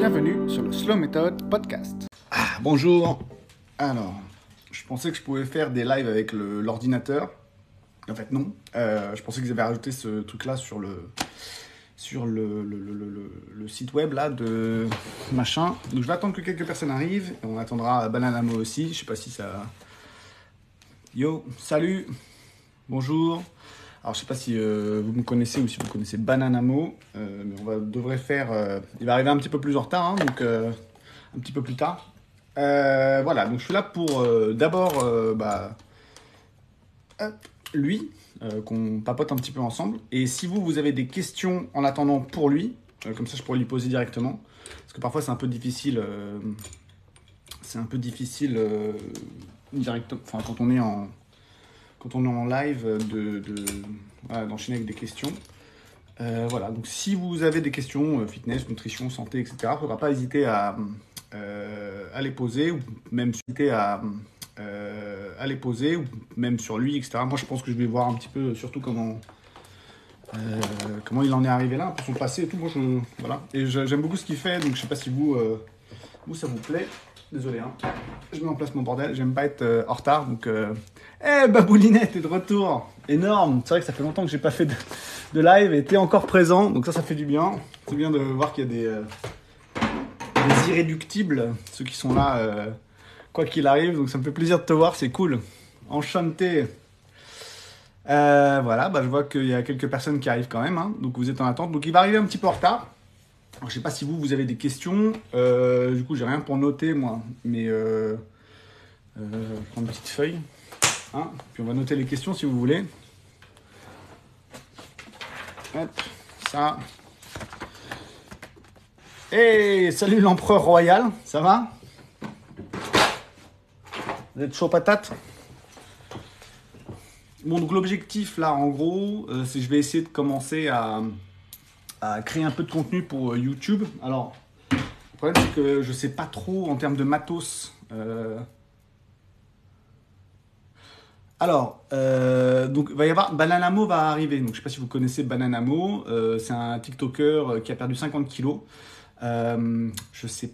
Bienvenue sur le Slow Method Podcast. Ah, bonjour. Alors, je pensais que je pouvais faire des lives avec l'ordinateur. En fait, non. Euh, je pensais qu'ils avaient rajouté ce truc-là sur le sur le, le, le- le- le site web là de machin. Donc je vais attendre que quelques personnes arrivent. Et on attendra Bananamo aussi. Je sais pas si ça. Yo, salut. Bonjour. Alors je sais pas si euh, vous me connaissez ou si vous connaissez Bananamo, euh, mais on va, devrait faire. euh, il va arriver un petit peu plus en retard, hein, donc un petit peu plus tard. Voilà, donc je suis là pour d'abord bah, lui, qu'on papote un petit peu ensemble. Et si vous, vous avez des questions en attendant pour lui, comme ça je pourrais lui poser directement. Parce que parfois c'est un peu difficile. c'est un peu difficile euh, direct, enfin, quand on est en quand on est en live euh, de, de- voilà, d'enchaîner avec des questions. Euh, voilà, donc si vous avez des questions euh, fitness, nutrition, santé, etc., il ne faudra pas hésiter à, à les poser, ou même hésiter à, à les poser, ou même sur lui, etc. Moi, je pense que je vais voir un petit peu, surtout comment, comment il en est arrivé là, peu son passé et tout. Voilà. Et j'aime beaucoup ce qu'il fait, donc je sais pas si vous, vous ça vous plaît. Désolé, hein. je mets en place mon bordel, j'aime pas être euh, en retard, donc... euh, Eh, Baboulinette est de retour Énorme C'est vrai que ça fait longtemps que j'ai pas fait de, live et t'es encore présent, donc ça, ça fait du bien. C'est bien de voir qu'il y a des, euh, irréductibles, ceux qui sont là, quoi qu'il arrive, donc ça me fait plaisir de te voir, c'est cool. Enchanté Voilà, bah, je vois qu'il y a quelques personnes qui arrivent quand même, hein, donc vous êtes en attente. Donc il va arriver un petit peu en retard. Alors, je sais pas si vous, vous avez des questions. Euh, du coup, j'ai rien pour noter, moi, mais... Euh, euh, je vais prendre une petite feuille. Hein, puis on va noter les questions si vous voulez. Hop, ça. Hey, salut l'empereur royal, ça va? Vous êtes chaud patate? Bon, donc l'objectif là, en gros, euh, c'est que je vais essayer de commencer à, à créer un peu de contenu pour euh, YouTube. Alors, le problème c'est que je sais pas trop en termes de matos. euh, alors, euh, donc, va y avoir Bananamo va arriver. Donc, je sais pas si vous connaissez Bananamo. Euh, c'est un TikToker qui a perdu 50 kilos. Je sais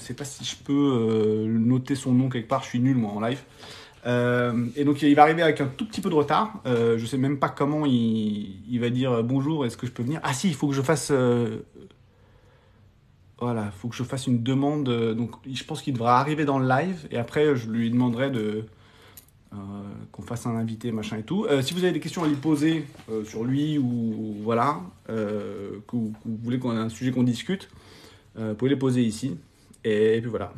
sais pas si je peux noter son nom quelque part. Je suis nul moi en live. Euh, et donc, il va arriver avec un tout petit peu de retard. Euh, je sais même pas comment il, va dire bonjour. Est-ce que je peux venir? Ah si, il faut que je fasse. euh, voilà, il faut que je fasse une demande. euh, Donc, je pense qu'il devra arriver dans le live et après, je lui demanderai de euh, qu'on fasse un invité, machin et tout. Euh, si vous avez des questions à lui poser euh, sur lui ou voilà, euh, que, vous, voulez qu'on ait un sujet qu'on discute, euh, vous pouvez les poser ici. Et, puis voilà.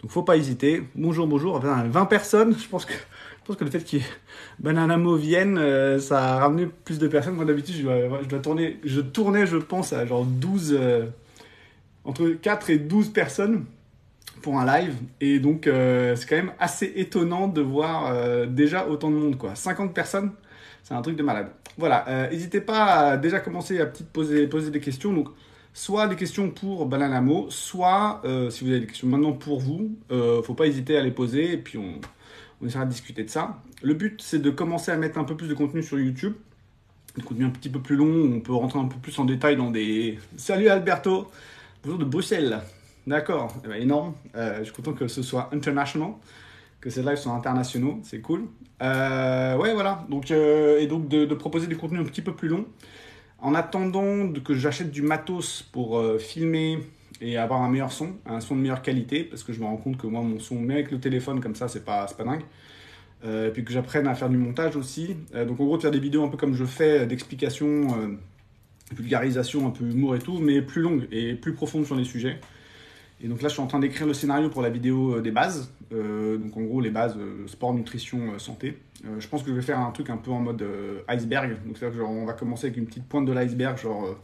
Donc faut pas hésiter. Bonjour, bonjour. Enfin, 20 personnes. Je pense que, je pense que le fait qu'il y ait Bananamo vienne, euh, ça a ramené plus de personnes. Moi d'habitude, je dois, tourner, je tournais, je pense, à genre 12, euh, entre 4 et 12 personnes pour un live. Et donc, euh, c'est quand même assez étonnant de voir déjà autant de monde. quoi. 50 personnes, c'est un truc de malade. Voilà, n'hésitez pas à déjà commencer à petite poser, poser des questions. Donc, soit des questions pour Bananamo, soit, euh, si vous avez des questions maintenant pour vous, euh, faut pas hésiter à les poser. Et puis, on, essaiera de discuter de ça. Le but, c'est de commencer à mettre un peu plus de contenu sur YouTube. Du contenu un petit peu plus long, où on peut rentrer un peu plus en détail dans des... Salut Alberto Bonjour de Bruxelles D'accord, Eh ben, énorme. Euh, je suis content que ce soit international, que ces lives soient internationaux, c'est cool. Euh, ouais, voilà. Donc, et donc de proposer des contenus un petit peu plus longs. En attendant que j'achète du matos pour euh, filmer et avoir un meilleur son, un son de meilleure qualité, parce que je me rends compte que moi, mon son, même avec le téléphone comme ça, c'est pas, pas dingue. Euh, et puis que j'apprenne à faire du montage aussi. Euh, donc en gros, de faire des vidéos un peu comme je fais, d'explication, euh, vulgarisation, un peu humour et tout, mais plus longues et plus profondes sur les sujets. Et donc là, je suis en train d'écrire le scénario pour la vidéo euh, des bases. Euh, donc en gros, les bases euh, sport, nutrition, santé. Je pense que je vais faire un truc un peu en mode iceberg. Donc c'est-à-dire que genre, on va commencer avec une petite pointe de l'iceberg, genre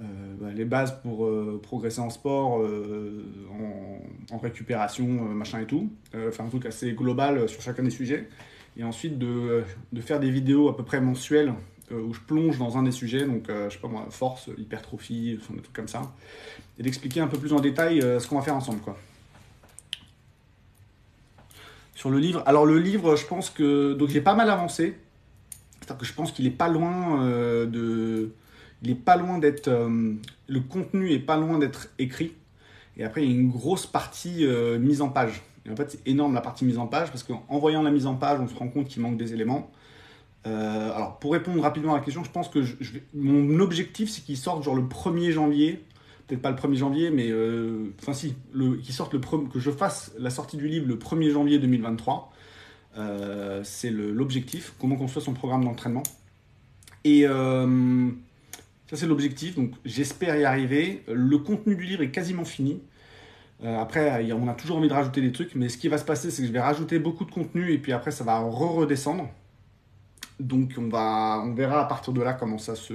bah, les bases pour progresser en sport, en, récupération, machin et tout. Faire un truc assez global sur chacun des sujets. Et ensuite de, faire des vidéos à peu près mensuelles où je plonge dans un des sujets, donc euh, je sais pas moi, force, hypertrophie, des trucs comme ça, et d'expliquer un peu plus en détail euh, ce qu'on va faire ensemble. Quoi. Sur le livre, alors le livre, je pense que. Donc j'ai pas mal avancé. C'est-à-dire que je pense qu'il est pas loin euh, de. il est pas loin d'être, euh, le contenu est pas loin d'être écrit. Et après, il y a une grosse partie euh, mise en page. Et en fait, c'est énorme la partie mise en page parce qu'en voyant la mise en page, on se rend compte qu'il manque des éléments. Euh, alors, pour répondre rapidement à la question, je pense que je, mon objectif, c'est qu'il sorte genre le 1er janvier. Peut-être pas le 1er janvier, mais euh, enfin si, le, qu'il sorte le que je fasse la sortie du livre le 1er janvier 2023. Euh, c'est l'objectif, comment construire son programme d'entraînement. Et euh, ça, c'est l'objectif. Donc, j'espère y arriver. Le contenu du livre est quasiment fini. Après, on a toujours envie de rajouter des trucs, mais ce qui va se passer, c'est que je vais rajouter beaucoup de contenu et puis après, ça va re-redescendre. Donc, on, va, on verra à partir de là comment ça se,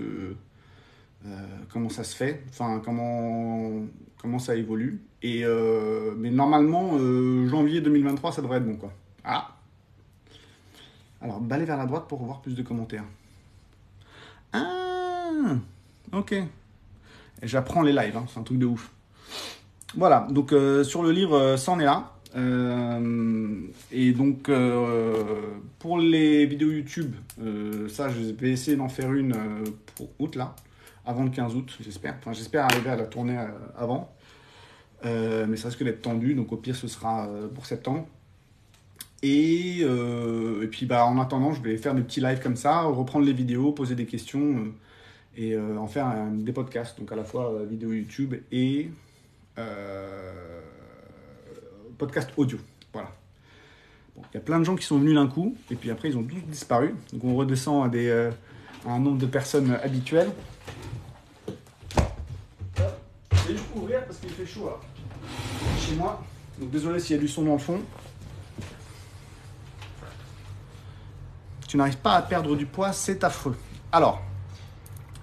euh, comment ça se fait, enfin, comment, ça évolue. Euh, mais normalement, euh, janvier 2023, ça devrait être bon. Quoi. Ah Alors, balai vers la droite pour voir plus de commentaires. Ah Ok. J'apprends les lives, hein, c'est un truc de ouf. Voilà, donc sur le livre, euh, c'en est là. Euh, et donc, euh, pour les vidéos YouTube, euh, ça, je vais essayer d'en faire une pour août, là, avant le 15 août, j'espère. Enfin, j'espère arriver à la tourner avant. Mais ça risque d'être tendu, donc au pire, ce sera pour septembre. Et, et puis, bah, en attendant, je vais faire des petits lives comme ça, reprendre les vidéos, poser des questions et en faire des podcasts, donc à la fois vidéo YouTube et podcast audio. Voilà. Bon, Il y a plein de gens qui sont venus d'un coup, et puis après ils ont tous disparu. Donc on redescend à, des, euh, à un nombre de personnes habituelles. Je vais juste ouvrir parce qu'il fait chaud là. Chez moi. Donc désolé s'il y a du son dans le fond. Tu n'arrives pas à perdre du poids, c'est affreux. Alors,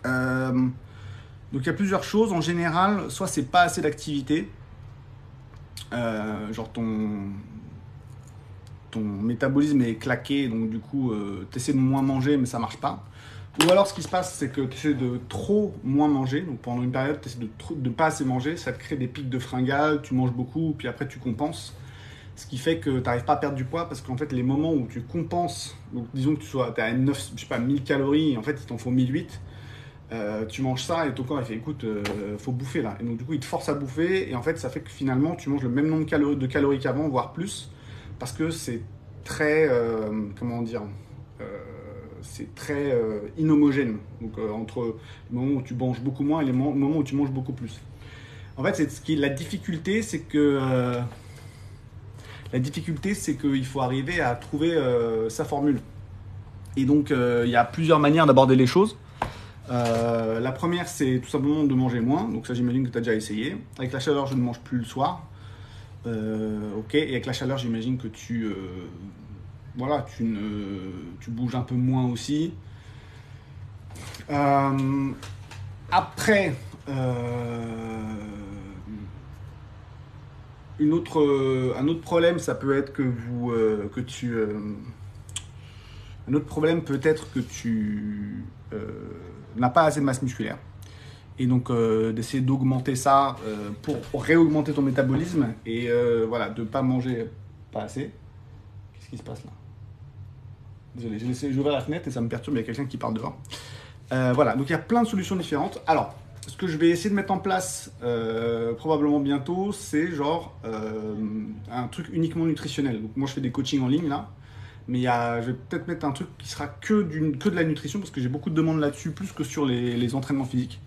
euh, donc il y a plusieurs choses. En général, soit c'est pas assez d'activité, euh, genre ton métabolisme est claqué, donc du coup tu essaies de moins manger mais ça marche pas. Ou alors ce qui se passe c'est que tu essaies de trop moins manger, donc pendant une période tu essaies de, de pas assez manger, ça te crée des pics de fringales, tu manges beaucoup, puis après tu compenses. Ce qui fait que tu n'arrives pas à perdre du poids parce qu'en fait les moments où tu compenses, donc disons que tu sois à 9, je sais pas, 1000 calories, en fait il t'en faut 1008, euh, tu manges ça et ton corps il fait écoute, euh, faut bouffer là. Et donc du coup il te force à bouffer et en fait ça fait que finalement tu manges le même nombre de calories, de calories qu'avant, voire plus, parce que c'est très, euh, comment dire, euh, c'est très inhomogène. Donc entre le moment où tu manges beaucoup moins et les mo- moments où tu manges beaucoup plus. En fait c'est ce qui la difficulté c'est que la difficulté c'est qu'il faut arriver à trouver sa formule. Et donc il y a plusieurs manières d'aborder les choses. Euh, la première, c'est tout simplement de manger moins. Donc ça, j'imagine que tu as déjà essayé. Avec la chaleur, je ne mange plus le soir. Euh, ok. Et avec la chaleur, j'imagine que tu, euh, voilà, tu, ne, tu bouges un peu moins aussi. Après, une autre, un autre problème, ça peut être que vous, que tu, un autre problème peut être que tu n'as pas assez de masse musculaire. Et donc euh, d'essayer d'augmenter ça euh, pour réaugmenter ton métabolisme et euh, voilà, de ne pas manger pas assez. Qu'est-ce qui se passe là? Désolé, j'ai ouvert la fenêtre et ça me perturbe, il y a quelqu'un qui part dehors. Voilà, donc il y a plein de solutions différentes. Alors, ce que je vais essayer de mettre en place probablement bientôt, c'est genre un truc uniquement nutritionnel. Donc moi je fais des coachings en ligne là. Mais y a, je vais peut-être mettre un truc qui sera que, que de la nutrition parce que j'ai beaucoup de demandes là-dessus, plus que sur les, les entraînements physiques.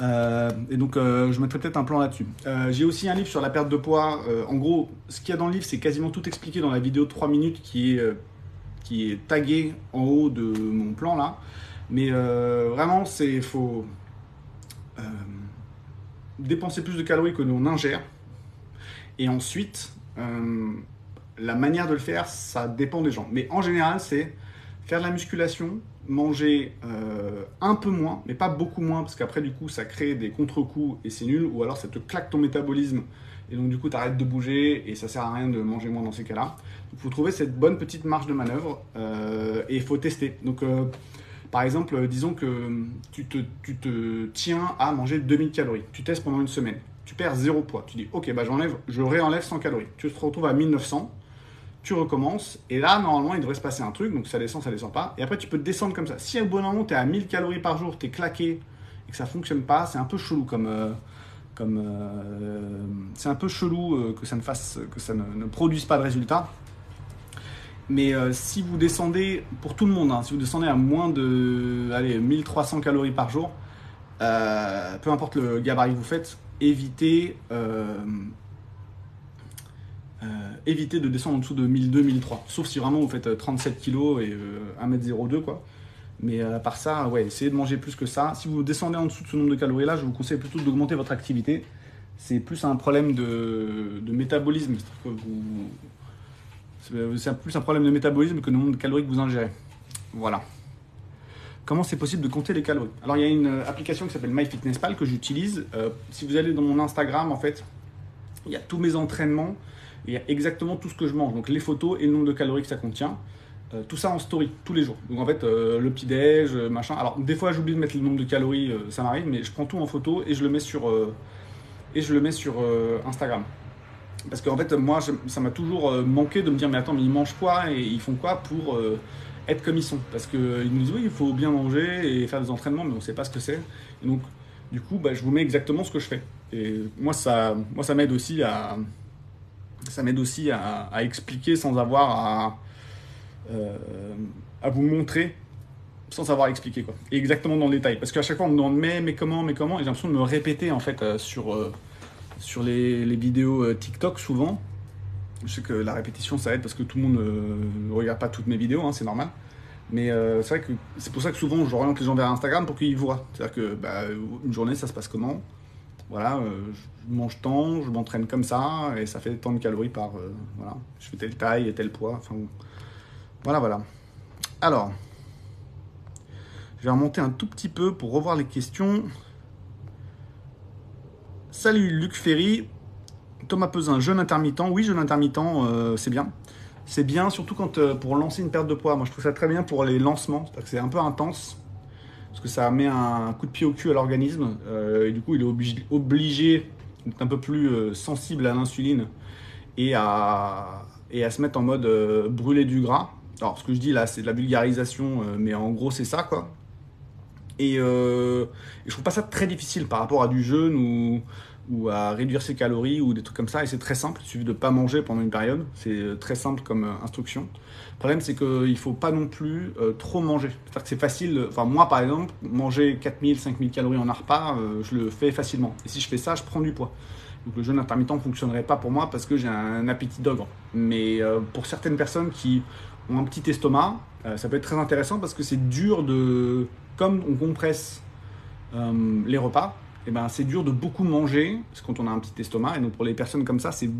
Euh, et donc, euh, je mettrai peut-être un plan là-dessus. Euh, j'ai aussi un livre sur la perte de poids. En gros, ce qu'il y a dans le livre, c'est quasiment tout expliqué dans la vidéo de 3 minutes qui est, qui est taguée en haut de mon plan là. Mais vraiment, c'est faut dépenser plus de calories que l'on ingère. Et ensuite, la manière de le faire, ça dépend des gens. Mais en général, c'est faire de la musculation, manger euh, un peu moins, mais pas beaucoup moins, parce qu'après, du coup, ça crée des contre-coups et c'est nul, ou alors ça te claque ton métabolisme, et donc, du coup, tu arrêtes de bouger, et ça sert à rien de manger moins dans ces cas-là. Il faut trouver cette bonne petite marge de manœuvre, euh, et il faut tester. Donc, euh, par exemple, disons que tu te, tu te tiens à manger 2000 calories. Tu testes pendant une semaine. Tu perds zéro poids. Tu dis, ok, bah j'enlève, je réenlève 100 calories. Tu te retrouves à 1900. Tu recommences. Et là, normalement, il devrait se passer un truc. Donc ça descend, ça descend pas. Et après, tu peux descendre comme ça. Si au bon moment, tu es à 1000 calories par jour, tu es claqué et que ça fonctionne pas, c'est un peu chelou comme. comme c'est un peu chelou que ça ne fasse, que ça ne, produise pas de résultats. Mais si vous descendez, pour tout le monde, hein, si vous descendez à moins de allez, 1300 calories par jour, peu importe le gabarit que vous faites, évitez euh, éviter de descendre en dessous de 1002-1003. Sauf si vraiment vous faites 37 euh, kg et 1m02 euh, quoi. Mais à part ça, ouais, essayez de manger plus que ça. Si vous descendez en dessous de ce nombre de calories là, je vous conseille plutôt d'augmenter votre activité. C'est plus un problème de, métabolisme. C'est plus un problème de métabolisme que le nombre de calories que vous ingérez. Voilà. Comment c'est possible de compter les calories? Alors il y a une application qui s'appelle MyFitnessPal que j'utilise. si vous allez dans mon Instagram, en fait, il y a tous mes entraînements il y a exactement tout ce que je mange, donc les photos et le nombre de calories que ça contient. Euh, tout ça en story, tous les jours. Donc en fait, euh, le petit-déj, euh, machin. Alors des fois j'oublie de mettre le nombre de calories, ça m'arrive, mais je prends tout en photo et je le mets sur, et je le mets sur Instagram. Parce qu'en fait, moi, ça m'a toujours manqué de me dire, mais attends, mais ils mangent quoi et ils font quoi pour être comme ils sont? Parce qu'ils nous disent, oui, il faut bien manger et faire des entraînements, mais on ne sait pas ce que c'est. Et donc, du coup, bah, je vous mets exactement ce que je fais. Et moi, ça, moi, ça m'aide aussi à, ça m'aide aussi à, expliquer sans avoir à, euh, à vous montrer sans avoir expliqué quoi. Et exactement dans le détail. Parce qu'à chaque fois on me demande mais, mais comment, mais comment, et j'ai l'impression de me répéter en fait euh, sur, euh, sur les, les vidéos TikTok souvent. Je sais que la répétition ça aide parce que tout le monde ne regarde pas toutes mes vidéos, hein, c'est normal. Mais c'est vrai que c'est pour ça que souvent j'oriente les gens vers Instagram pour qu'ils voient. C'est-à-dire que bah, une journée ça se passe comment? Voilà, euh, je mange tant, je m'entraîne comme ça, et ça fait tant de calories par. Euh, voilà, je fais telle taille et tel poids. Enfin, voilà, voilà. Alors, je vais remonter un tout petit peu pour revoir les questions. Salut Luc Ferry, Thomas Pesin, jeûne intermittent. Oui, jeûne intermittent, euh, c'est bien. C'est bien, surtout quand pour lancer une perte de poids. Moi, je trouve ça très bien pour les lancements. C'est un peu intense parce que ça met un coup de pied au cul à l'organisme euh, et du coup il est obligé, d'être un peu plus euh, sensible à l'insuline et à, et à se mettre en mode euh, brûler du gras. Alors ce que je dis là c'est de la vulgarisation mais en gros c'est ça quoi. Et, et, je trouve pas ça très difficile par rapport à du jeûne ou, ou à réduire ses calories ou des trucs comme ça. Et c'est très simple, il suffit de ne pas manger pendant une période. C'est très simple comme instruction. Le problème, c'est qu'il ne faut pas non plus euh, trop manger. C'est-à-dire que c'est facile. Enfin, moi, par exemple, manger 4000, 5000 calories en un repas, euh, je le fais facilement. Et si je fais ça, je prends du poids. Donc le jeûne intermittent ne fonctionnerait pas pour moi parce que j'ai un appétit d'ogre. Mais euh, pour certaines personnes qui ont un petit estomac, ça peut être très intéressant parce que c'est dur de. Comme on compresse les repas, eh ben, c'est dur de beaucoup manger quand on a un petit estomac. Et donc pour les personnes comme ça, c'est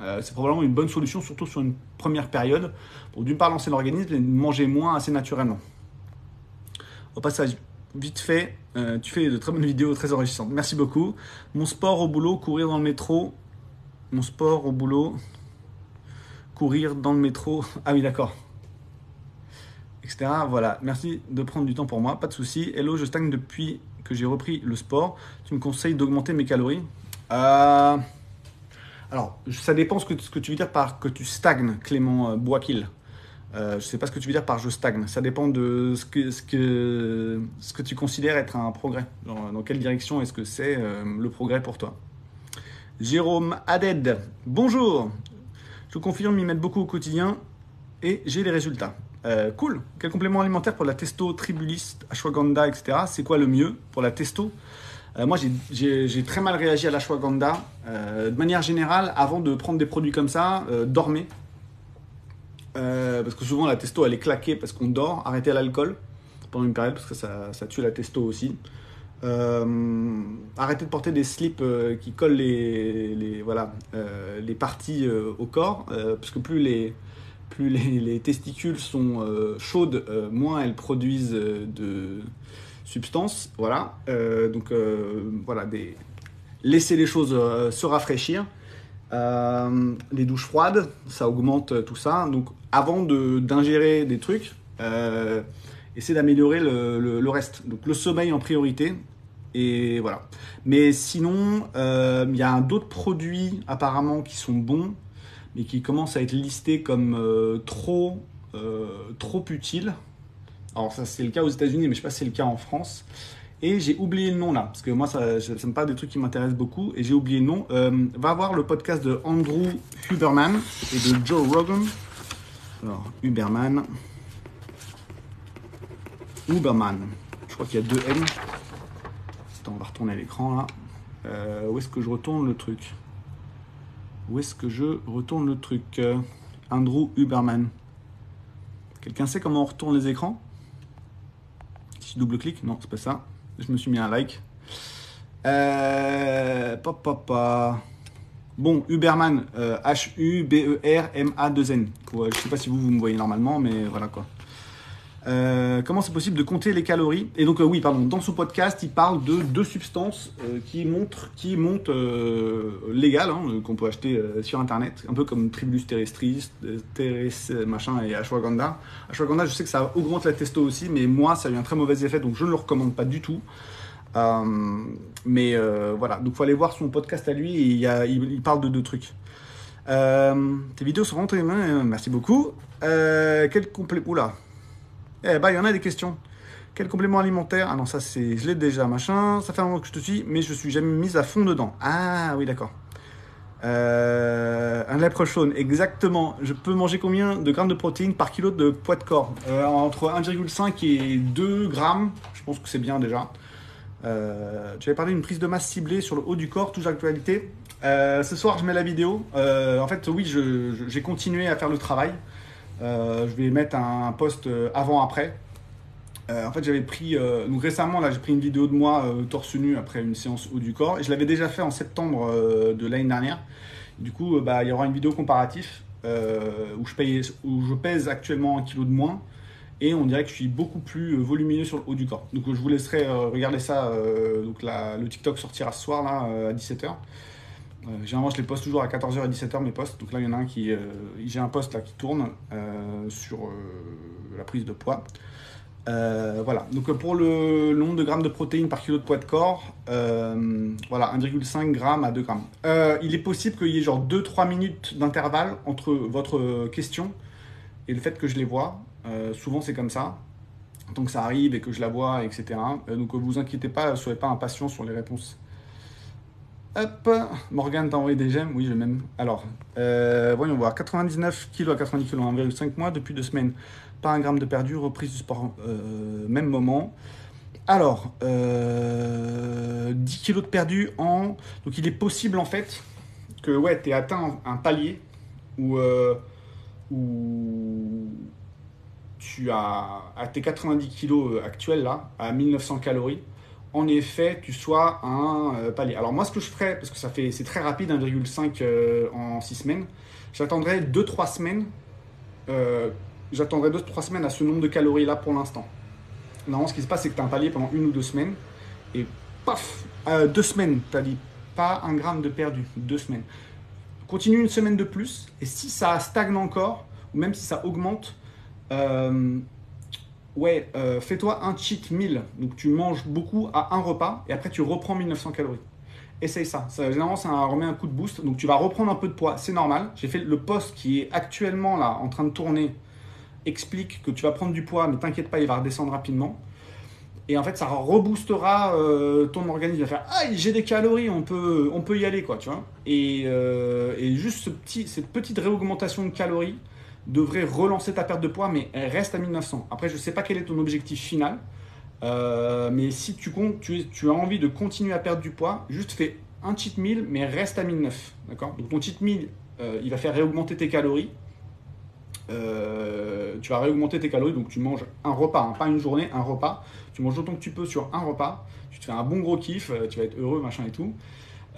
euh, c'est probablement une bonne solution, surtout sur une première période, pour d'une part lancer l'organisme et manger moins assez naturellement. Au passage, vite fait, euh, tu fais de très bonnes vidéos, très enrichissantes. Merci beaucoup. Mon sport au boulot, courir dans le métro. Mon sport au boulot, courir dans le métro. Ah oui, d'accord. Etc. Voilà. Merci de prendre du temps pour moi. Pas de souci. Hello, je stagne depuis que j'ai repris le sport. Tu me conseilles d'augmenter mes calories euh... Alors, ça dépend ce que, tu veux dire par que tu stagnes, Clément euh, Boisquil. Euh, je ne sais pas ce que tu veux dire par je stagne. Ça dépend de ce que, tu considères être un progrès. Dans, quelle direction est-ce que c'est euh, le progrès pour toi? Jérôme Aded, bonjour. Je confirme, ils mettent beaucoup au quotidien et j'ai les résultats. Cool. Quel complément alimentaire pour la testo, tribuliste, ashwagandha, etc. C'est quoi le mieux pour la testo? Euh, moi, j'ai très mal réagi à l'ashwagandha. Euh, de manière générale, avant de prendre des produits comme ça, euh, dormez. parce que souvent, la testo, elle est claquée parce qu'on dort. Arrêtez l'alcool pendant une période parce que ça, tue la testo aussi. arrêtez de porter des slips qui collent les voilà, les parties au corps. parce que plus les, plus les, les testicules sont chaudes, moins elles produisent de substance. Voilà. Euh, donc euh, voilà, des... laisser les choses euh, se rafraîchir. les douches froides, ça augmente tout ça. Donc avant d'ingérer des trucs, essayer d'améliorer le, le, reste. Donc le sommeil en priorité. Et voilà. Mais sinon, il y a d'autres produits apparemment qui sont bons, mais qui commencent à être listés comme trop, trop utiles. Alors ça c'est le cas aux États-Unis, mais je sais pas si c'est le cas en France. Et j'ai oublié le nom là, parce que moi, ça, me parle des trucs qui m'intéressent beaucoup, et j'ai oublié le nom. Euh, va voir le podcast de Andrew Huberman et de Joe Rogan. Alors, Huberman. Huberman. Je crois qu'il y a deux N. Attends, on va retourner à l'écran là. Euh, où est-ce que je retourne le truc? Où est-ce que je retourne le truc euh, Andrew Huberman. Quelqu'un sait comment on retourne les écrans? Si je double-clique Non, c'est pas ça. Je me suis mis un like. Euh, papa. Bon, Huberman, H-U-B-E-R-M-A-2-N. Euh, je sais pas si vous, vous me voyez normalement, mais voilà quoi. Euh, comment c'est possible de compter les calories Et donc, euh, oui, pardon, dans ce podcast, il parle de deux substances euh, qui montrent, qui montent légales, hein, qu'on peut acheter sur internet, un peu comme Tribulus terrestris, terres, machin et ashwagandha. Ashwagandha, je sais que ça augmente la testo aussi, mais moi, ça a eu un très mauvais effet, donc je ne le recommande pas du tout. mais voilà, donc faut aller voir son podcast à lui, il, parle de deux trucs. tes vidéos sont rentrées, merci beaucoup. quel complet. Oula, eh bah, il y en a des questions. Quel complément alimentaire? Ah non, ça c'est, je l'ai déjà, machin. Ça fait un moment que je te suis, mais je suis jamais mise à fond dedans. Ah oui, d'accord. Euh, un leprechaun, exactement. Je peux manger combien de grammes de protéines par kilo de poids de corps? Euh, Entre 1,5 et 2 grammes. Je pense que c'est bien déjà. Euh, tu avais parlé d'une prise de masse ciblée sur le haut du corps, toujours actualité. Euh, ce soir, je mets la vidéo. en fait, oui, j'ai continué à faire le travail. Euh, je vais mettre un post euh, avant-après. Euh, en fait, j'avais pris, donc récemment, là, j'ai pris une vidéo de moi torse nu après une séance haut du corps. Et je l'avais déjà fait en septembre de l'année dernière. Du coup, bah, il y aura une vidéo comparatif où, je pèse actuellement un kilo de moins et on dirait que je suis beaucoup plus volumineux sur le haut du corps. Donc je vous laisserai regarder ça. donc le TikTok sortira ce soir là à 17h. Euh, généralement, je les poste toujours à 14h et 17h, mes posts. Donc là, il y en a un qui. Euh, j'ai un post là qui tourne euh, sur la prise de poids. voilà, donc pour le, nombre de grammes de protéines par kilo de poids de corps, voilà, 1,5 g à 2 grammes. il est possible qu'il y ait genre 2-3 minutes d'intervalle entre votre question et le fait que je les vois. souvent c'est comme ça. Tant que ça arrive et que je la vois, etc. donc vous inquiétez pas, soyez pas impatient sur les réponses. Hop, Morgan t'a envoyé des gemmes, oui, je même. Alors, euh, voyons voir, 99 kg à 90 kg en 1,5 mois depuis deux semaines. Pas un gramme de perdu, reprise du sport, euh, même moment. Alors, 10 euh, kg de perdu en. Donc, il est possible en fait que ouais, tu aies atteint un palier où, où tu as à tes 90 kg actuels là, à 1900 calories en effet, tu sois un euh, palier. Alors moi, ce que je ferais, parce que ça fait, c'est très rapide, 1,5 euh, en 6 semaines, j'attendrai 2-3 semaines. Euh, j'attendrai 2-3 semaines à ce nombre de calories là pour l'instant. Normalement, ce qui se passe, c'est que tu as un palier pendant une ou deux semaines, et paf, deux semaines, tu dit pas un gramme de perdu, deux semaines. Continue une semaine de plus, et si ça stagne encore, ou même si ça augmente, ouais, euh, fais-toi un cheat meal. Donc tu manges beaucoup à un repas et après tu reprends 1900 calories. Essaye ça. ça généralement, ça remet un coup de boost. Donc tu vas reprendre un peu de poids. C'est normal. J'ai fait le post qui est actuellement en train de tourner. Explique que tu vas prendre du poids, mais t'inquiète pas, il va redescendre rapidement. Et en fait, ça reboostera euh, ton organisme. Il va faire Ah, j'ai des calories, on peut, y aller, quoi, tu vois. Et, euh, et juste ce petit, cette petite réaugmentation de calories, devrait relancer ta perte de poids, mais reste à 1900. Après, je ne sais pas quel est ton objectif final, euh, mais si tu, comptes, tu, tu, as envie de continuer à perdre du poids, juste fais un cheat meal, mais reste à 1900. D'accord? Donc ton cheat meal, euh, il va faire réaugmenter tes calories. Euh, tu vas réaugmenter tes calories, donc tu manges un repas, hein, pas une journée, un repas. Tu manges autant que tu peux sur un repas. Tu te fais un bon gros kiff, tu vas être heureux, machin et tout.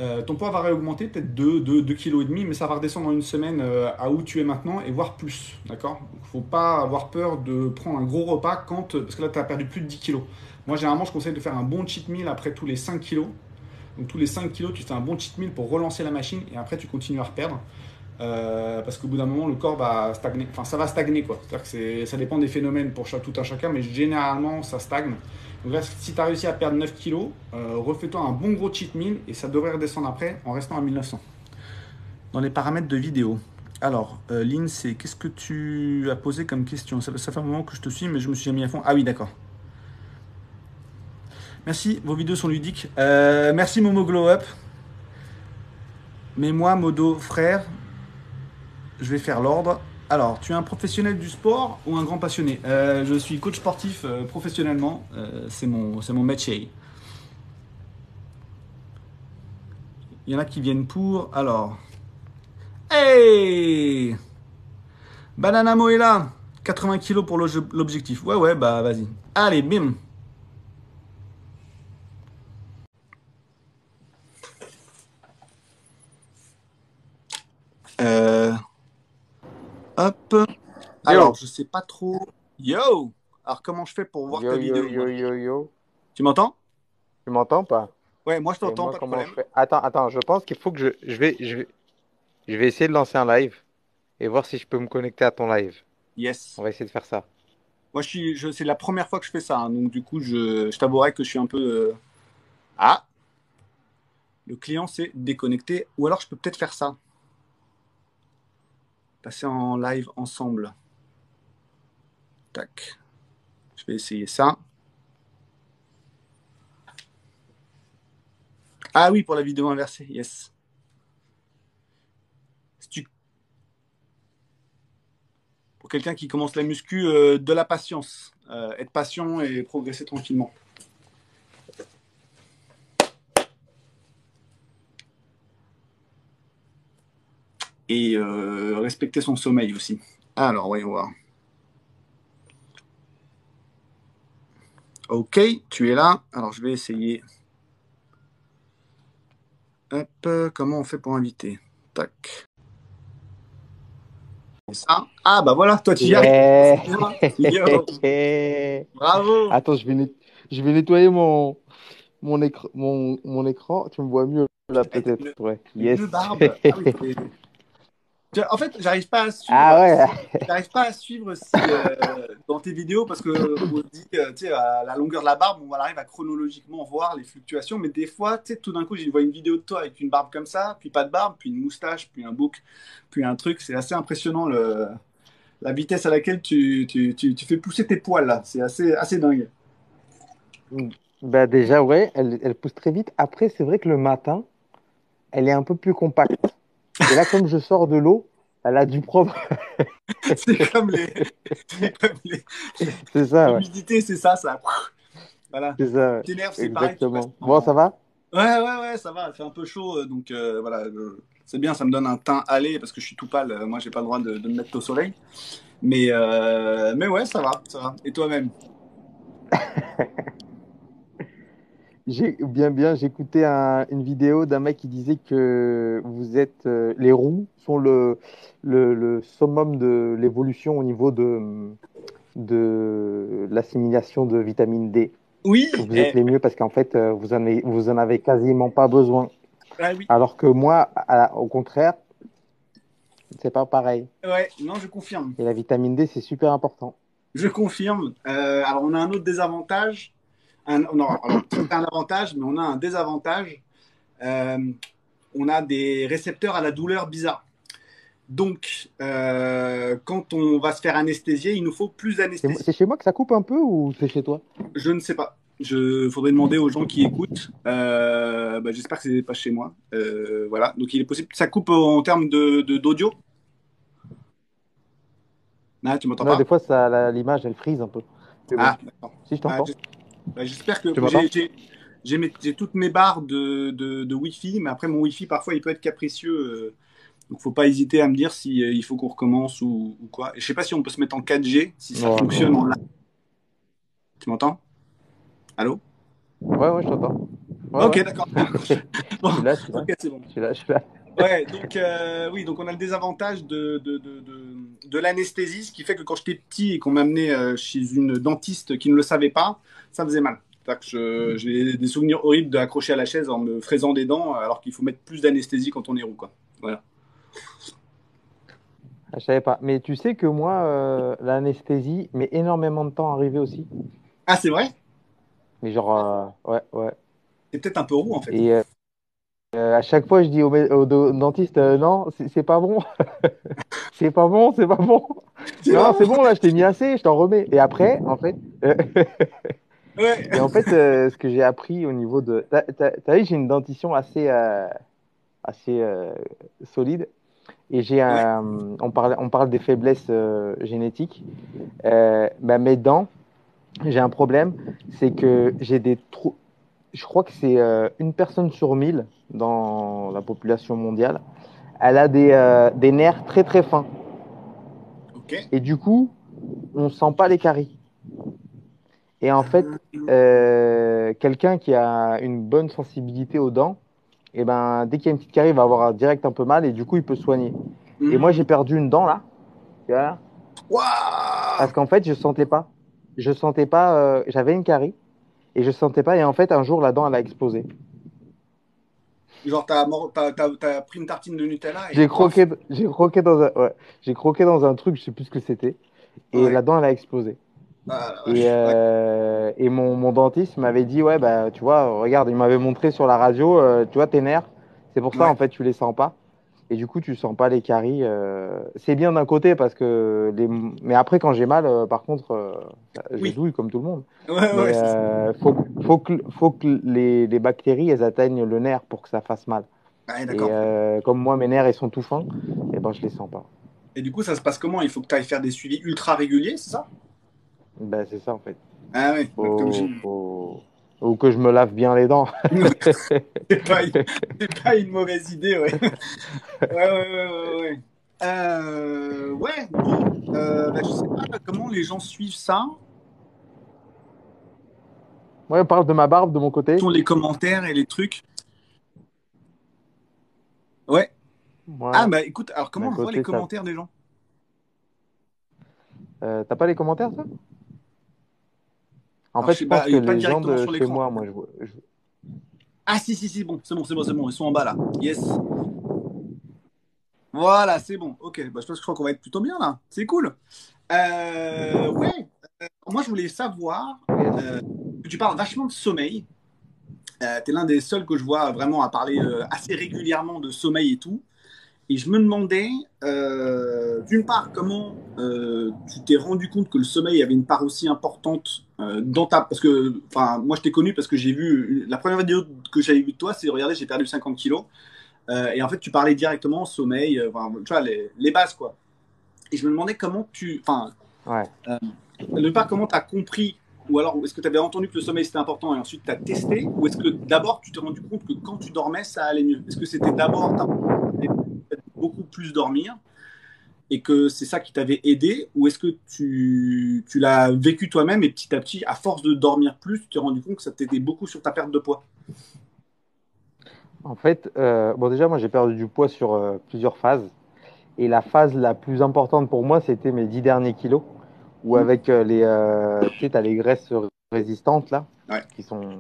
Euh, ton poids va réaugmenter peut-être 2, 2, 2 kg mais ça va redescendre en une semaine euh, à où tu es maintenant et voire plus. D'accord? Il ne faut pas avoir peur de prendre un gros repas quand. Parce que là, tu as perdu plus de 10 kg. Moi, généralement, je conseille de faire un bon cheat meal après tous les 5 kg. Donc, tous les 5 kg, tu fais un bon cheat meal pour relancer la machine et après, tu continues à reperdre. Euh, parce qu'au bout d'un moment, le corps va stagner. Enfin, ça va stagner quoi. C'est-à-dire que ça dépend des phénomènes pour tout un chacun, mais généralement, ça stagne. Donc si tu as réussi à perdre 9 kg, euh, refais-toi un bon gros cheat meal et ça devrait redescendre après en restant à 1900. Dans les paramètres de vidéo. Alors, euh, Lynn, c'est qu'est-ce que tu as posé comme question? Ça, fait un moment que je te suis, mais je me suis jamais mis à fond. Ah oui, d'accord. Merci, vos vidéos sont ludiques. Euh, merci Momo Glow Up. Mais moi, Modo frère, je vais faire l'ordre. Alors, tu es un professionnel du sport ou un grand passionné Euh, Je suis coach sportif euh, professionnellement. Euh, c'est mon, mon métier. Il y en a qui viennent pour. Alors. Hey Bananamo est là 80 kilos pour l'obje- l'objectif. Ouais, ouais, bah vas-y. Allez, bim Euh, Hop. Alors, je sais pas trop. Yo Alors, comment je fais pour voir Yo, ta yo, vidéo yo, yo, yo. Tu m'entends? Tu m'entends pas? Ouais, moi je t'entends, pas de comment problème. je fais? Attends, attends, je pense qu'il faut que je, je vais, je vais, je vais essayer de lancer un live et voir si je peux me connecter à ton live. Yes. On va essayer de faire ça. Moi, je suis, je, c'est la première fois que je fais ça. hein, donc, du coup, je, je t'avouerai que je suis un peu. euh, Ah Le client s'est déconnecté. Ou alors, je peux peut-être faire ça. Passer en live ensemble. Tac. Je vais essayer ça. Ah oui, pour la vidéo inversée. Yes. Pour quelqu'un qui commence la muscu, euh, de la patience. Euh, être patient et progresser tranquillement. Et euh, respecter son sommeil aussi. Alors, voyons voir. Ok, tu es là. Alors, je vais essayer. Hop, comment on fait pour inviter? Tac. Ça. Ah, bah voilà, toi, tu y arrives. Yo, Yeah. bravo. Attends, je vais, net- je vais nettoyer mon, mon, écran, mon, mon écran. Tu me vois mieux là, peut-être. Ouais. Yes. barbe. Ah oui, En fait, j'arrive pas à suivre. Ah ouais. J'arrive pas à suivre si, euh, dans tes vidéos parce que on dit, euh, tu sais, à la longueur de la barbe, on arrive à chronologiquement voir les fluctuations. Mais des fois, tu sais, tout d'un coup, je vois une vidéo de toi avec une barbe comme ça, puis pas de barbe, puis une moustache, puis un bouc, puis un truc. C'est assez impressionnant le, la vitesse à laquelle tu, tu, tu, tu fais pousser tes poils là. C'est assez, assez dingue. Bah déjà, ouais, elle, elle pousse très vite. Après, c'est vrai que le matin, elle est un peu plus compacte. Et là, comme je sors de l'eau, elle a dû prendre. c'est comme les. c'est comme les- C'est ça, ouais. L'humidité, c'est ça, ça. Voilà. C'est ça, ouais. T'énerves, c'est pareil. Exactement. Bon, ça va? Ouais, ouais, ouais, ça va, il fait un peu chaud, euh, donc euh, voilà, c'est bien, ça me donne un teint allé parce que je suis tout pâle, euh, moi j'ai pas le droit de, de me mettre au soleil. Mais, euh, mais ouais, ça va, ça va. Et toi-même? J'ai bien, bien, j'écoutais un- une vidéo d'un mec qui disait que vous êtes, euh, les roues sont le, le, le summum de l'évolution au niveau de, de l'assimilation de vitamine D. Oui, vous eh, êtes les mieux parce qu'en fait, euh, vous en avez, vous en avez quasiment pas besoin. ah oui, Alors que moi, à- au contraire, c'est pas pareil. ouais, non, je confirme. Et la vitamine D, c'est super important. Je confirme. Euh, alors, on a un autre désavantage. Un, non, alors, c'est un avantage, mais on a un désavantage. Euh, on a des récepteurs à la douleur bizarre. Donc, euh, quand on va se faire anesthésier, il nous faut plus d'anesthésie. c'est chez moi que ça coupe un peu ou c'est chez toi? Je ne sais pas. Je faudrait demander aux gens qui écoutent. Euh, bah, J'espère que c'est pas chez moi. Euh, voilà. Donc il est possible ça coupe en termes de d'audio? Ah, tu m'entends pas? des fois, l'image, elle frise un peu. Bon, Ah, si je Ah, t'entends. j'es- bah, J'espère que j'ai- toutes mes barres de, de, de Wi-Fi, mais après mon Wi-Fi parfois il peut être capricieux. euh, donc faut pas hésiter à me dire si euh, il faut qu'on recommence ou, ou quoi. Et je sais pas si on peut se mettre en 4G, si ça Ouais. fonctionne en live. Tu m'entends? Allô? Ouais, ouais, je t'entends. Ouais, Ok, d'accord. Bon, là, je suis là. ok, c'est bon. Je suis là, je suis là. Ouais, donc euh, oui, donc on a le désavantage de, de, de, de, de l'anesthésie, ce qui fait que quand j'étais petit et qu'on m'amenait euh, chez une dentiste qui ne le savait pas, ça faisait mal. Que j'ai des souvenirs horribles d'accrocher à la chaise en me fraisant des dents, alors qu'il faut mettre plus d'anesthésie quand on est roux, quoi. Voilà. Ah, Je savais pas. Mais tu sais que moi, euh, l'anesthésie met énormément de temps à arriver aussi. Ah, c'est vrai? Mais genre, euh, ouais, ouais. C'est peut-être un peu roux, en fait. Et euh, euh, à chaque fois, je dis au, au dentiste, euh, non, c'est pas bon. C'est pas bon, c'est pas bon. Non, c'est bon, là, je t'ai mis assez, je t'en remets. Et après, en fait, Ouais. Et en fait, euh, ce que j'ai appris au niveau de. T'as, vu, j'ai une dentition assez, euh, assez solide. Et j'ai un. On parle, on parle des faiblesses génétiques. Bah, mes dents, j'ai un problème. C'est que j'ai des trous. Je crois que c'est euh, une personne sur mille dans la population mondiale. Elle a des, euh, des nerfs très très fins. Et du coup, on sent pas les caries. Et en fait, euh, quelqu'un qui a une bonne sensibilité aux dents, et ben, dès qu'il y a une petite carie, il va avoir direct un peu mal et du coup, il peut soigner. Et moi, j'ai perdu une dent là. Parce qu'en fait, je sentais pas. Je sentais pas. euh, J'avais une carie et je sentais pas. Et en fait, un jour, la dent, elle a explosé. Genre, t'as, t'as, t'as- t'as pris une tartine de Nutella et J'ai croqué, j'ai croqué dans un, ouais, j'ai croqué dans un truc, je sais plus ce que c'était. Et Ouais. la dent, elle a explosé. Ah, vache. Et, euh, et mon, mon dentiste m'avait dit, ouais, bah, tu vois, regarde, il m'avait montré sur la radio, euh, tu vois, tes nerfs, c'est pour ça, en fait, tu les sens pas. Et du coup, tu sens pas les caries. euh, C'est bien d'un côté parce que les... Mais après, quand j'ai mal, euh, par contre, euh, je Oui. douille comme tout le monde. Ouais, ouais, Mais c'est ça. faut, que- faut que, faut que les, les bactéries, elles atteignent le nerf pour que ça fasse mal. Ouais, Et comme moi, mes nerfs, ils sont tout fins, et ben, je les sens pas. Et du coup, ça se passe comment? Il faut que tu ailles faire des suivis ultra réguliers, c'est ça? Ben, c'est ça, en fait. Ah oui, faut- Ou que je me lave bien les dents. c'est pas, pas une mauvaise idée, ouais. ouais, ouais, ouais, ouais, ouais. Euh, ouais, bon, euh, bah, je sais pas comment les gens suivent ça? Ouais, on parle de ma barbe de mon côté. Tous les commentaires et les trucs. Ouais. Ouais. Ah bah écoute, alors comment on voit les ça- commentaires des gens? Euh, T'as pas les commentaires, toi? En Alors, fait, je pense pas, que les gens de chez moi, moi, je, Ah si, si, si, bon, c'est bon, c'est bon, c'est bon, ils sont en bas là. Yes. Voilà, c'est bon. Ok, bah, je pense que je crois qu'on va être plutôt bien là. C'est cool. Euh, ouais, euh, moi je voulais savoir, euh, que tu parles vachement de sommeil. Euh, tu es l'un des seuls que je vois vraiment à parler euh, assez régulièrement de sommeil et tout. Et je me demandais, euh, d'une part, comment euh, tu t'es rendu compte que le sommeil avait une part aussi importante euh, dans ta... Parce que, enfin, moi je t'ai connu parce que j'ai vu... La première vidéo que j'avais vue de toi, c'est, regardez, j'ai perdu 50 kilos. Et en fait, tu parlais directement sommeil, enfin, tu vois, les, les bases, quoi. Et je me demandais comment tu... Enfin, Ouais. part, comment tu as compris ou alors est-ce que tu avais entendu que le sommeil c'était important et ensuite tu as testé Ou est-ce que d'abord tu t'es rendu compte que quand tu dormais ça allait mieux? Est-ce que c'était d'abord plus dormir et que c'est ça qui t'avait aidé Ou est-ce que tu, tu l'as vécu toi-même et petit à petit, à force de dormir plus, tu t'es rendu compte que ça t'aidait beaucoup sur ta perte de poids? En fait, euh, bon, déjà, moi, j'ai perdu du poids sur euh, plusieurs phases. Et la phase la plus importante pour moi, c'était mes 10 derniers kilos, où Mhm. avec euh, les, tu sais, les graisses résistantes, là, Ouais. qui sont...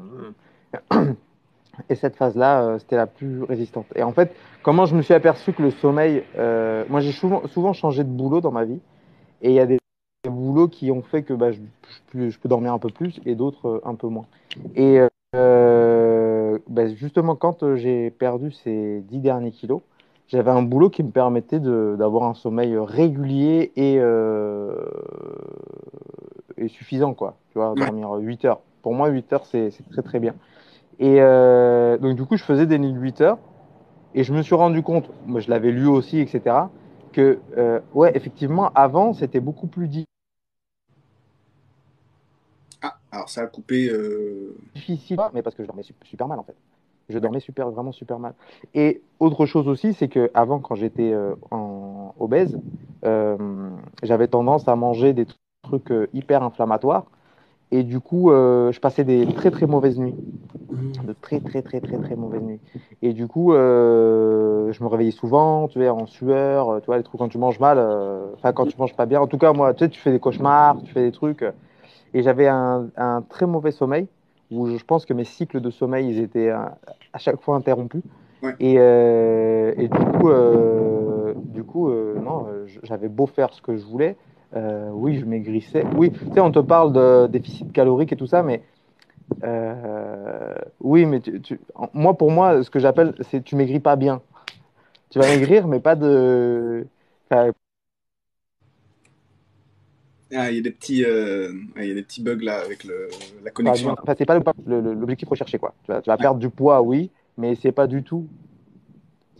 Et cette phase-là, euh, c'était la plus résistante. Et en fait, comment je me suis aperçu que le sommeil... euh, moi, j'ai souvent, souvent changé de boulot dans ma vie. Et il y a des, des boulots qui ont fait que bah, je, je peux, je peux dormir un peu plus et d'autres euh, un peu moins. Et bah, justement, quand j'ai perdu ces 10 derniers kilos, j'avais un boulot qui me permettait d'avoir un sommeil régulier et, et suffisant, quoi. Tu vois, dormir 8 heures. Pour moi, 8 heures, c'est très très bien. Et euh, donc, du coup, je faisais des nuits de 8 heures et je me suis rendu compte, moi je l'avais lu aussi, etc., que, euh, ouais, effectivement, avant, c'était beaucoup plus di- Ah, alors ça a coupé. euh, difficile, mais parce que je dormais su- super mal en fait. Je dormais super, vraiment super mal. Et autre chose aussi, c'est que avant, quand j'étais euh, en obèse, j'avais tendance à manger des trucs hyper inflammatoires. Et du coup, euh, je passais des très très mauvaises nuits, de très très très très très mauvaises nuits. Et du coup, euh, je me réveillais souvent, tu vois, en sueur, tu vois, les trucs quand tu manges mal, euh, enfin quand tu manges pas bien. En tout cas, moi, tu sais, tu fais des cauchemars, tu fais des trucs. et j'avais un, un très mauvais sommeil où je pense que mes cycles de sommeil ils étaient à chaque fois interrompus. Ouais. Et, et du coup, du coup non, j'avais beau faire ce que je voulais. Euh, oui, je maigrissais. Oui, tu sais, on te parle de déficit calorique et tout ça, mais euh, oui, mais tu, tu- en- moi, pour moi, ce que j'appelle, c'est tu maigris pas bien. Tu vas maigrir, mais pas de. enfin, Ah, il y a des petits, euh, il y a des petits bugs là avec le, la connexion. Enfin, c'est pas l'objectif recherché, quoi. Tu vas, tu vas perdre du poids, oui, mais c'est pas du tout.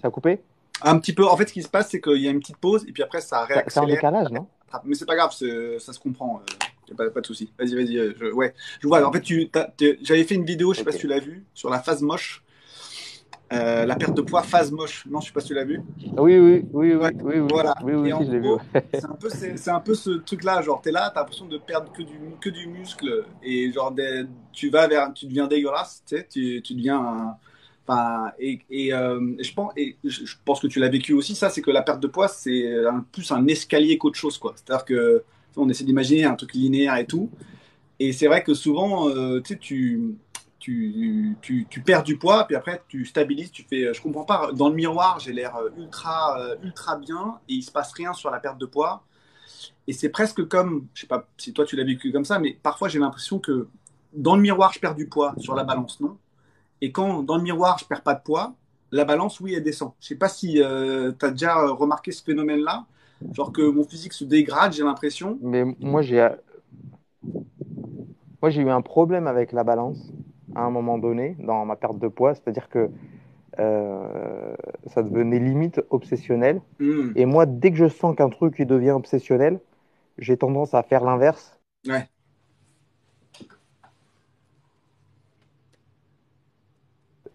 Ça a coupé? Un petit peu. En fait, ce qui se passe, c'est qu'il y a une petite pause et puis après, ça Ça- C'est réaccélère. décalage, non? Mais c'est pas grave, ça se comprend. euh, y a pas, pas de souci. Vas-y, vas-y. euh, je- ouais. Je vois. En fait, j'avais fait une vidéo, je sais pas si tu l'as vu, sur la phase moche. Euh, la perte de poids, phase moche. Non, je sais pas si tu l'as vu. Oui, oui, oui, oui, Ouais, oui, oui, voilà. oui, oui, je l'ai vu. C'est un peu, c'est un peu ce truc-là, genre t'es là, t'as l'impression de perdre que du, que du muscle et genre des- tu vas vers, tu deviens dégueulasse, tu sais, tu, tu deviens, un- et, euh, je pense que tu l'as vécu aussi, ça, c'est que la perte de poids c'est plus un escalier qu'autre chose. C'est-à-dire que on essaie d'imaginer un truc linéaire et tout, et c'est vrai que souvent, euh, tu tu perds du poids, puis après tu stabilises, tu fais, je comprends pas, dans le miroir j'ai l'air ultra, euh, ultra bien et il se passe rien sur la perte de poids. Et c'est presque comme, je sais pas si toi tu l'as vécu comme ça, mais parfois j'ai l'impression que dans le miroir je perds du poids, sur la balance non? Et quand dans le miroir je perds pas de poids, la balance oui elle descend. Je sais pas si tu as déjà euh, remarqué ce phénomène-là, genre que mon physique se dégrade, j'ai l'impression. Mais moi, j'ai, moi, j'ai eu un problème avec la balance à un moment donné dans ma perte de poids, c'est-à-dire que euh, ça devenait limite obsessionnel. Hmm, Et moi, dès que je sens qu'un truc il devient obsessionnel, j'ai tendance à faire l'inverse. ouais,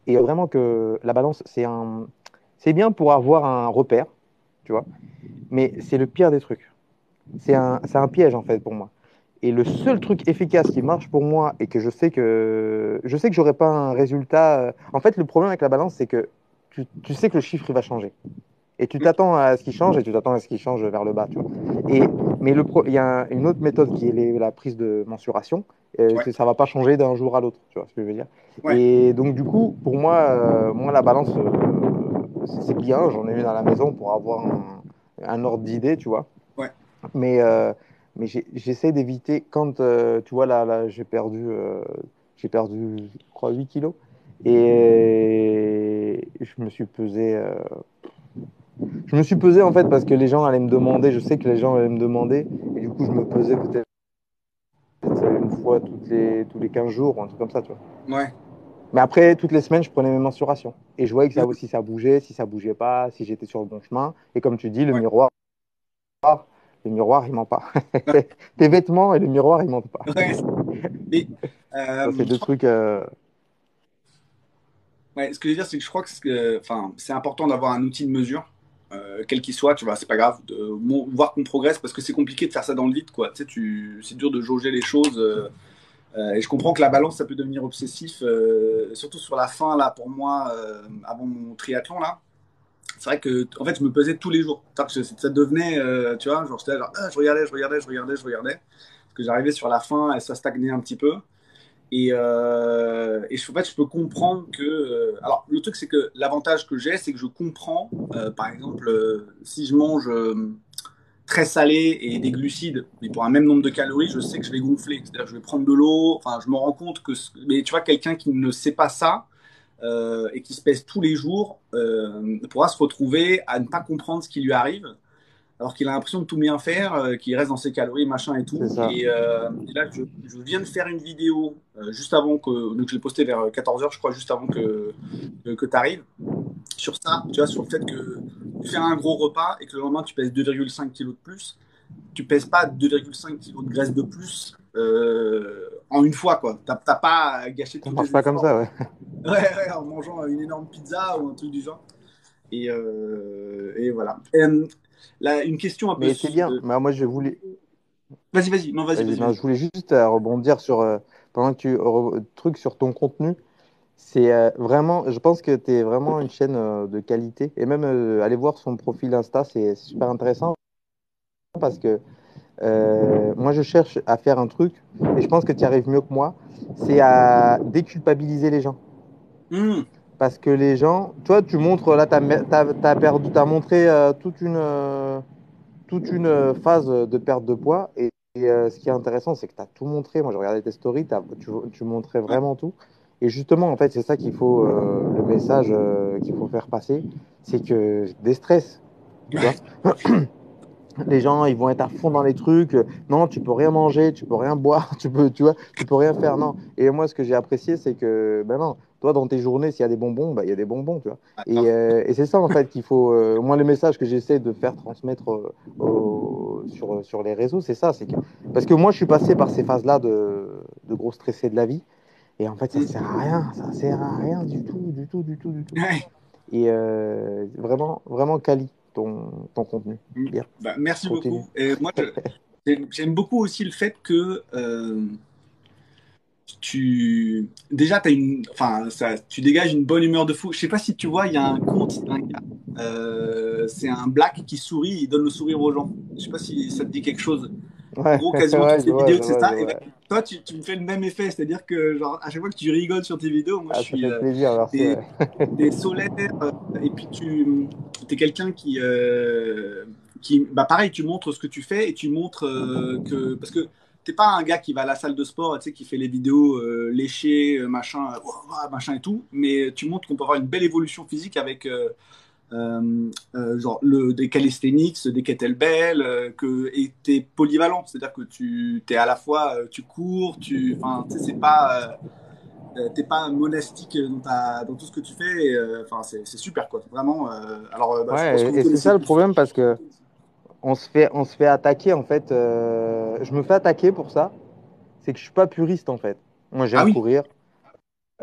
Et vraiment que la balance, c'est un, c'est bien pour avoir un repère, tu vois, mais c'est le pire des trucs. C'est un, piège en fait pour moi. Et le seul truc efficace qui marche pour moi et que je sais que je sais que j'aurai pas un résultat. euh, En fait, le problème avec la balance, c'est que tu, tu sais que le chiffre il va changer. Et tu t'attends à ce qu'il change et tu t'attends à ce qu'il change vers le bas, tu vois. Et, mais il y a un- une autre méthode qui est les- la prise de mensuration. Euh, Ouais. Ça va pas changer d'un jour à l'autre, tu vois ce que je veux dire. Ouais. Et donc du coup, pour moi, euh, moi la balance, euh, c'est bien. J'en ai une à la maison pour avoir un, un ordre d'idée, tu vois. Ouais. Mais euh, mais j'essaie d'éviter quand, tu vois, là, là j'ai perdu, j'ai perdu, je crois, 8 kilos. Et je me suis pesé. Euh, je me suis pesé en fait parce que les gens allaient me demander, je sais que les gens allaient me demander, et du coup je me pesais peut-être une fois toutes les, tous les 15 jours ou un truc comme ça, tu vois. ouais, Mais après, toutes les semaines, je prenais mes mensurations. Et je voyais que ça, si ça bougeait, si ça bougeait pas, si j'étais sur le bon chemin. Et comme tu dis, le Ouais. miroir, le miroir, il ment pas. Tes vêtements et le miroir, ils mentent pas. ouais. Mais euh, c'est deux trucs. euh, Ouais, ce que je veux dire, c'est que je crois que c'est enfin, c'est important d'avoir un outil de mesure, euh, quel qu'il soit, tu vois, c'est pas grave, de voir qu'on progresse parce que c'est compliqué de faire ça dans le vide, quoi. Tu sais, c'est dur de jauger les choses. euh, euh, et je comprends que la balance, ça peut devenir obsessif, surtout sur la fin, là, pour moi, avant mon triathlon, là. C'est vrai que, en fait, je me pesais tous les jours. Que ça devenait, tu vois, genre, ah, je regardais, je regardais, je regardais, je regardais. Parce que j'arrivais sur la fin et ça stagnait un petit peu. Et, euh, et en fait, je peux comprendre que. euh, alors, le truc, c'est que l'avantage que j'ai, c'est que je comprends, euh, par exemple, euh, si je mange très salé et des glucides, mais pour un même nombre de calories, je sais que je vais gonfler. C'est-à-dire que je vais prendre de l'eau. Enfin, je me rends compte que. Mais tu vois, quelqu'un qui ne sait pas ça et qui se pèse tous les jours pourra se retrouver à ne pas comprendre ce qui lui arrive. Alors qu'il a l'impression de tout bien faire, euh, qu'il reste dans ses calories, machin et tout. Ça. Et, euh, et là, je, je viens de faire une vidéo euh, juste avant que. Donc, je l'ai postée vers 14h, je crois, juste avant que, que, tu arrives. Sur ça, tu vois, sur le fait que tu fais un gros repas et que le lendemain, tu pèses 2,5 kg de plus. Tu pèses pas 2,5 kg de graisse de plus euh, en une fois, quoi. T'as pas gâché Ça tous marche pas comme ça, ouais. Ouais, ouais, en mangeant une énorme pizza ou un truc du genre. Et, euh, et voilà. Une question un peu. Mais c'est bien. Mais moi, je voulais, Vas-y, vas-y. Non, vas-y, Vas-y, vas-y. non, je voulais juste euh, rebondir sur, euh, pendant que tu truc sur ton contenu. C'est euh, vraiment, je pense que tu es vraiment une chaîne de qualité. Et même aller voir son profil Insta, c'est super intéressant parce que moi, je cherche à faire un truc et je pense que tu y arrives mieux que moi. C'est à déculpabiliser les gens. Hum, Parce que les gens, toi, tu montres, là, tu as, perdu, as montré euh, toute, une, euh, toute une euh, phase de perte de poids. Et, ce qui est intéressant, c'est que tu as tout montré. Moi, je regardais tes stories, tu, tu montrais vraiment tout. Et justement, en fait, c'est ça qu'il faut, le message qu'il faut faire passer, c'est que. Tu vois les gens, ils vont être à fond dans les trucs. Non, tu peux rien manger, tu peux rien boire, tu peux, tu vois, tu peux rien faire. Non. Et moi, ce que j'ai apprécié, c'est que, ben non, toi, dans tes journées, s'il y a des bonbons, bah, il y a des bonbons, tu vois. Et, euh, et c'est ça, en fait, qu'il faut. Euh, moi, le message que j'essaie de faire transmettre euh, sur, sur les réseaux, c'est ça. que Parce que moi, je suis passé par ces phases-là de, de gros stressé de la vie. Et en fait, ça sert à rien. Ça sert à rien du tout, du tout, du tout, du tout. Et vraiment, vraiment quali ton, ton contenu. Mm. Bah, merci beaucoup. Et moi, j'aime beaucoup aussi le fait que tu déjà as une enfin ça, tu dégages une bonne humeur de fou. Je sais pas si tu vois il y a un compte gars euh, c'est un black qui sourit il donne le sourire aux gens. Je sais pas si ça te dit quelque chose. Ouais, gros quasiment toutes les vidéos c'est ça et ben, toi tu, tu, me fais le même effet c'est à dire que genre à chaque fois que tu rigoles sur tes vidéos moi ah, je suis euh, plaisir, des, des solaires euh, et puis tu es quelqu'un qui euh, qui bah pareil tu montres ce que tu fais et tu montres que parce que t'es pas un gars qui va à la salle de sport, tu sais, qui fait les vidéos euh, léchées, euh, machin, euh, machin et tout, mais tu montres qu'on peut avoir une belle évolution physique avec genre le, des calisthenics, des kettlebells, que et t'es polyvalent, c'est-à-dire que tu es à la fois tu cours, tu, enfin, tu sais, c'est pas t'es pas monastique dans, ta, dans tout ce que tu fais, enfin c'est super quoi, vraiment. alors, bah, ouais, et c'est ça le problème parce que on se fait, on se fait attaquer en fait. Euh, je me fais attaquer pour ça. C'est que je suis pas puriste en fait. Moi j'aime ah courir.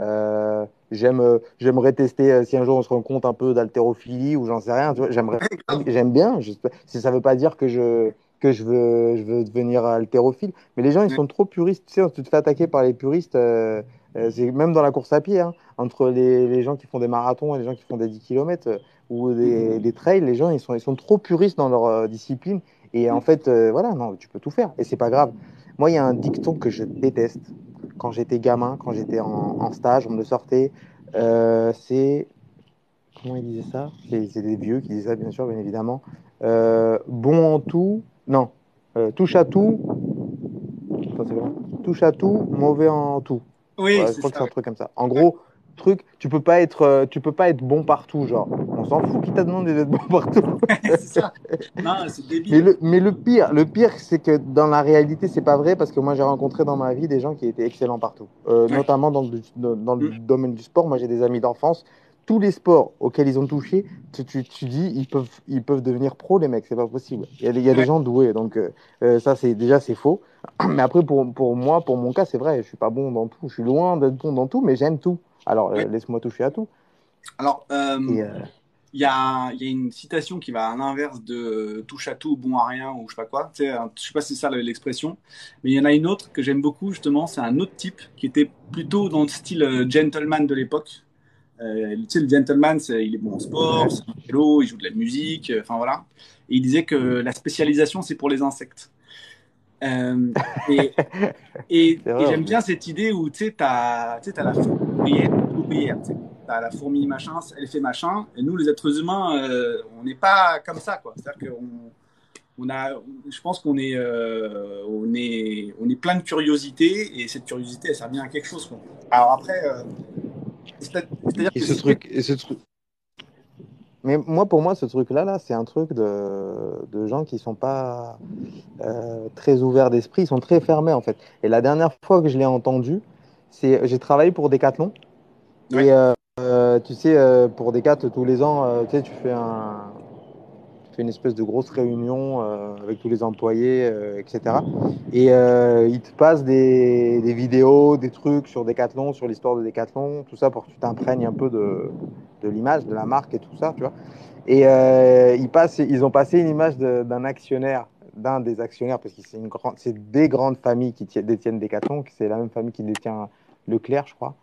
Euh, j'aime, j'aimerais tester euh, si un jour on se rend compte un peu d'haltérophilie ou j'en sais rien. J'aimerais, j'aime bien. Je, si ça veut pas dire que je que je veux, je veux devenir haltérophile. Mais les gens ils sont trop puristes. Tu sais, tu te fais attaquer par les puristes. Même dans la course à pied, hein, entre les, les, gens qui font des marathons et les gens qui font des 10 km ou des, des, trails, les gens ils sont, ils sont trop puristes dans leur euh, discipline. Et en fait, euh, voilà, non, tu peux tout faire et c'est pas grave. Moi, il y a un dicton que je déteste. Quand j'étais gamin, quand j'étais en, en, stage, on me le sortait. Euh, c'est. Comment il disait ça? C'est des vieux qui disaient ça, bien sûr, bien évidemment. Euh, bon en tout. Non. touche à tout. touche à tout, mauvais en tout. Oui, je crois que c'est un truc comme ça. En gros, truc, tu peux pas être, euh, tu peux pas être bon partout, genre. On s'en fout qui t'a demandé d'être bon partout. c'est ça. Non, c'est débile. Mais le, mais le pire, le pire, c'est que dans la réalité, c'est pas vrai parce que moi, j'ai rencontré dans ma vie des gens qui étaient excellents partout, euh, notamment dans le, dans le mm. domaine du sport. Moi, j'ai des amis d'enfance. Tous les sports auxquels ils ont touché, tu, tu, tu, dis, ils peuvent, ils peuvent devenir pros, les mecs. C'est pas possible. Il y a, il y a des gens doués, donc euh, ça, c'est déjà c'est faux. Mais après, pour, pour moi, pour mon cas, c'est vrai. Je suis pas bon dans tout. Je suis loin d'être bon dans tout, mais j'aime tout. Alors, euh, laisse-moi toucher à tout. Alors, euh, euh, il y, a, y, a, une citation qui va à l'inverse de touche à tout, bon à rien, ou je sais pas quoi. Tu sais, je sais pas si c'est ça l'expression, mais il y en a une autre que j'aime beaucoup, justement, c'est un autre type qui était plutôt dans le style gentleman de l'époque. Euh, tu sais, le gentleman, il est bon en sport, c'est un vélo, il joue de la musique, enfin voilà. Et il disait que la spécialisation, c'est pour les insectes. Euh, et, et, j'aime bien cette idée où tu sais, tu as, la fourmi ouvrière, tu as la fourmi machin, elle fait machin, et nous les êtres humains, euh, on n'est pas comme ça, quoi. C'est-à-dire qu'on on a, je pense qu'on est, euh, on est, on est plein de curiosité, et cette curiosité, elle sert bien à quelque chose. Quoi. Alors après, c'est-à-dire que ce truc, et ce truc, mais moi, pour moi, ce truc-là, là, c'est un truc de, de, gens qui sont pas euh, très ouverts d'esprit, ils sont très fermés en fait. Et la dernière fois que je l'ai entendu, c'est j'ai travaillé pour Decathlon. Et euh, euh, tu sais, euh, pour Decathlon, tous les ans, euh, tu sais, tu fais un, tu fais une espèce de grosse réunion euh, avec tous les employés, etc. Et ils te passent des, des, vidéos, des trucs sur Decathlon, sur l'histoire de Decathlon, tout ça pour que tu t'imprègnes un peu de de l'image, de la marque et tout ça, tu vois. Et euh, ils, passent, ils ont passé une image d'un actionnaire, d'un des actionnaires, parce que c'est grande, des grandes familles qui détiennent Decathlon, c'est la même famille qui détient Leclerc, je crois,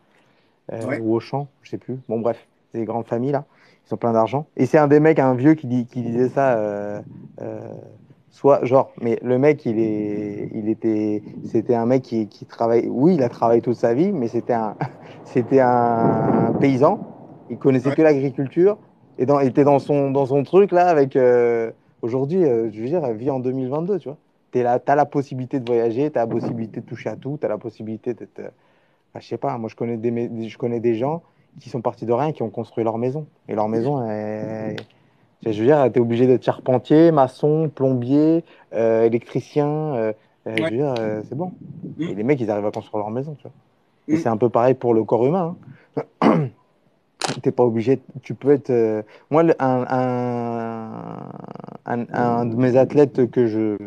euh, ou Auchan, je sais plus. Bon, bref, c'est des grandes familles là, ils ont plein d'argent. Et c'est un des mecs, un vieux qui, dit, qui disait ça. Euh, euh soit genre mais le mec il est il était c'était un mec qui, qui travaille oui il a travaillé toute sa vie mais c'était un c'était un paysan il connaissait que l'agriculture et dans, il était dans son, dans son truc là avec. Euh, Aujourd'hui, euh, je veux dire, vit en 2022, tu vois. Tu as la possibilité de voyager, tu as la possibilité de toucher à tout, tu as la possibilité d'être. Euh, je sais pas, moi je connais, des, je connais des gens qui sont partis de rien, qui ont construit leur maison. Et leur maison, elle, Je veux dire, tu es obligé d'être charpentier, maçon, plombier, euh, électricien. euh, euh, Je veux dire, euh, c'est bon. Mm. Et les mecs, ils arrivent à construire leur maison, tu vois. Et Mm. c'est un peu pareil pour le corps humain. hein. T'es pas obligé, tu peux être. Moi, un, un, un, un de mes athlètes que je.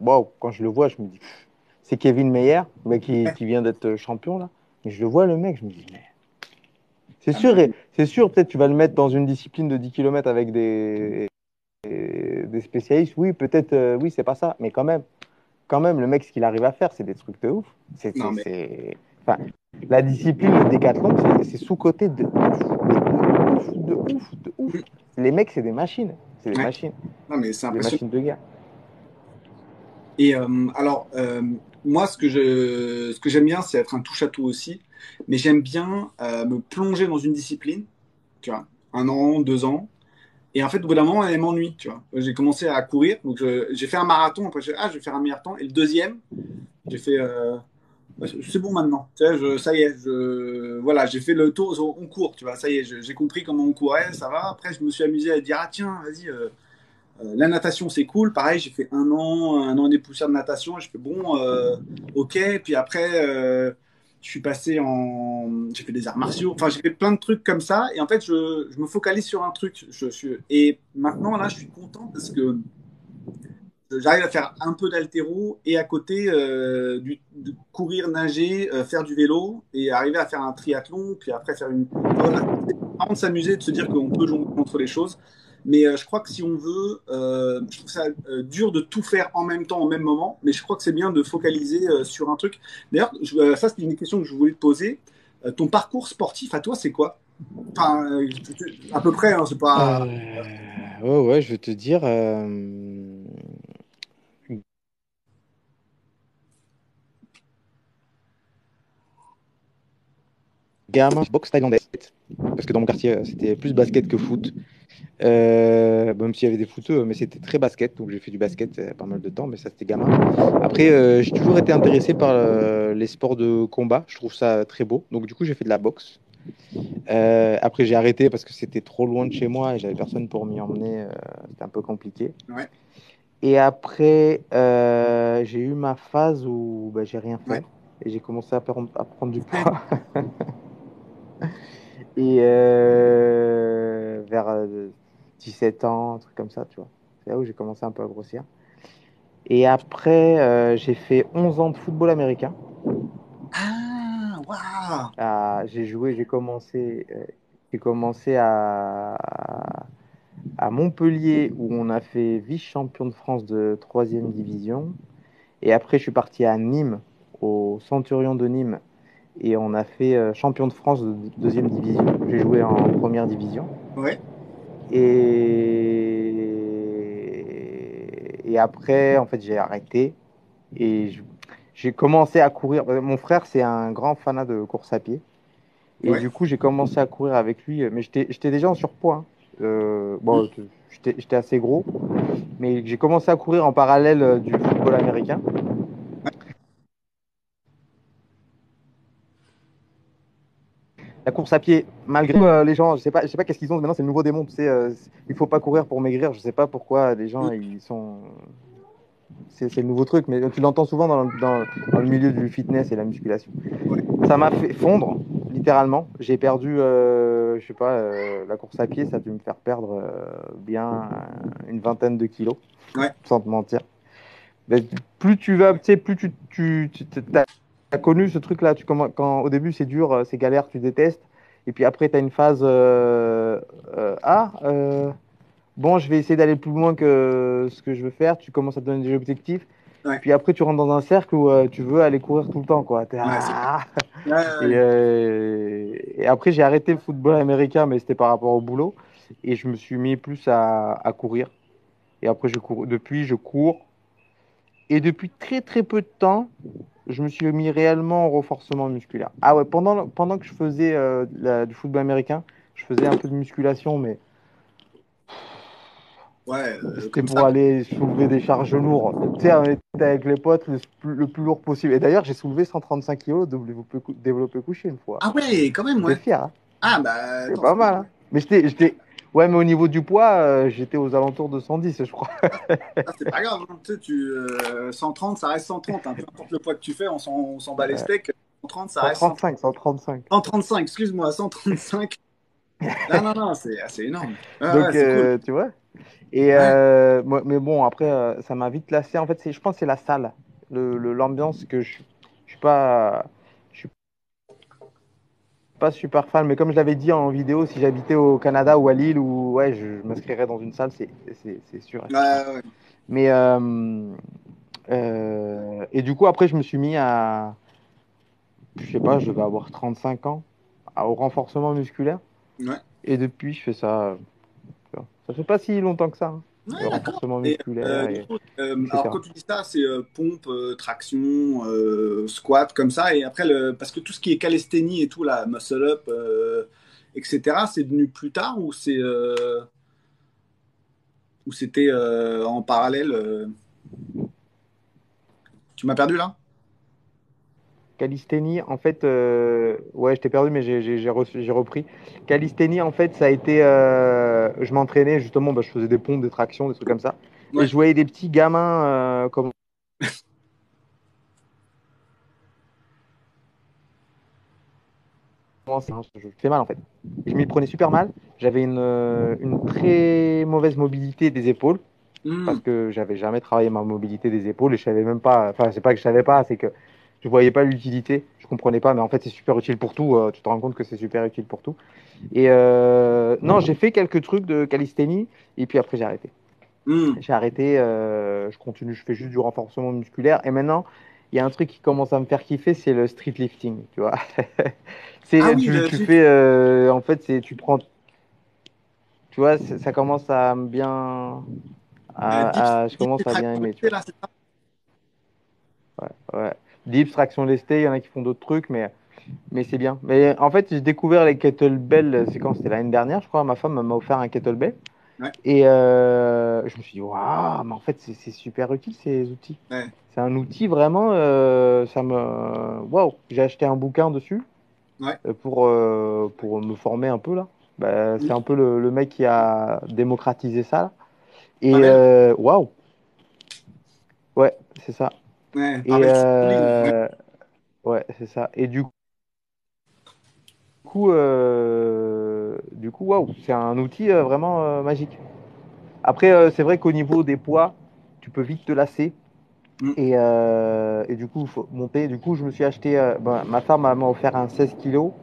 Waouh, quand je le vois, je me dis. C'est Kevin Meyer, mec qui, qui vient d'être champion, là. Mais je le vois, le mec, je me dis, mais. C'est sûr, c'est sûr, peut-être tu vas le mettre dans une discipline de 10 km avec des, spécialistes. Oui, peut-être, euh, oui, c'est pas ça. Mais quand même, quand même, le mec, ce qu'il arrive à faire, c'est des trucs de ouf. C'est, mais- Enfin, la discipline, le décathlon, c'est, sous-côté de ouf, de ouf, de ouf, de ouf. Les mecs, c'est des machines. C'est des Ouais. machines, Non, mais c'est des machines de guerre. Et euh, alors, euh, moi, ce que je, ce que j'aime bien, c'est être un touche-à-tout aussi. Mais j'aime bien euh, me plonger dans une discipline, tu vois, un an, deux ans. Et en fait, au bout d'un moment, elle m'ennuie, tu vois. J'ai commencé à courir, donc je- j'ai fait un marathon. Après, j'ai ah, je vais faire un meilleur temps. Et le deuxième, j'ai fait, euh, bah, c'est bon maintenant. Tu sais, je, ça y est, je, voilà, j'ai fait le tour. On court, tu vois. Ça y est, je- j'ai compris comment on courait, ça va. Après, je me suis amusé à dire, ah tiens, vas-y. euh, euh, la natation, c'est cool. Pareil, j'ai fait un an, un an des poussières de natation. Et je fais bon, euh, ok. Puis après, euh, je suis passé en. J'ai fait des arts martiaux. Enfin, j'ai fait plein de trucs comme ça. Et en fait, je, je me focalise sur un truc. Je, suis... Et maintenant, là, je suis content parce que j'arrive à faire un peu d'altéro et à côté, euh, du, de courir, nager, euh, faire du vélo et arriver à faire un triathlon. Puis après, faire une. Voilà. C'est marrant de s'amuser, de se dire qu'on peut jongler entre les choses. Mais euh, je crois que si on veut, euh, je trouve ça euh, dur de tout faire en même temps, au même moment. Mais je crois que c'est bien de focaliser sur un truc. D'ailleurs, ça, c'est une question que je voulais te poser. Ton parcours sportif à toi, c'est quoi? Enfin, à peu près, hein, c'est pas. Ouais, ouais, je vais te dire. euh, Gamin, boxe thaïlandaise. Parce que dans mon quartier, euh, c'était plus basket que foot. Euh, même s'il y avait des footeux, mais c'était très basket. Donc j'ai fait du basket euh, pas mal de temps, mais ça c'était gamin. Après, euh, j'ai toujours été intéressé par les sports de combat. Je trouve ça très beau. Donc du coup, j'ai fait de la boxe. Après, j'ai arrêté parce que c'était trop loin de chez moi et j'avais personne pour m'y emmener. c'était un peu compliqué. Ouais. Et après, j'ai eu ma phase où bah, j'ai rien fait Ouais. et j'ai commencé à prendre du poids. et euh, vers euh, 17 ans, un truc comme ça, tu vois. C'est là où j'ai commencé un peu à grossir. Et après, euh, j'ai fait 11 ans de football américain. Ah, waouh Ah, j'ai joué, j'ai commencé, euh, j'ai commencé à, à Montpellier où on a fait vice-champion de France de troisième division. Et après, je suis parti à Nîmes, au Centurion de Nîmes, et on a fait euh, champion de France de deuxième division. J'ai joué en première division. Ouais. Et, et après, en fait, j'ai arrêté et j'ai commencé à courir. Mon frère, c'est un grand fanat de course à pied. Et Ouais. du coup, j'ai commencé à courir avec lui. Mais j'étais déjà en surpoids. hein. Euh, bon, j'étais assez gros. Mais j'ai commencé à courir en parallèle euh, du football américain. La course à pied, malgré euh, les gens, je sais pas, je sais pas qu'est-ce qu'ils ont. Maintenant, c'est le nouveau démon. Tu sais, euh, il faut pas courir pour maigrir. Je sais pas pourquoi les gens ils sont. C'est le nouveau truc, mais tu l'entends souvent dans, le- dans- dans le milieu du fitness et la musculation. Ouais. Ça m'a fait fondre, littéralement. J'ai perdu, euh, je sais pas, euh, la course à pied, ça a dû me faire perdre euh, bien une vingtaine de kilos, Ouais. sans te mentir. Mais plus tu vas, tu sais, plus tu, tu, tu as, connu ce truc-là. Tu commen- quand au début c'est dur, euh, c'est galère, tu détestes, et puis après tu as une phase euh, euh, ah. euh, bon, je vais essayer d'aller plus loin que ce que je veux faire. Tu commences à te donner des objectifs. Ouais. Puis après, tu rentres dans un cercle où tu veux aller courir tout le temps. Quoi. Ouais, ah et, et après, j'ai arrêté le football américain, mais c'était par rapport au boulot. Et je me suis mis plus à, à courir. Et après, je cours. depuis, je cours. Et depuis très très peu de temps, je me suis mis réellement au renforcement musculaire. Ah ouais, pendant, pendant que je faisais euh, la- du football américain, je faisais un peu de musculation, mais Ouais, euh, c'était pour ça. aller soulever des charges lourdes. Tu sais, on était avec les potes le plus, le plus lourd possible. Et d'ailleurs, j'ai soulevé 135 kg de développé, cou- développé couché une fois. Ah ouais, quand même, J'étais ouais. fier. hein. Ah bah. C'est pas mal. hein. Mais j'étais, Ouais, mais au niveau du poids, euh, j'étais aux alentours de 110, je crois. Ah, c'est pas grave, hein. tu sais, tu, euh, 130, ça reste 130. hein. Peu importe le poids que tu fais, on s'en, bat les steaks. 130, ça reste 135, 135. 135, excuse-moi, 135. Non, non, non, c'est c'est énorme. Donc, ouais, c'est euh, tu vois. Et Ouais. euh, moi- mais bon, après, euh, ça m'a vite lassé. En fait, c'est- je pense que c'est la salle, le, le- l'ambiance que je, je suis pas, pas super fan. Mais comme je l'avais dit en vidéo, si j'habitais au Canada ou à Lille, ou ouais, je, je m'inscrirais dans une salle, c'est, c'est, c'est sûr. cool. Ouais, ouais. Mais euh, euh, et du coup, après, je me suis mis à, je sais pas, je devais avoir 35 ans, à- au renforcement musculaire. Ouais. Et depuis, je fais ça. Ça fait pas si longtemps que ça. hein, Ouais, renforcement musculaire. euh, et- euh, alors quand tu dis ça, c'est euh, pompe, euh, traction, euh, squat, comme ça. Et après, le, parce que tout ce qui est calisthénie et tout, là, muscle up, euh, etc., c'est venu plus tard ou c'est euh, ou c'était euh, en parallèle euh? Tu m'as perdu là? Calisthénie, en fait, euh, ouais, je t'ai perdu, mais j'ai repris. Calisthénie, en fait, ça a été. euh, je m'entraînais justement, bah, je faisais des pompes, des tractions, des trucs comme ça. Ouais. Et je voyais des petits gamins euh, comme. Je fais mal en fait. Je m'y prenais super mal. J'avais une, euh, une très mauvaise mobilité des épaules Hmm. parce que j'avais jamais travaillé ma mobilité des épaules et je savais même pas. Enfin, c'est pas que je savais pas, c'est que je voyais pas l'utilité. Je comprenais pas, mais en fait, c'est super utile pour tout. euh, tu te rends compte que c'est super utile pour tout. Et euh, non, j'ai fait quelques trucs de calisthénie et puis après j'ai arrêté. Hmm. J'ai arrêté. euh, je continue, je fais juste du renforcement musculaire et maintenant. Il y a un truc qui commence à me faire kiffer, c'est le street lifting, tu vois. c'est Ah tu, fais, en fait, c'est tu prends, tu vois, ça commence à me bien, à- je commence à bien aimer, tu vois. ça? Ouais. Dips, traction lestée, il y en a qui font d'autres trucs, mais, mais c'est bien. Mais en fait, j'ai découvert les kettlebells, c'est quand? C'était l'année dernière, je crois. Ma femme m'a offert un kettlebell. Ouais. Et euh, je me suis dit, waouh, mais en fait, c'est super utile ces outils. Ouais. C'est un outil vraiment, euh, ça me. Waouh! J'ai acheté un bouquin dessus Ouais. euh, pour, euh, pour me former un peu là. Bah, c'est un peu le, le mec qui a démocratisé ça. là. Et euh, waouh! Ouais, c'est ça. Ouais, Et avec Sterling, ouais. euh, ouais, c'est ça. Et du coup, euh, du coup, waouh, c'est un outil euh, vraiment euh, magique. Après, euh, c'est vrai qu'au niveau des poids, tu peux vite te lasser. Mm. Et, euh, et du coup, faut monter. Du coup, je me suis acheté. euh, ben, ma femme m'a offert un 16 kg.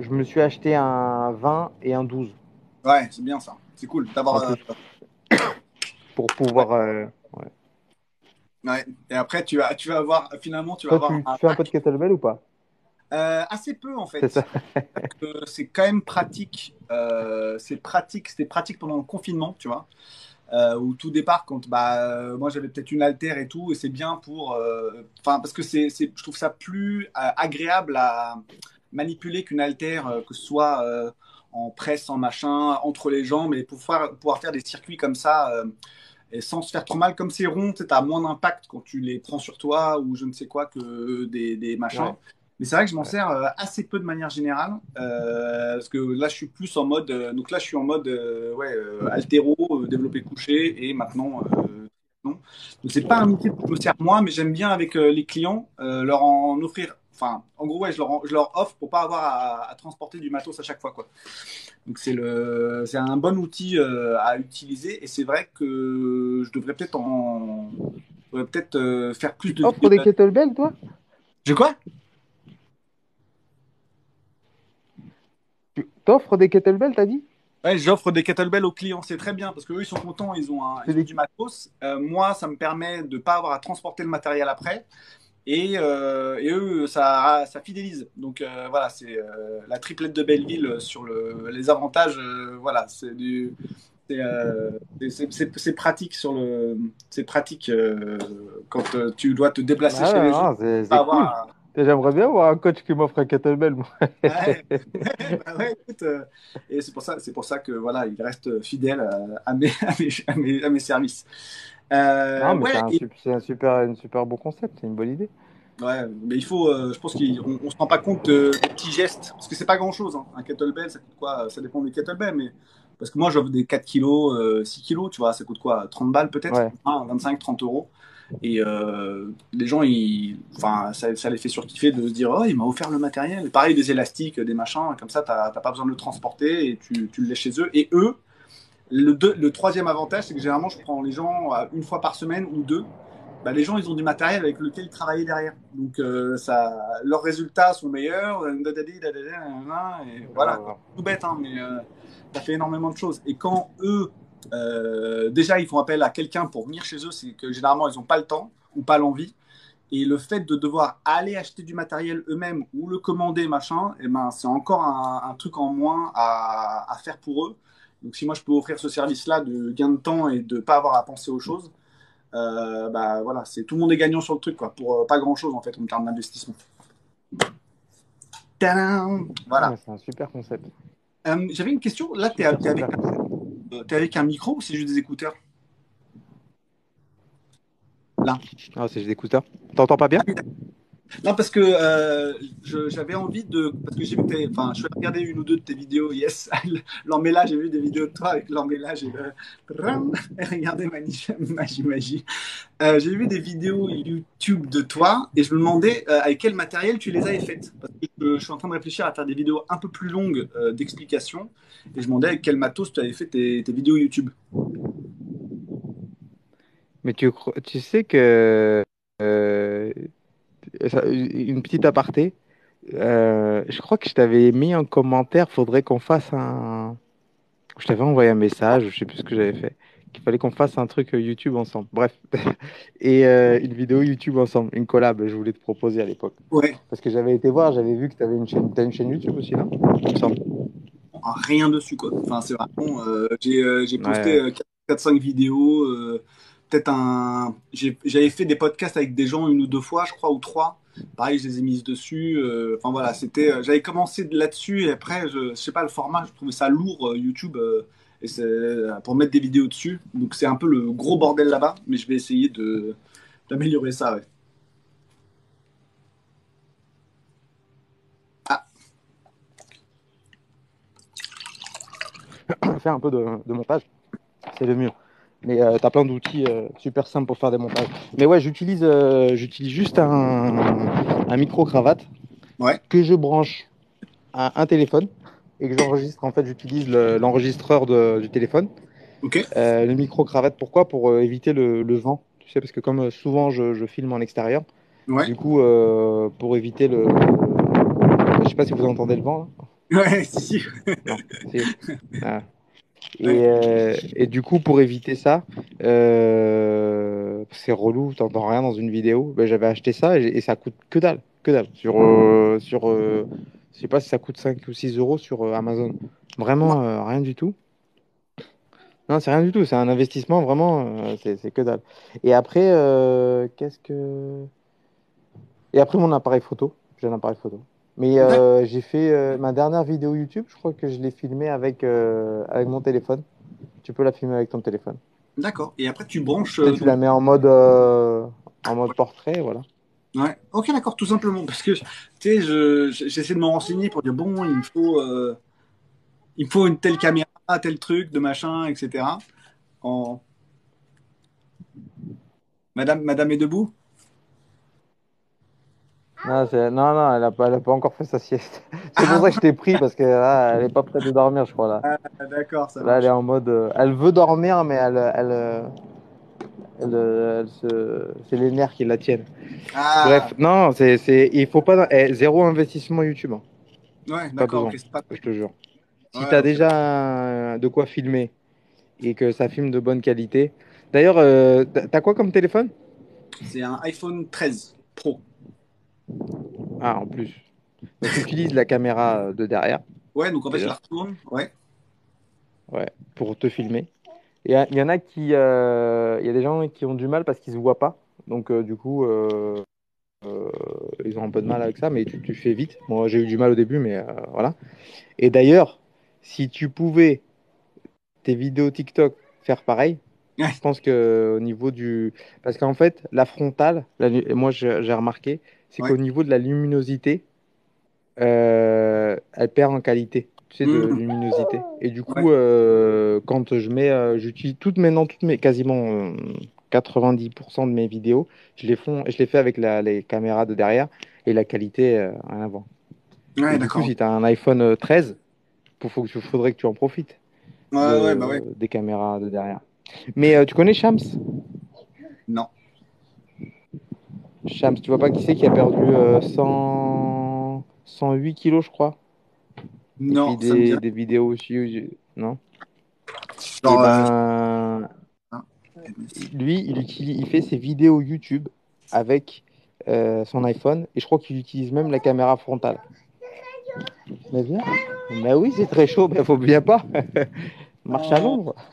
Je me suis acheté un 20 et un 12 Ouais, c'est bien ça. C'est cool d'avoir. Euh, pour pouvoir. euh, ouais. Et après, tu vas, tu vas avoir finalement, tu vas Toi, avoir tu, un tu fais un peu de kettlebell ou pas? Euh, assez peu en fait. c'est quand même pratique. Euh, c'est pratique. C'était pratique pendant le confinement, tu vois. Euh, au tout départ, quand bah, euh, moi j'avais peut-être une altère et tout, et c'est bien pour. Enfin, parce que c'est, je trouve ça plus agréable à manipuler qu'une altère, euh, que ce soit en presse, en machin, entre les jambes, et pouvoir, pouvoir faire des circuits comme ça. Euh, et sans se faire trop mal, comme c'est rond, tu as moins d'impact quand tu les prends sur toi ou je ne sais quoi que des, des machins. Ouais. Mais c'est vrai que je m'en Ouais. sers euh, assez peu de manière générale, euh, parce que là je suis plus en mode, euh, donc là je suis en mode euh, ouais, euh, altéro, euh, développé couché, et maintenant euh, non. Donc c'est pas un outil que je me sers moi, mais j'aime bien avec euh, les clients euh, leur en offrir. Enfin, en gros ouais, je leur, en- je leur offre pour pas avoir à, à transporter du matos à chaque fois quoi. Donc c'est le, c'est un bon outil euh, à utiliser, et c'est vrai que je devrais peut-être en, peut-être euh, faire plus de. Offre des kettlebells, toi? Je quoi? Tu t'offres des kettlebells, t'as dit? Ouais, j'offre des kettlebells aux clients, c'est très bien parce qu'eux ils sont contents, ils ont, un, ils ont du matos. Euh, moi, ça me permet de pas avoir à transporter le matériel après. Et, euh, et eux, ça, ça fidélise. Donc euh, voilà, c'est euh, la triplette de Belleville sur le, les avantages. voilà, c'est du, pratique sur le, c'est pratique quand tu dois te déplacer Ah chez les gens. cool. à- J'aimerais bien avoir un coach qui m'offre un kettlebell, moi. Ouais, bah ouais, écoute, euh, et c'est pour ça, c'est pour ça que voilà, il reste fidèle à, à mes, à mes, à mes, à mes services. Euh, ouais, c'est un, et- super, un super beau concept, c'est une bonne idée. ouais, mais il faut, euh, je pense qu'on on se rend pas compte de- des petits gestes, parce que c'est pas grand chose. un kettlebell, ça coûte quoi Ça dépend des kettlebells, mais Parce que moi, j'offre des 4 kilos, euh, 6 kilos, tu vois, ça coûte quoi 30 balles peut-être? Ouais. Hein, 25, 30 euros. Et euh, les gens, ils, enfin, ça, ça les fait surkiffer de se dire, oh, il m'a offert le matériel. Pareil, des élastiques, des machins, comme ça, t'as t'as pas besoin de le transporter et tu, tu le laisses chez eux. Et eux, le, deux- le troisième avantage, c'est que généralement, je prends les gens euh, une fois par semaine ou deux. Bah, les gens, ils ont du matériel avec lequel travailler derrière. Donc, euh, ça, leurs résultats sont meilleurs. Et voilà, tout bête, hein, mais euh, ça fait énormément de choses. Et quand eux, euh, déjà, ils font appel à quelqu'un pour venir chez eux, c'est que généralement, ils n'ont pas le temps ou pas l'envie. Et le fait de devoir aller acheter du matériel eux-mêmes ou le commander, machin, eh ben, c'est encore un, un truc en moins à, à faire pour eux. Donc, si moi, je peux offrir ce service-là de gain de temps et de pas avoir à penser aux choses, euh, bah voilà, c'est tout le monde est gagnant sur le truc, quoi, pour euh, pas grand-chose, en fait, en termes d'investissement. Tadam Voilà. Ouais, c'est un super concept. J'avais une question. Là, tu es, Super, avec, super concept. Euh, t'es avec un micro ou c'est juste des écouteurs Ah, c'est des écouteurs. T'entends pas bien? Non, parce que euh, j'avais envie de. Parce que j'ai vu que Enfin, je suis allé regarder une ou deux de tes vidéos. Yes, l'emmêlage, j'ai vu des vidéos de toi avec l'emmêlage regardez, magie, magie, magie. J'ai vu des vidéos YouTube de toi et je me demandais avec quel matériel tu les avais faites. Parce que je, suis en train de réfléchir à faire des vidéos un peu plus longues d'explications et je me demandais avec quel matos tu avais fait tes, vidéos YouTube. Mais tu, tu sais que une petite aparté. euh, je crois que je t'avais mis un commentaire. Faudrait qu'on fasse un. Je t'avais envoyé un message. Je sais plus ce que j'avais fait. Qu'il fallait qu'on fasse un truc euh, YouTube ensemble. Bref, et euh, une vidéo YouTube ensemble, une collab. Je voulais te proposer à l'époque. Ouais, Parce que j'avais été voir, j'avais vu que tu avais une chaîne, t'as une chaîne YouTube aussi, non? Il me semble. rien dessus quoi. Enfin, c'est vraiment. euh, j'ai posté Ouais. euh, 4-5 vidéos. Peut-être un. J'avais fait des podcasts avec des gens une ou deux fois, je crois, ou trois. Pareil, je les ai mises dessus. euh, Enfin voilà, c'était. euh, J'avais commencé de là-dessus et après, je, je sais pas, le format, je trouvais ça lourd euh, YouTube pour mettre des vidéos dessus. Donc c'est un peu le gros bordel là-bas, mais je vais essayer d'améliorer ça. Ouais. Ah, Faire un peu de, de montage, c'est le mieux. Mais tu t'as plein d'outils euh, super simples pour faire des montages. Mais ouais, j'utilise euh, j'utilise juste un, un micro-cravate Ouais. que je branche à un téléphone et que j'enregistre. En fait, j'utilise le- l'enregistreur de- du téléphone. ok. Euh, le micro-cravate, pourquoi? Pour euh, éviter le, le vent. Tu sais, parce que comme euh, souvent je, je filme en extérieur, Ouais. du coup, euh, pour éviter le. Je sais pas si vous entendez le vent. là. Ouais, si, si. Non, si. Ah. Et, euh, et du coup, pour éviter ça, euh, c'est relou, t'entends rien dans une vidéo. Ben, j'avais acheté ça et, et ça coûte que dalle, que dalle. Sur, euh, sur je sais pas si ça coûte 5 ou 6 euros sur Amazon. Vraiment, rien du tout. Non, c'est rien du tout. C'est un investissement, vraiment, c'est que dalle. Et après, qu'est-ce que. Et après, mon appareil photo. J'ai un appareil photo. Mais euh, j'ai fait euh, ma dernière vidéo YouTube, je crois que je l'ai filmée avec, euh, avec mon téléphone. Tu peux la filmer avec ton téléphone. D'accord. Et après, tu branches. Euh, tu la mets en mode, en mode portrait, voilà. Ouais, ok, d'accord, tout simplement. Parce que, tu sais, je- je- j'essaie de me renseigner pour dire, bon, il me faut, il me faut une telle caméra, tel truc, de machin, etc. En... Madame, Madame est debout? Non, non, non, elle a pas, pas encore fait sa sieste. C'est pour ça que je t'ai pris, parce que là, elle est pas prête de dormir, je crois, là. Ah, D'accord, ça Là, elle est en mode, euh, elle veut dormir, mais elle, elle, euh, elle, euh, elle se, c'est les nerfs qui la tiennent. Ah, Bref, non, c'est, c'est, il faut pas, eh, zéro investissement YouTube, hein, ouais, d'accord, besoin. ok, c'est pas... je te jure. Si Ouais, tu as déjà de quoi filmer et que ça filme de bonne qualité. D'ailleurs, euh, t'as quoi comme téléphone? C'est un iPhone 13 Pro. Ah, en plus. Donc, tu utilises la caméra de derrière Ouais, donc en fait, je la retourne. Ouais, ouais, pour te filmer. Et il y en a qui, euh, il y a des gens qui ont du mal parce qu'ils se voient pas. Donc, euh, du coup, euh, ils ont un peu de mal avec ça, mais tu, tu fais vite. Moi, j'ai eu du mal au début, mais voilà. Et d'ailleurs, si tu pouvais tes vidéos TikTok faire pareil, Ouais. je pense que au niveau du, parce qu'en fait, la frontale, la moi j'ai remarqué, c'est Ouais. qu'au niveau de la luminosité, euh, elle perd en qualité. tu sais, de Mhm. luminosité. Et du coup, euh, quand je mets, euh, j'utilise toutes maintenant, toutes mes, quasiment euh, 90% de mes vidéos, je les font, je les fais avec la- les caméras de derrière et la qualité, rien à voir. Ouais, du coup, si tu as un iPhone euh, 13, il faut, faudrait que tu en profites Ouais, de- bah ouais. des caméras de derrière. Mais tu connais Shams? Non. Shams, tu vois pas qui c'est qui a perdu euh, 100 108 kilos, je crois? Non, fait ça me dit des, des vidéos aussi, non? Genre, Eh euh, ben, Ah. lui, il, utilise, il fait ses vidéos YouTube avec euh, son iPhone et je crois qu'il utilise même la caméra frontale. Mais viens. Mais oui, c'est très chaud, mais faut bien pas. Marche à l'ombre.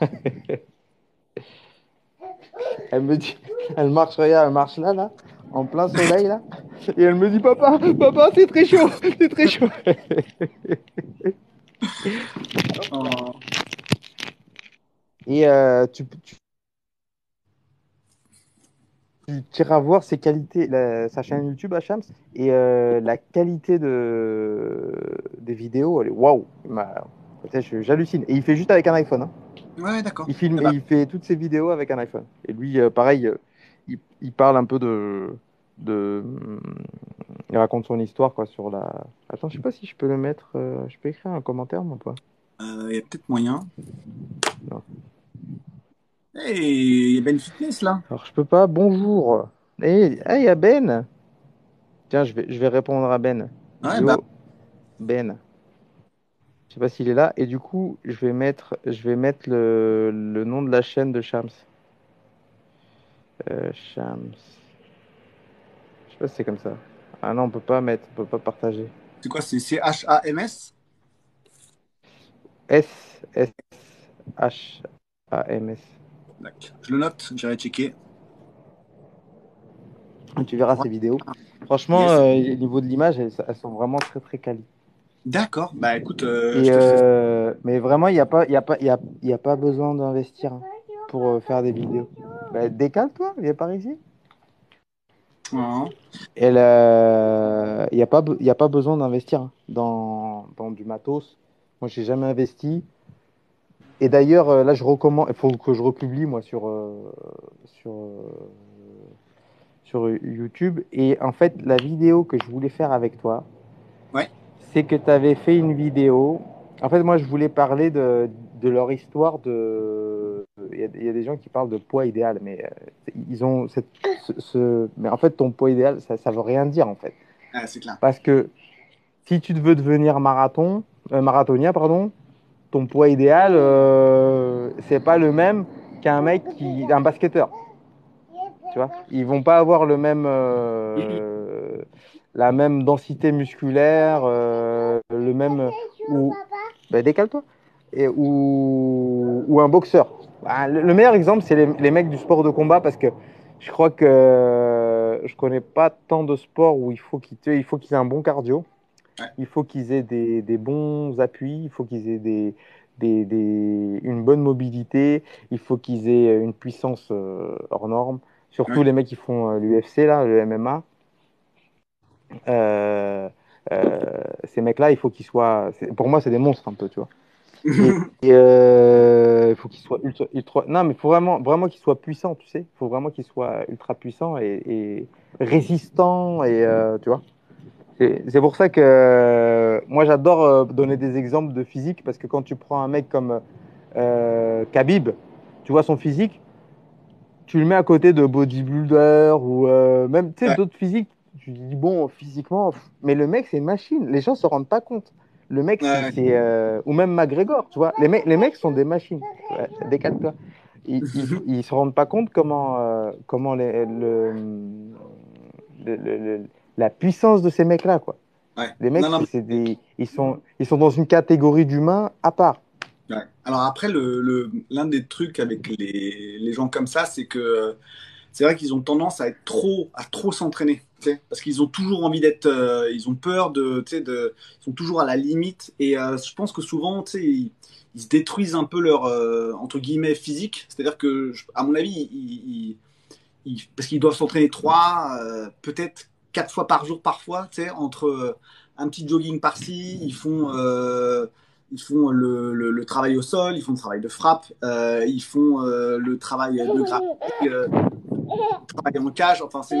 elle me dit, elle marche, regarde, elle marche là, là, en plein soleil, là. Et elle me dit, papa, papa, c'est très chaud, c'est très chaud. euh, Et euh, tu, tu, tu iras voir ses qualités, la- sa chaîne YouTube à Shams, et euh, la qualité de, des vidéos, elle est waouh! J'hallucine. Et il fait juste avec un iPhone. hein. ouais, d'accord. Il filme Eh et il fait toutes ses vidéos avec un iPhone. Et lui, euh, pareil, euh, il, il parle un peu de, de. Il raconte son histoire quoi sur la. Attends, je sais pas si je peux le mettre. euh, je peux écrire un commentaire, moi, pas. euh, il y a peut-être moyen. Non. Hey, il y a Ben Fitness là. Alors, je peux pas. Bonjour. Eh, ah, il y a Ben. Tiens, je vais, je vais répondre à Ben. Ouais, Yo, bah, Ben. Je sais pas s'il est là. Et du coup, je vais mettre, je vais mettre le, le nom de la chaîne de Shams. Euh, Shams. Je sais pas si c'est comme ça. Ah non, on peut pas mettre, on peut pas partager. c'est quoi C'est C-H-A-M-S S? S H A M S. Je le note, j'irai checker. Tu verras ces vidéos. Franchement, Yes. euh, au niveau de l'image, elles, elles sont vraiment très très quali. D'accord. Bah écoute, euh, Et, je te fais ça. mais vraiment, il n'y a pas, il y a pas, il y a, y a pas besoin d'investir hein, pour euh, faire des vidéos. Bah, décale-toi, viens par ici. Euh, il n'y a, pas y a pas besoin d'investir dans, dans du matos. Moi, j'ai jamais investi. Et d'ailleurs, euh, là, je recommande. Il faut que je republie, moi, sur, euh, sur, euh, sur YouTube. Et en fait, la vidéo que je voulais faire avec toi, Ouais. c'est que tu avais fait une vidéo. En fait, moi, je voulais parler de, de leur histoire de. Il y, a, il y a des gens qui parlent de poids idéal, mais euh, ils ont cette, ce, ce- Mais en fait, ton poids idéal, ça, ça veut rien dire, en fait. Ah, c'est clair. Parce que si tu veux devenir marathon, euh, marathonien, pardon, ton poids idéal, euh, c'est pas le même qu'un mec qui, un basketteur. Tu vois, ils vont pas avoir le même, euh, la même densité musculaire, le même ou, bah, décale-toi, et ou, ou un boxeur. Bah, le, le meilleur exemple, c'est les, les mecs du sport de combat parce que je crois que je connais pas tant de sports où il faut qu'ils te- il faut qu'ils aient un bon cardio, Ouais. il faut qu'ils aient des, des bons appuis, il faut qu'ils aient des, des, des- une bonne mobilité, il faut qu'ils aient une puissance euh, hors norme. Surtout Ouais. les mecs qui font euh, l'UFC là, le MMA. Euh, ces mecs-là, il faut qu'ils soient. Pour moi, c'est des monstres un peu, tu vois. Et, et, euh, il faut qu'ils soient ultra, ultra- Non, mais faut vraiment, vraiment qu'ils soient puissants, tu sais. Il faut vraiment qu'ils soient ultra puissants et, et résistants, et euh, tu vois. C'est pour ça que euh, moi, j'adore donner des exemples de physique parce que quand tu prends un mec comme euh, Khabib, tu vois son physique, tu le mets à côté de bodybuilder ou euh, même tu sais, Ouais. d'autres physiques. Tu dis, bon, physiquement, mais le mec, c'est une machine. Les gens se rendent pas compte. Le mec, c'est- Ouais. c'est. euh, ou même McGregor, tu vois. Les, mecs les mecs sont des machines. Ouais, Décale-toi. Ils, ils, ils se rendent pas compte comment, euh, comment les- le, le- le- le- la puissance de ces mecs-là, quoi. Ouais. Les mecs, Non, des, ils, sont, ils sont dans une catégorie d'humains à part. Ouais. Alors après, le, le- l'un des trucs avec les, les gens comme ça, c'est que c'est vrai qu'ils ont tendance à être trop, à trop s'entraîner, parce qu'ils ont toujours envie d'être, euh, ils ont peur de, ils sont toujours à la limite. Et euh, je pense que souvent, ils, ils se détruisent un peu leur euh, entre guillemets physique. C'est-à-dire que, à mon avis, ils, parce qu'ils doivent s'entraîner trois, peut-être quatre fois par jour parfois, entre un petit jogging par-ci, ils font, ils font le, le, travail au sol, ils font le travail de frappe, ils font le travail de graphique, euh, le travail en cage. Enfin, c'est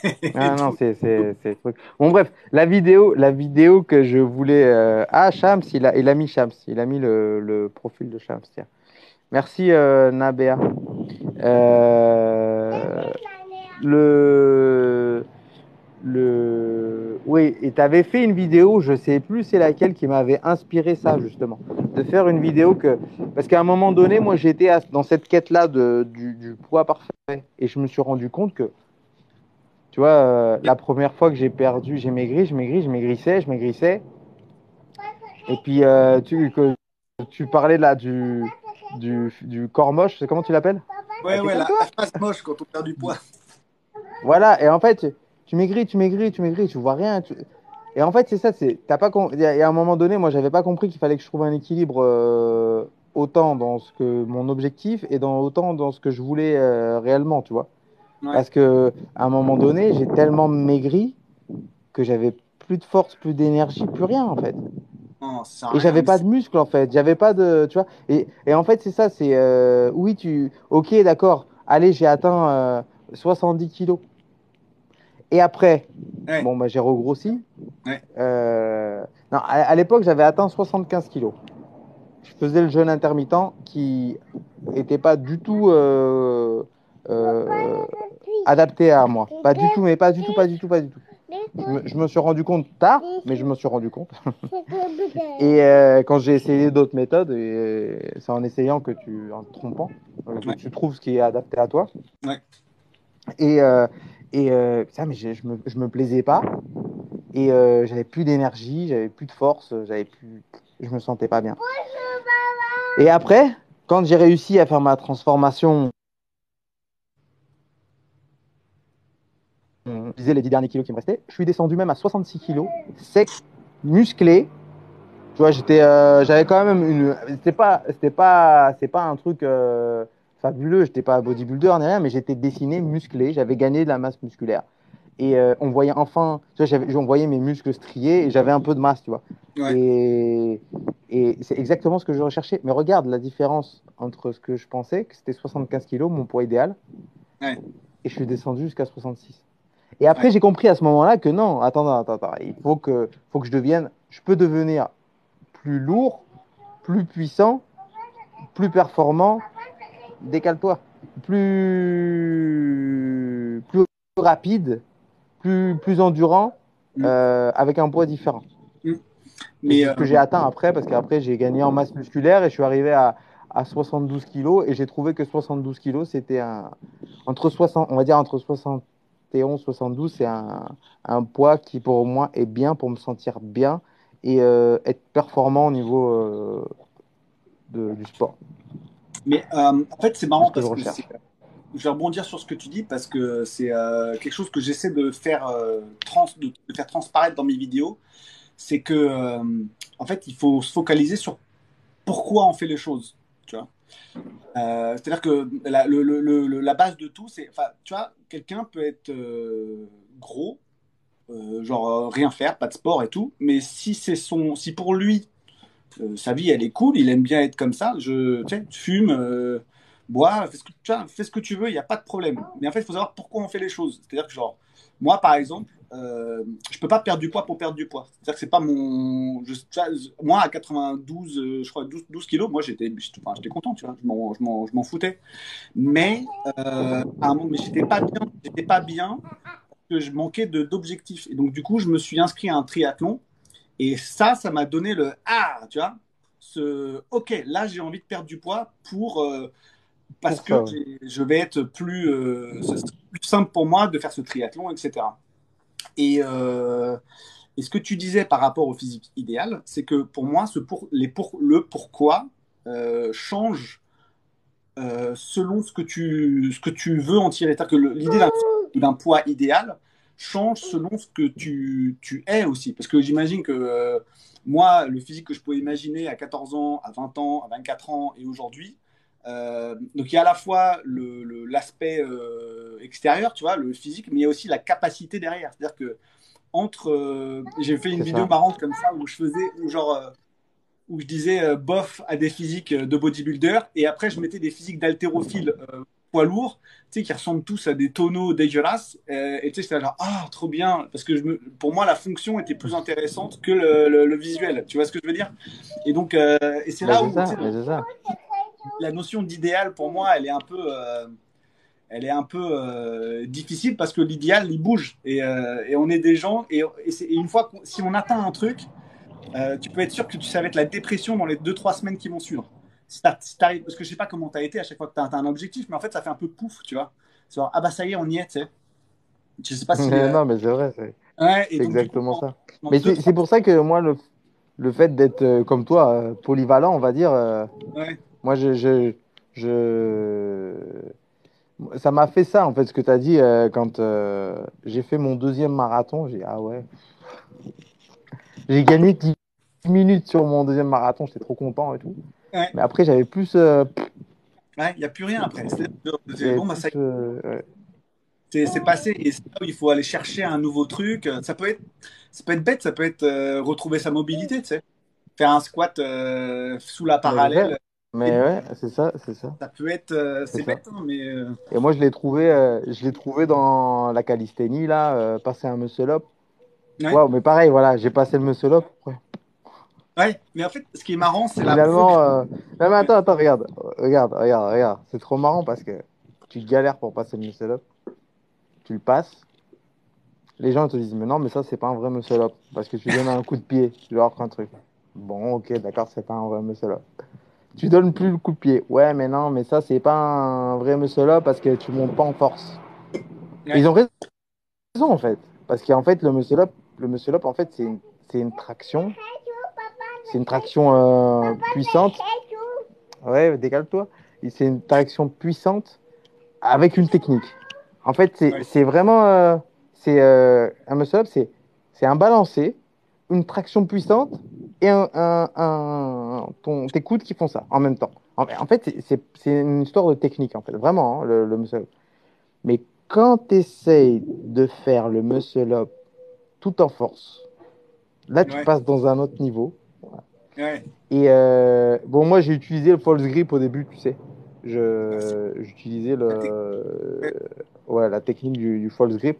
ah non, c'est c'est Bon bref, la vidéo, la vidéo que je voulais. Euh... Ah Shams, il a, il a mis Shams, il a mis le, le profil de Shams. Tiens. Merci euh, Nabea. Euh... Le le oui, et tu avais fait une vidéo, je sais plus c'est laquelle qui m'avait inspiré ça justement, de faire une vidéo que parce qu'à un moment donné, moi j'étais dans cette quête là de du, du poids parfait et je me suis rendu compte que tu vois, euh, la première fois que j'ai perdu, j'ai maigri, je maigris, je maigrissais, je maigrissais. Et puis, euh, tu, que, tu parlais là du, du, du corps moche, c'est comment tu l'appelles? Ouais, ouais, la, face moche quand on perd du poids. Voilà, et en fait, tu maigris, tu maigris, tu maigris, tu vois rien. Et en fait, c'est ça, c'est, t'as pas, il y a un moment donné, moi, j'avais pas compris qu'il fallait que je trouve un équilibre euh, autant dans ce que mon objectif et dans autant dans ce que je voulais réellement, tu vois. Parce que à un moment donné, j'ai tellement maigri que j'avais plus de force, plus d'énergie, plus rien en fait. et j'avais pas de muscles en fait, j'avais pas de, tu vois. Et, et en fait, c'est ça, c'est euh, oui, tu, ok, d'accord. Allez, j'ai atteint 70 euh, kilos. Et après, bon, bah, j'ai regrossi. Euh, non, à, l'époque, j'avais atteint 75 kilos. Je faisais le jeûne intermittent qui n'était pas du tout euh, adapté à moi. Pas du tout, mais pas du tout, pas du tout, pas du tout. Je me, suis rendu compte tard, mais je me suis rendu compte. et euh, quand j'ai essayé d'autres méthodes, et c'est en essayant que tu, en te trompant, euh, que tu trouves ce qui est adapté à toi. Ouais. Et, ça, mais je, me, je me plaisais pas. Et j'avais plus d'énergie, j'avais plus de force, j'avais plus, je me sentais pas bien. Et après, quand j'ai réussi à faire ma transformation je disais les 10 derniers kilos qui me restaient. Je suis descendu même à 66 kilos, sec, musclé. Tu vois, j'étais, euh, j'avais quand même une. C'était pas, c'était pas, pas un truc euh, fabuleux. J'étais pas bodybuilder ni rien, mais j'étais dessiné, musclé. J'avais gagné de la masse musculaire. Et euh, on voyait enfin, tu vois, on voyait mes muscles striés et j'avais un peu de masse, tu vois. Et, et c'est exactement ce que je recherchais. Mais regarde la différence entre ce que je pensais, que c'était 75 kilos, mon poids idéal, et je suis descendu jusqu'à 66. Et après, j'ai compris à ce moment-là que non, attends, attends, attends, il faut que, faut que je devienne, je peux devenir plus lourd, plus puissant, plus performant, décale-toi, plus, plus rapide, plus, plus endurant, mm. euh, avec un poids différent. Mm. Mais ce que euh, j'ai atteint après, parce qu'après j'ai gagné en masse musculaire et je suis arrivé à, à 72 kilos et j'ai trouvé que 72 kilos c'était un entre 60, on va dire entre 60 71, 72, c'est un, un, poids qui pour moi est bien pour me sentir bien et euh, être performant au niveau euh, de, du sport. Mais euh, en fait, c'est marrant parce que, je vais rebondir sur ce que tu dis parce que c'est quelque chose que j'essaie de faire trans, de, faire transparaître dans mes vidéos. C'est que en fait, il faut se focaliser sur pourquoi on fait les choses. Tu vois euh, c'est-à-dire que la, le, la, base de tout, c'est, tu vois, quelqu'un peut être euh, gros, euh, genre rien faire, pas de sport et tout, mais si c'est son, si pour lui sa vie elle est cool, il aime bien être comme ça, je, fume, bois, fais ce que, tu fais ce que tu veux, il n'y a pas de problème. Mais en fait, il faut savoir pourquoi on fait les choses. C'est-à-dire que genre, moi par exemple, euh, je peux pas perdre du poids pour perdre du poids. C'est-à-dire que c'est pas mon. moi, à 92, euh, je crois 12, 12 kilos, moi j'étais enfin, content, tu vois, je m'en foutais. Mais euh, à un j'étais pas bien, j'étais pas bien, que je manquais d'objectifs. Et donc, du coup, je me suis inscrit à un triathlon. Et ça, ça m'a donné le Ah, tu vois, ce Ok, là j'ai envie de perdre du poids pour. Euh, parce que je vais être plus, plus simple pour moi de faire ce triathlon, etc. Euh, et, ce que tu disais par rapport au physique idéal, c'est que pour moi, ce pour, les pour, le pourquoi euh, change euh, selon ce que, tu, ce que tu veux en tirer. C'est-à-dire que l'idée d'un poids idéal change selon ce que tu, tu es aussi. Parce que j'imagine que moi, le physique que je pouvais imaginer à 14 ans, à 20 ans, à 24 ans et aujourd'hui, euh, donc il y a à la fois l'aspect le, euh, extérieur, tu vois, le physique, mais il y a aussi la capacité derrière. C'est-à-dire que entre. euh, j'ai fait une vidéo ça. marrante comme ça où je faisais, où genre, euh, où je disais euh, bof à des physiques euh, de bodybuilder et après je mettais des physiques d'haltérophiles euh, poids lourds, tu sais, qui ressemblent tous à des tonneaux dégueulasses. Euh, et tu sais, j'étais genre, ah, trop bien, parce que je me, pour moi, la fonction était plus intéressante que le, le- le visuel. Tu vois ce que je veux dire? Et donc, euh, et c'est là où ça, la notion d'idéal pour moi, elle est un peu, euh, elle est un peu euh, difficile parce que l'idéal, il bouge et, et on est des gens et, et c'est- et une fois si on atteint un truc, tu peux être sûr que tu- ça va être la dépression dans les deux trois semaines qui vont suivre. Si t'as- si t'arrives- parce que je sais pas comment tu as été à chaque fois que tu as, un objectif, mais en fait ça fait un peu pouf, tu vois. C'est genre, ah bah ça y est, on y est, tu sais. Je sais pas si. Mais euh, Non, mais c'est vrai, c'est ouais, et c'est donc, du coup, exactement en- ça. Mais c'est pour ça que moi, le, le fait d'être euh, comme toi, euh, polyvalent, on va dire, ouais, moi, je, je, je... ça m'a fait ça, en fait, ce que tu as dit quand j'ai fait mon deuxième marathon. J'ai ah ouais, j'ai gagné 10 minutes sur mon deuxième marathon, j'étais trop content et tout. Ouais. Mais après, j'avais plus. euh, ouais, il n'y a plus rien après. C'est bon, bah, ça euh, ouais. c'est passé et c'est là où il faut aller chercher un nouveau truc. Ça peut être, ça peut être bête, ça peut être euh, retrouver sa mobilité, tu sais. Faire un squat sous la parallèle, Mais ouais, c'est ça, c'est ça. ça peut être, C'est bête, hein, mais Et moi, je l'ai trouvé, je l'ai trouvé dans la calisthénie, là, passer un muscle up. Ouais. Mais pareil, voilà, j'ai passé le muscle up. Ouais. Ouais. Mais en fait, ce qui est marrant, c'est la Finalement, euh... non, mais attends, attends, regarde, regarde, regarde, regarde. C'est trop marrant parce que tu galères pour passer le muscle up. Tu le passes. Les gens te disent, mais non, mais ça, c'est pas un vrai muscle up. Parce que tu donnes un coup de pied, genre un truc. Bon, ok, d'accord, c'est pas un vrai muscle up. Tu donnes plus le coup de pied. Ouais, mais non, mais ça, c'est pas un vrai muscle up parce que tu montes pas en force. Ouais. Ils ont raison, en fait. Parce qu'en fait, le muscle up, le muscle up, en fait, c'est une, c'est une traction. C'est une traction euh, puissante. Ouais, décale-toi. Et C'est une traction puissante avec une technique. En fait, c'est Ouais. vraiment. euh, c'est euh, un muscle-up, c'est c'est un balancé, une traction puissante et un, un, un- ton, tes coudes qui font ça en même temps. En, en fait, c'est- une histoire de technique, en fait, vraiment, hein, le, le muscle-up. Mais quand tu essayes de faire le muscle-up tout en force, là, tu Ouais. passes dans un autre niveau. Ouais, Et euh, bon, moi j'ai utilisé le false grip au début, tu sais. Je j'utilisais le euh, ouais, la technique du, du false grip.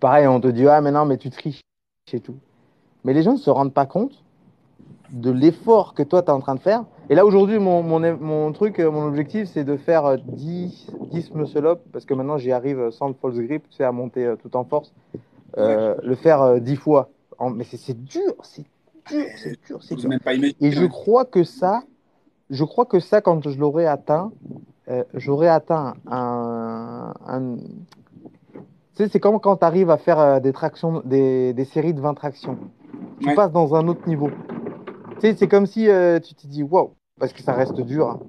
Pareil, on te dit ah mais non mais tu triches et tout. Mais les gens ne se rendent pas compte de l'effort que toi tu es en train de faire. Et là aujourd'hui mon, mon, mon truc, euh, mon objectif c'est de faire euh, 10, 10 muscle up parce que maintenant j'y arrive sans le false grip, tu sais, à monter tout en force. Euh, Le faire euh, 10 fois. Mais c'est- c'est dur, c'est dur, c'est dur, c'est. Et je crois que ça, je crois que ça, quand je l'aurais atteint, euh, j'aurais atteint un, un- Tu sais, c'est comme quand tu arrives à faire euh, des tractions, des, des séries de 20 tractions. Tu Ouais. passes dans un autre niveau. Tu sais, c'est comme si euh, tu te dis, waouh, parce que ça reste dur. hein.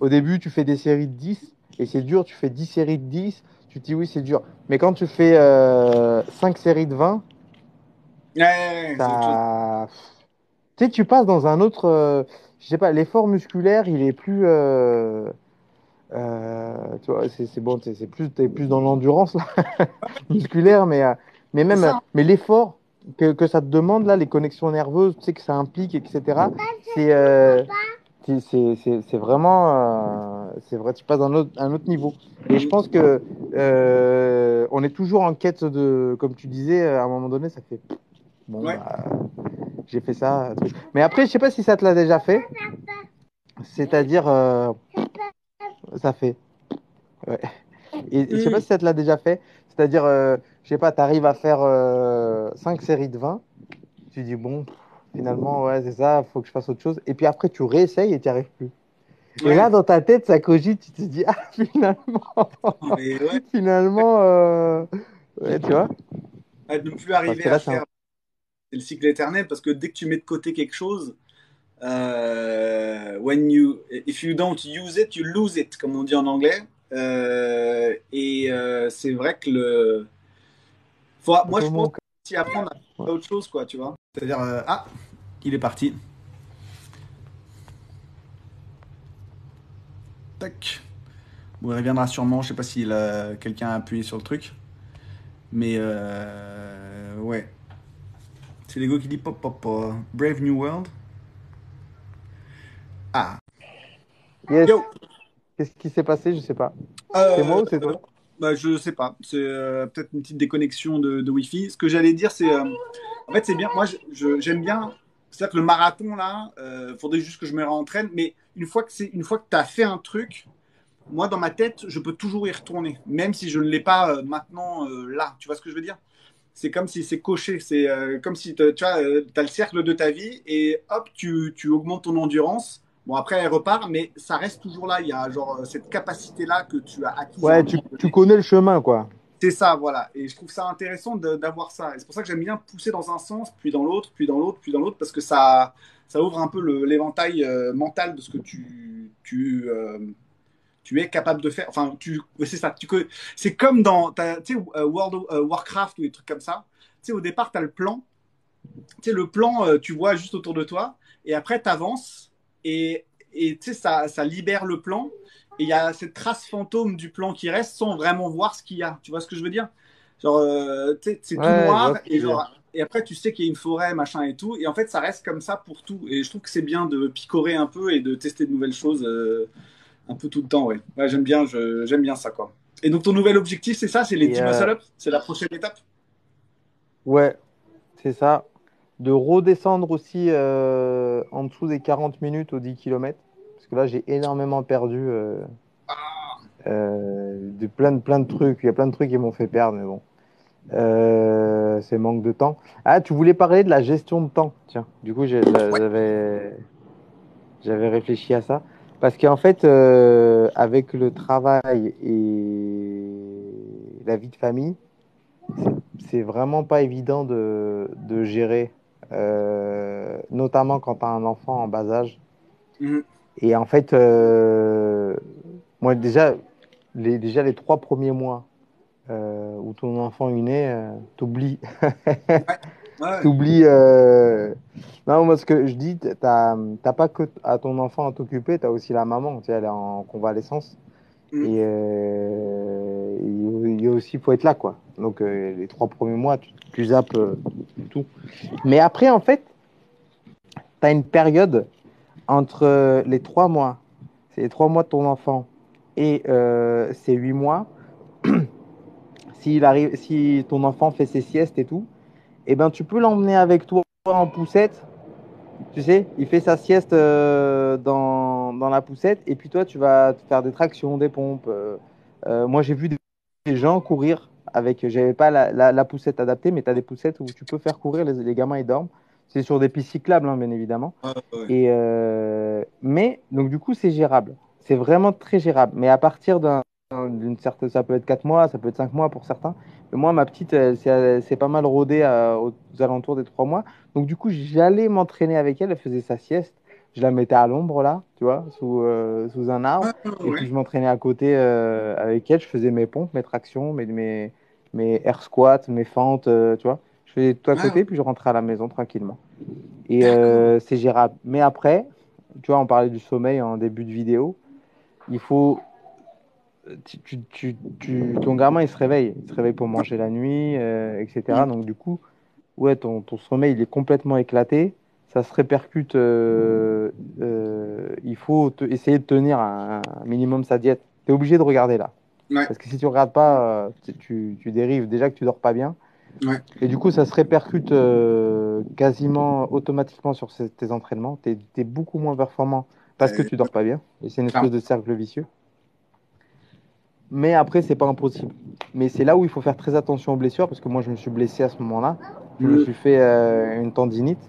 Au début, tu fais des séries de 10 et c'est dur. Tu fais 10 séries de 10, tu te dis, oui, c'est dur. Mais quand tu fais 5 séries de 20, Ouais, ça... Tu sais, tu passes dans un autre. euh, je sais pas, l'effort musculaire, il est plus. euh, euh, tu vois, c'est c'est bon, c'est plus, t'es plus dans l'endurance là, musculaire, mais, euh, mais même. Mais l'effort que, que ça te demande là, les connexions nerveuses, tu sais, que ça implique, etc., c'est. euh, c'est- c'est c'est- c'est vraiment. euh, c'est vrai, tu passes dans un autre, un autre niveau. Et je pense que. euh, on est toujours en quête de. Comme tu disais, à un moment donné, ça fait. Bon, Ouais. bah, j'ai fait ça. truc. Mais après, je sais pas si ça te l'a déjà fait. C'est-à-dire, euh, ça fait. Ouais. Et je sais pas si ça te l'a déjà fait. C'est-à-dire, euh, je sais pas, tu arrives à faire 5 séries de 20. Tu dis, bon, finalement, ouais, c'est ça, faut que je fasse autre chose. Et puis après, tu réessayes et tu n'y arrives plus. Ouais. Et là, dans ta tête, ça cogite. Tu te dis, ah, finalement, finalement, euh, ouais, tu vois. à ne plus arriver à faire c'est le cycle éternel parce que dès que tu mets de côté quelque chose, euh, when you, if you don't use it, you lose it, comme on dit en anglais. Euh, et euh, c'est vrai que le, faut, moi je pense aussi apprendre à autre chose, quoi, tu vois. C'est-à-dire, euh, ah, il est parti. Tac. Bon, il reviendra sûrement. Je sais pas si quelqu'un a appuyé sur le truc. Mais ouais. C'est Lego qui dit pop pop pop. Brave New World. Ah. Yes. Yo. Qu'est-ce qui s'est passé? Je sais pas. Euh, C'est moi ou c'est toi? bah, je sais pas. C'est euh, peut-être une petite déconnexion de, de Wi-Fi. Ce que j'allais dire, c'est. euh, en fait, c'est bien. Moi, j'aime bien. C'est-à-dire que le marathon, là, euh, faudrait juste que je me réentraîne. Mais une fois que c'est, une fois que tu as fait un truc, moi, dans ma tête, je peux toujours y retourner. Même si je ne l'ai pas euh, maintenant, euh, là. Tu vois ce que je veux dire? C'est comme si c'est coché. C'est euh, comme si tu as le cercle de ta vie et hop, tu, tu augmentes ton endurance. Bon, après, elle repart, mais ça reste toujours là. Il y a genre euh, cette capacité-là que tu as acquise. Ouais, tu, connais le chemin, quoi. C'est ça, voilà. Et je trouve ça intéressant d'avoir ça. Et c'est pour ça que j'aime bien pousser dans un sens, puis dans l'autre, puis dans l'autre, puis dans l'autre, parce que ça, ça ouvre un peu l'éventail euh, mental de ce que tu, tu, euh, tu es capable de faire. Enfin, tu, c'est ça. Tu, co- c'est comme dans, t'as- tu sais, euh, World of euh, Warcraft ou des trucs comme ça. Tu sais, au départ, tu as le plan. Tu sais, le plan, euh, tu vois juste autour de toi. Et après, tu avances. Et, et tu sais, ça, ça libère le plan. Et il y a cette trace fantôme du plan qui reste sans vraiment voir ce qu'il y a. Tu vois ce que je veux dire? Genre, euh, tu sais, c'est tout Ouais, noir. que Et, genre, et après, tu sais qu'il y a une forêt, machin et tout. Et en fait, ça reste comme ça pour tout. Et je trouve que c'est bien de picorer un peu et de tester de nouvelles choses euh, un peu tout le temps. Ouais, ouais j'aime bien, j'aime bien ça, quoi. Et donc, ton nouvel objectif, c'est ça? C'est les Et 10 euh, muscle up? C'est la prochaine étape? Ouais, c'est ça. De redescendre aussi euh, en dessous des 40 minutes aux 10 km. Parce que là, j'ai énormément perdu euh, euh, de plein de, plein de trucs. Il y a plein de trucs qui m'ont fait perdre, mais bon. C'est manque de temps. Ah, tu voulais parler de la gestion de temps. Tiens, du coup, j'avais j'avais réfléchi à ça. Parce qu'en fait, euh, avec le travail et la vie de famille, c'est vraiment pas évident de, de gérer, euh, notamment quand tu as un enfant en bas âge. Mhm. Et en fait, euh, moi déjà les, déjà les trois premiers mois où ton enfant est né, t'oublies, Ouais. T'oublies. euh, Non, moi ce que je dis, t'as t'as pas que à ton enfant à t'occuper, t'as aussi la maman, tu sais, elle est en convalescence. Mhm. Et euh, il aussi, faut être là, quoi. Donc, euh, les trois premiers mois, tu, tu zappes euh, tout. Mais après, en fait, tu as une période entre euh, les trois mois, c'est les trois mois de ton enfant, et ces huit mois, s'il arrive, si ton enfant fait ses siestes et tout, eh ben, tu peux l'emmener avec toi en poussette. Tu sais, il fait sa sieste euh, dans, dans la poussette et puis toi, tu vas te faire des tractions, des pompes. euh. Euh, moi, j'ai vu des, gens courir avec, j'avais pas la, la, la poussette adaptée, mais tu as des poussettes où tu peux faire courir, les, les gamins ils dorment. C'est sur des pistes cyclables, hein, bien évidemment. Et euh, mais donc du coup, c'est gérable. C'est vraiment très gérable. Mais à partir d'un d'une certaine, ça peut être 4 mois, ça peut être 5 mois pour certains. Moi, ma petite, c'est pas mal rodée à- aux alentours des 3 mois. Donc du coup, j'allais m'entraîner avec elle. Elle faisait sa sieste. Je la mettais à l'ombre là, tu vois, sous, euh, sous un arbre. Ouais, Et puis je m'entraînais à côté euh, avec elle. Je faisais mes pompes, mes tractions, mes, mes, mes air squats, mes fentes, euh, tu vois. Je faisais tout à Ouais, côté, ouais. puis je rentrais à la maison tranquillement. Et euh, c'est gérable. Mais après, tu vois, on parlait du sommeil en début de vidéo. Il faut. Tu, tu, tu, ton gamin, il se réveille. Il se réveille pour manger la nuit, euh, etc. Donc, du coup, ouais, ton, ton sommeil, il est complètement éclaté. Ça se répercute. euh, euh, il faut te- essayer de tenir un, un minimum sa diète. Tu es obligé de regarder là. Ouais. Parce que si tu regardes pas, tu, dérives. Déjà que tu dors pas bien. Ouais. Et du coup, ça se répercute quasiment automatiquement sur tes entraînements. Tu es, beaucoup moins performant parce que tu dors pas bien. Et c'est une espèce de cercle vicieux. Mais après, c'est pas impossible. Mais c'est là où il faut faire très attention aux blessures parce que moi, je me suis blessé à ce moment-là. Je me Mm. suis fait euh, une tendinite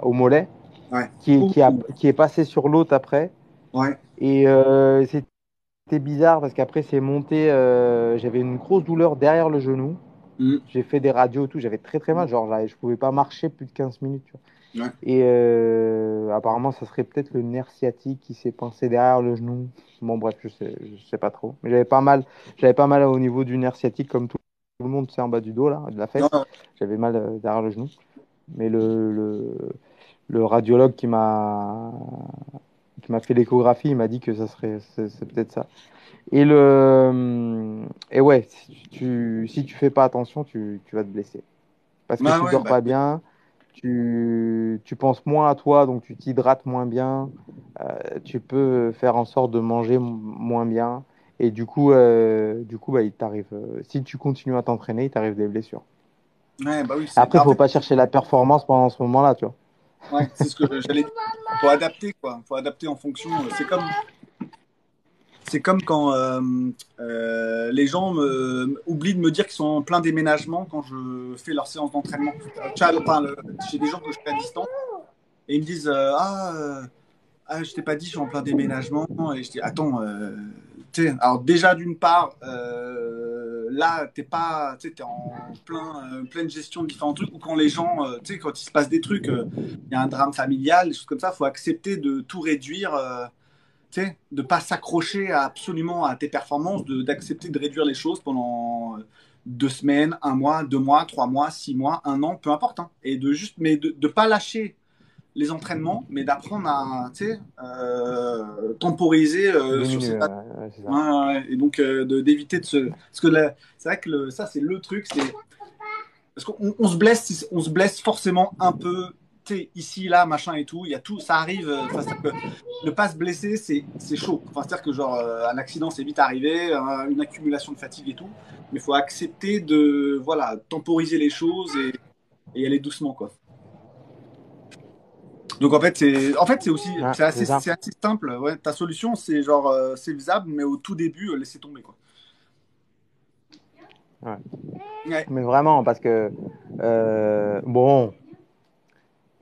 au mollet Ouais. qui, qui, a, qui est passé sur l'autre après. Ouais. Et euh, c'était bizarre parce qu'après, c'est monté. euh, J'avais une grosse douleur derrière le genou. Mm. J'ai fait des radios et tout, j'avais très très mal, genre j'avais- je pouvais pas marcher plus de 15 minutes. tu vois. Ouais. Et euh, apparemment, ça serait peut-être le nerf sciatique qui s'est pincé derrière le genou. Bon, bref, je sais, je sais pas trop. Mais j'avais pas mal, j'avais pas mal au niveau du nerf sciatique, comme tout, le monde, c'est en bas du dos, là, de la fesse. J'avais mal euh, derrière le genou. Mais le, le, le radiologue qui m'a qui m'a fait l'échographie, il m'a dit que ça serait, c'est peut-être ça. Et le, et ouais, si tu, si tu fais pas attention, tu, tu vas te blesser. Parce que Bah tu ouais, dors bah, pas bien, tu, tu penses moins à toi, donc tu t'hydrates moins bien, euh, tu peux faire en sorte de manger moins bien. Et du coup, euh, du coup bah, il t'arrive, euh, si tu continues à t'entraîner, il t'arrive des blessures. ouais, bah oui, Après, il en faut pas chercher la performance pendant ce moment-là, tu vois. ouais, c'est ce que j'allais dire. Faut adapter, quoi. Faut adapter en fonction. C'est comme, c'est comme quand euh, euh, les gens oublient de me dire qu'ils sont en plein déménagement quand je fais leur séance d'entraînement. Enfin, le- J'ai des gens que je fais à distance et ils me disent euh, Ah, euh, ah, je t'ai pas dit, je suis en plein déménagement. Et je dis Attends, euh, alors déjà d'une part, euh, là, tu t'es en plein, euh, pleine gestion de différents trucs. Ou quand les gens, euh, tu sais, quand il se passe des trucs, euh, il y a un drame familial, des choses comme ça, faut accepter de tout réduire. Sais, de pas s'accrocher absolument à tes performances, de- d'accepter de, réduire les choses pendant euh, deux semaines, un mois, deux mois, trois mois, six mois, un an, peu importe, hein. et de juste, mais de, de pas lâcher les entraînements, mais d'apprendre à, euh, temporiser euh, sur ces ouais. Et donc euh, de- d'éviter de se, parce que c'est vrai que le- ça c'est le truc, parce qu'on on se blesse, on se blesse forcément un peu, ici, là, machin et tout. Il y a tout, ça arrive. euh, Enfin, c'est-à-dire que ne pas se blesser, c'est chaud. Enfin, c'est-à-dire que genre euh, un accident, c'est vite arrivé, une accumulation de fatigue et tout. Mais il faut accepter de, voilà, temporiser les choses et, et aller doucement, quoi. Donc en fait, c'est en fait c'est aussi Ouais, c'est assez, simple. Ouais, ta solution, c'est genre euh, c'est faisable, mais au tout début, euh, laissez tomber quoi. Ouais. Mais vraiment, parce que, euh, bon,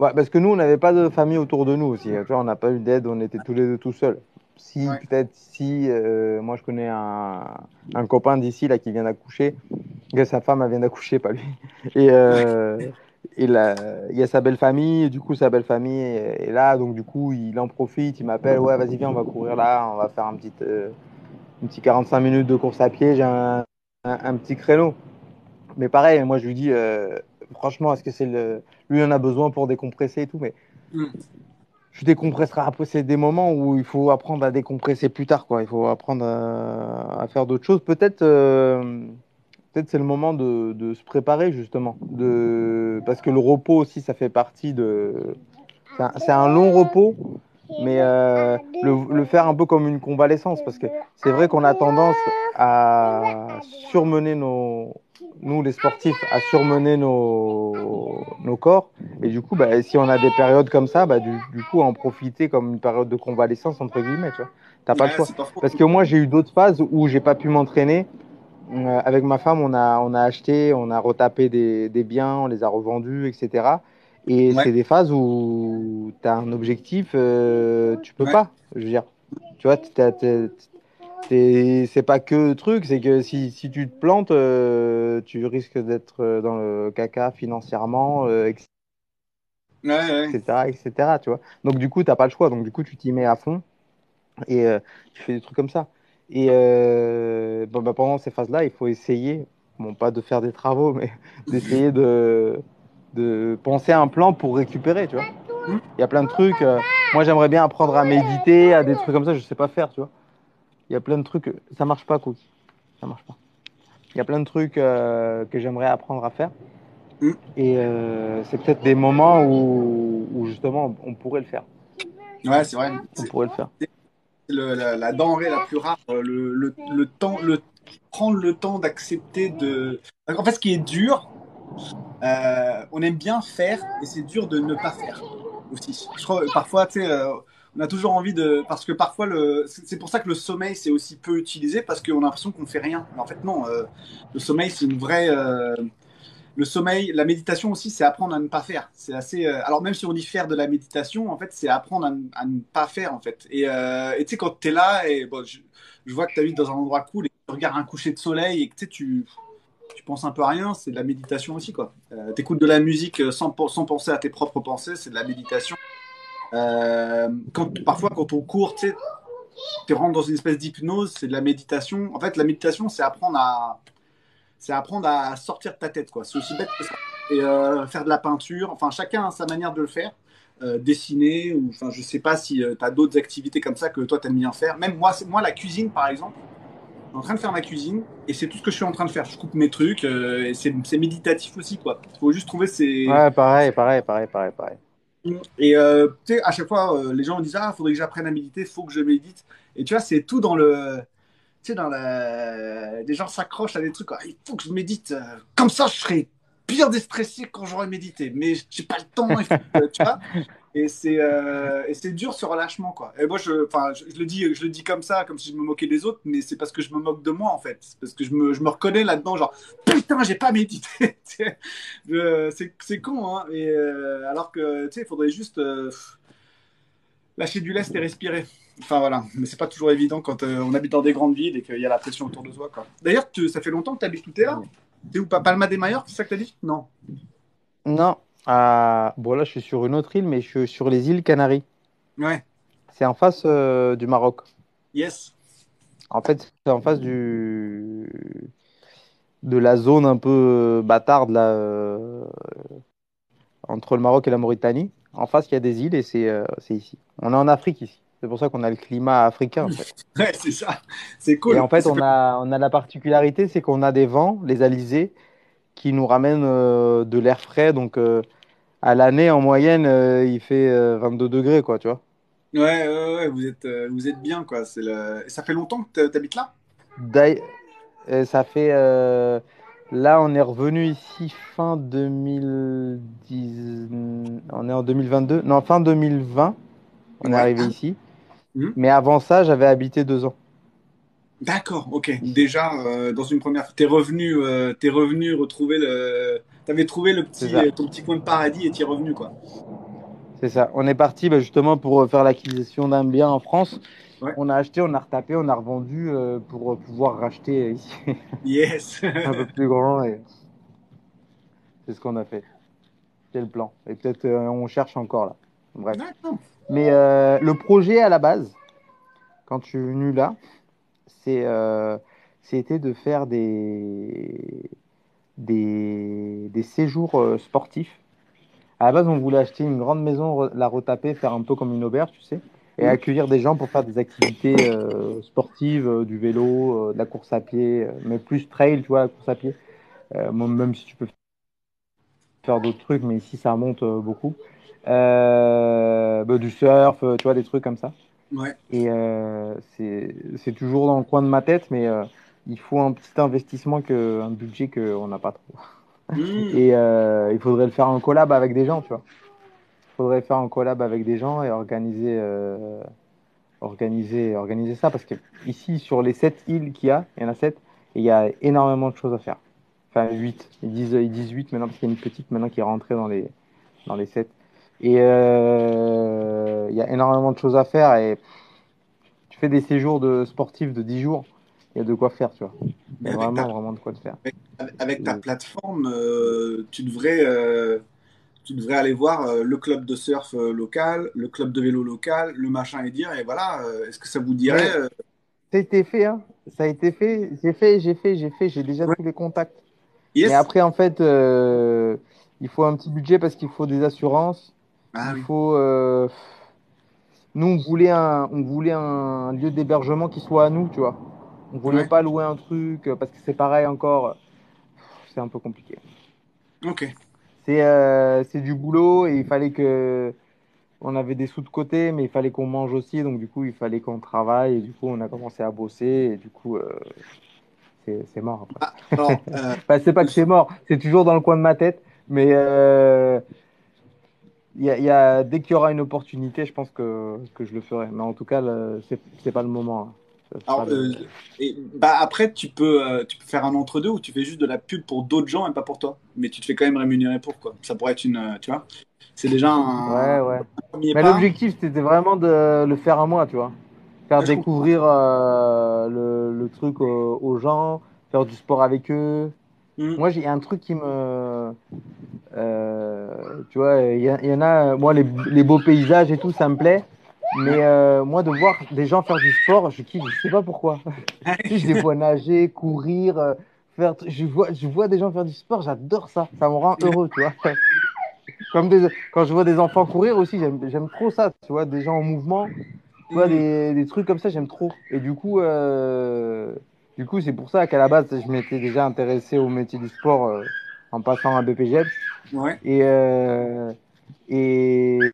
ouais, parce que nous, on n'avait pas de famille autour de nous aussi. hein. Tu vois, on n'a pas eu d'aide, on était tous les deux tout seuls. Si, Ouais. peut-être, si, euh, moi, je connais un, un copain d'ici, là, qui vient d'accoucher, sa femme, elle vient d'accoucher, pas lui. Et, euh, il y a sa belle famille, du coup, sa belle famille est, est là, donc du coup, il en profite, il m'appelle, ouais, vas-y, viens, on va courir là, on va faire un petit, euh, un petit 45 minutes de course à pied, j'ai un, un, un petit créneau. Mais pareil, moi je lui dis, euh, franchement, est-ce que c'est le. Lui, il en a besoin pour décompresser et tout, mais Mm. je décompresserai après. C'est des moments où il faut apprendre à décompresser plus tard, quoi. Il faut apprendre à, à faire d'autres choses. Peut-être euh, peut-être c'est le moment de, de se préparer, justement. De... Parce que le repos aussi, ça fait partie de. C'est un, long repos, mais euh, le, le faire un peu comme une convalescence, parce que c'est vrai qu'on a tendance à surmener nos, nous les sportifs, à surmener nos, nos corps, et du coup, bah, si on a des périodes comme ça, bah, du, du coup, en profiter comme une période de convalescence entre guillemets, tu vois. T'as pas le choix. Parce que moi, j'ai eu d'autres phases où j'ai pas pu m'entraîner. Euh, avec ma femme, on a, on a acheté, on a retapé des, des biens, on les a revendus, etc. Et Ouais. c'est des phases où tu as un objectif, euh, tu peux Ouais. pas. Je veux dire, tu vois, t'es- c'est pas que truc, c'est que si, si tu te plantes, euh, tu risques d'être dans le caca financièrement, euh, etc., Ouais, ouais. etc., tu vois. Donc, du coup, t'as pas le choix. Donc, du coup, tu t'y mets à fond et euh, tu fais des trucs comme ça. Et euh, bon, bah, pendant ces phases-là, il faut essayer, bon, pas de faire des travaux, mais d'essayer de, de penser à un plan pour récupérer, tu vois. Il y a plein de trucs. euh, moi, j'aimerais bien apprendre à méditer, à des trucs comme ça, je sais pas faire, tu vois. Il y a plein de trucs, ça marche pas, Cookie. Ça marche pas. Il y a plein de trucs euh, que j'aimerais apprendre à faire. Mhm. Et euh, c'est peut-être des moments où, où justement on pourrait le faire. Ouais, c'est vrai. On pourrait le faire. le- la, la denrée la plus rare, euh, le, le, le temps, le prendre le temps d'accepter de. En fait, ce qui est dur, euh, on aime bien faire, et c'est dur de ne pas faire aussi. Je crois que parfois, tu sais, on a toujours envie de, parce que parfois le, c'est pour ça que le sommeil c'est aussi peu utilisé parce qu'on a l'impression qu'on fait rien. Mais en fait, non. euh, le sommeil, c'est une vraie. euh, le sommeil, la méditation aussi, c'est apprendre à ne pas faire. C'est assez. euh, alors même si on dit faire de la méditation, en fait, c'est apprendre à, ne- pas faire en fait. Et tu sais quand t'es là et bon, je, vois que tu habites dans un endroit cool et tu regardes un coucher de soleil et que tu tu tu penses un peu à rien, c'est de la méditation aussi quoi. Euh, T'écoutes de la musique sans penser à tes propres pensées, c'est de la méditation. Euh, quand, parfois quand on court, tu rentres dans une espèce d'hypnose, c'est de la méditation. En fait, la méditation, c'est apprendre à, c'est apprendre à sortir de ta tête, quoi. C'est aussi bête que ça. Et euh, faire de la peinture. Enfin, chacun a sa manière de le faire. euh, dessiner ou enfin je sais pas si tu as d'autres activités comme ça que toi t'aimes bien faire. Même moi, moi la cuisine par exemple, je suis en train de faire ma cuisine et c'est tout ce que je suis en train de faire. Je coupe mes trucs euh, et c'est méditatif aussi quoi. Il faut juste trouver ses Ouais, pareil, pareil, pareil, pareil, pareil. Et euh, à chaque fois euh, les gens disent ah faudrait que j'apprenne à méditer, faut que je médite. Et tu vois c'est tout dans le tu sais dans la des gens s'accrochent à des trucs il faut que je médite euh, comme ça je serai bien déstressé quand j'aurai médité. Mais j'ai pas le temps il faut tu vois et c'est euh, et c'est dur ce relâchement quoi. Et moi je enfin je, je le dis je le dis comme ça comme si je me moquais des autres mais c'est parce que je me moque de moi en fait. C'est parce que je me, je me reconnais là dedans genre putain j'ai pas médité. C'est c'est con hein. Et euh, alors que tu sais il faudrait juste euh, lâcher du lest et respirer. Enfin voilà. Mais c'est pas toujours évident quand euh, on habite dans des grandes villes et qu'il y a la pression autour de soi quoi. D'ailleurs ça fait longtemps que tu habites où t'es là? T'es où? Pas Palma de Mallorca c'est ça que t'as dit? Non. Non, ah, bon là je suis sur une autre île, mais je suis sur les îles Canaries. ouais C'est en face euh, du Maroc. yes En fait, c'est en face du de la zone un peu bâtarde là, euh, entre le Maroc et la Mauritanie. En face, il y a des îles et c'est euh, ici. On est en Afrique ici. C'est pour ça qu'on a le climat africain. En fait. ouais c'est ça c'est cool Et en fait, on a, on a la particularité, c'est qu'on a des vents, les alizés, qui nous ramènent euh, de l'air frais. Donc, euh, à l'année, en moyenne, euh, il fait euh, 22 degrés, quoi, tu vois. Ouais, ouais, ouais, vous êtes, vous êtes bien, quoi. C'est le... Ça fait longtemps que tu habites là? Ça fait. euh, là, on est revenu ici fin 2010. On est en 2022. Non, fin 2020. On est arrivé ici. Mhm. Mais avant ça, j'avais habité deux ans. D'accord, ok. Déjà, euh, dans une première... T'es revenu, euh, t'es revenu retrouver le... T'avais trouvé le petit, ça. ton petit coin de paradis et t'y es revenu, quoi. C'est ça. On est parti bah, justement pour euh, faire l'acquisition d'un bien en France. Ouais. On a acheté, on a retapé, on a revendu euh, pour euh, pouvoir racheter ici Yes! un peu plus grand. Et... C'est ce qu'on a fait. C'est le plan. Et peut-être euh, on cherche encore là. Bref. Mais euh, le projet à la base, quand je suis venu là, c'est euh, c'était de faire des, des, des séjours euh, sportifs. À la base, on voulait acheter une grande maison, la retaper, faire un peu comme une auberge, tu sais, et accueillir des gens pour faire des activités euh, sportives, euh, du vélo, euh, de la course à pied, mais plus trail, tu vois, la course à pied. Même si tu peux faire d'autres trucs, mais ici, ça monte beaucoup. Bah, du surf, tu vois, des trucs comme ça. Ouais. Et euh, c'est toujours dans le coin de ma tête, mais euh, il faut un petit investissement, que, un budget qu'on n'a pas trop. Mmh. Et euh, il faudrait le faire en collab avec des gens, tu vois. Il faudrait faire en collab avec des gens et organiser, euh, organiser, organiser ça. Parce que ici, sur les 7 îles qu'il y a, il y en a 7, et il y a énormément de choses à faire. Enfin, 8. Ils disent, ils disent 8 maintenant parce qu'il y a une petite maintenant qui est rentrée dans les, dans les 7. Et euh, il y a énormément de choses à faire. Et tu fais des séjours de sportifs de 10 jours, il y a de quoi faire, tu vois. Mais vraiment, ta, vraiment de quoi te faire. avec- avec ta plateforme, euh, tu devrais, euh, tu devrais aller voir le club de surf local, le club de vélo local, le machin et dire, et voilà, est-ce que ça vous dirait? Ouais. Ça a été fait, hein. Ça a été fait. J'ai fait, j'ai fait, j'ai fait. J'ai déjà Ouais. tous les contacts. Mais Yes? après, en fait, il faut un petit budget parce qu'il faut des assurances. Ah Il oui. faut. euh, Nous, on voulait un, on voulait un lieu d'hébergement qui soit à nous, tu vois. On voulait Ouais. pas louer un truc euh, parce que c'est pareil encore. C'est un peu compliqué. Ok. C'est euh, du boulot et il fallait que. On avait des sous de côté, mais il fallait qu'on mange aussi. Donc, du coup, il fallait qu'on travaille. Et du coup, on a commencé à bosser. Et du coup, euh, c'est mort après. Ah, euh, c'est pas que c'est mort, c'est toujours dans le coin de ma tête, mais euh, il y a, il y a- dès qu'il y aura une opportunité, je pense que, que je le ferai. Mais en tout cas, c'est c'est pas le moment. hein. Alors, euh, et, bah après, tu peux, euh, tu peux faire un entre-deux où tu fais juste de la pub pour d'autres gens et pas pour toi. Mais tu te fais quand même rémunérer pour, quoi. Ça pourrait être une, euh, tu vois. C'est déjà un, Ouais, ouais. Mais l'objectif, c'était vraiment de le faire à moi, tu vois. Faire Ouais, découvrir le, le truc aux, aux gens, faire du sport avec eux. Mm. Moi, j'ai un truc qui me. euh, tu vois, il y, a- il y en a. Moi, les, les beaux paysages et tout, ça me plaît. Mais euh, moi, de voir des gens faire du sport, je kiffe, je sais pas pourquoi. Sais, je les vois nager, courir, euh, faire. Je vois, je vois des gens faire du sport, j'adore ça. Ça me rend heureux, tu vois. comme des, quand je vois des enfants courir aussi, j'aime j'aime trop ça. Tu vois, des gens en mouvement, tu vois, Mm. des, des trucs comme ça, j'aime trop. Et du coup, euh, du coup, c'est pour ça qu'à la base, je m'étais déjà intéressé au métier du sport euh, en passant à BPGEPS. Ouais. Et, euh, et,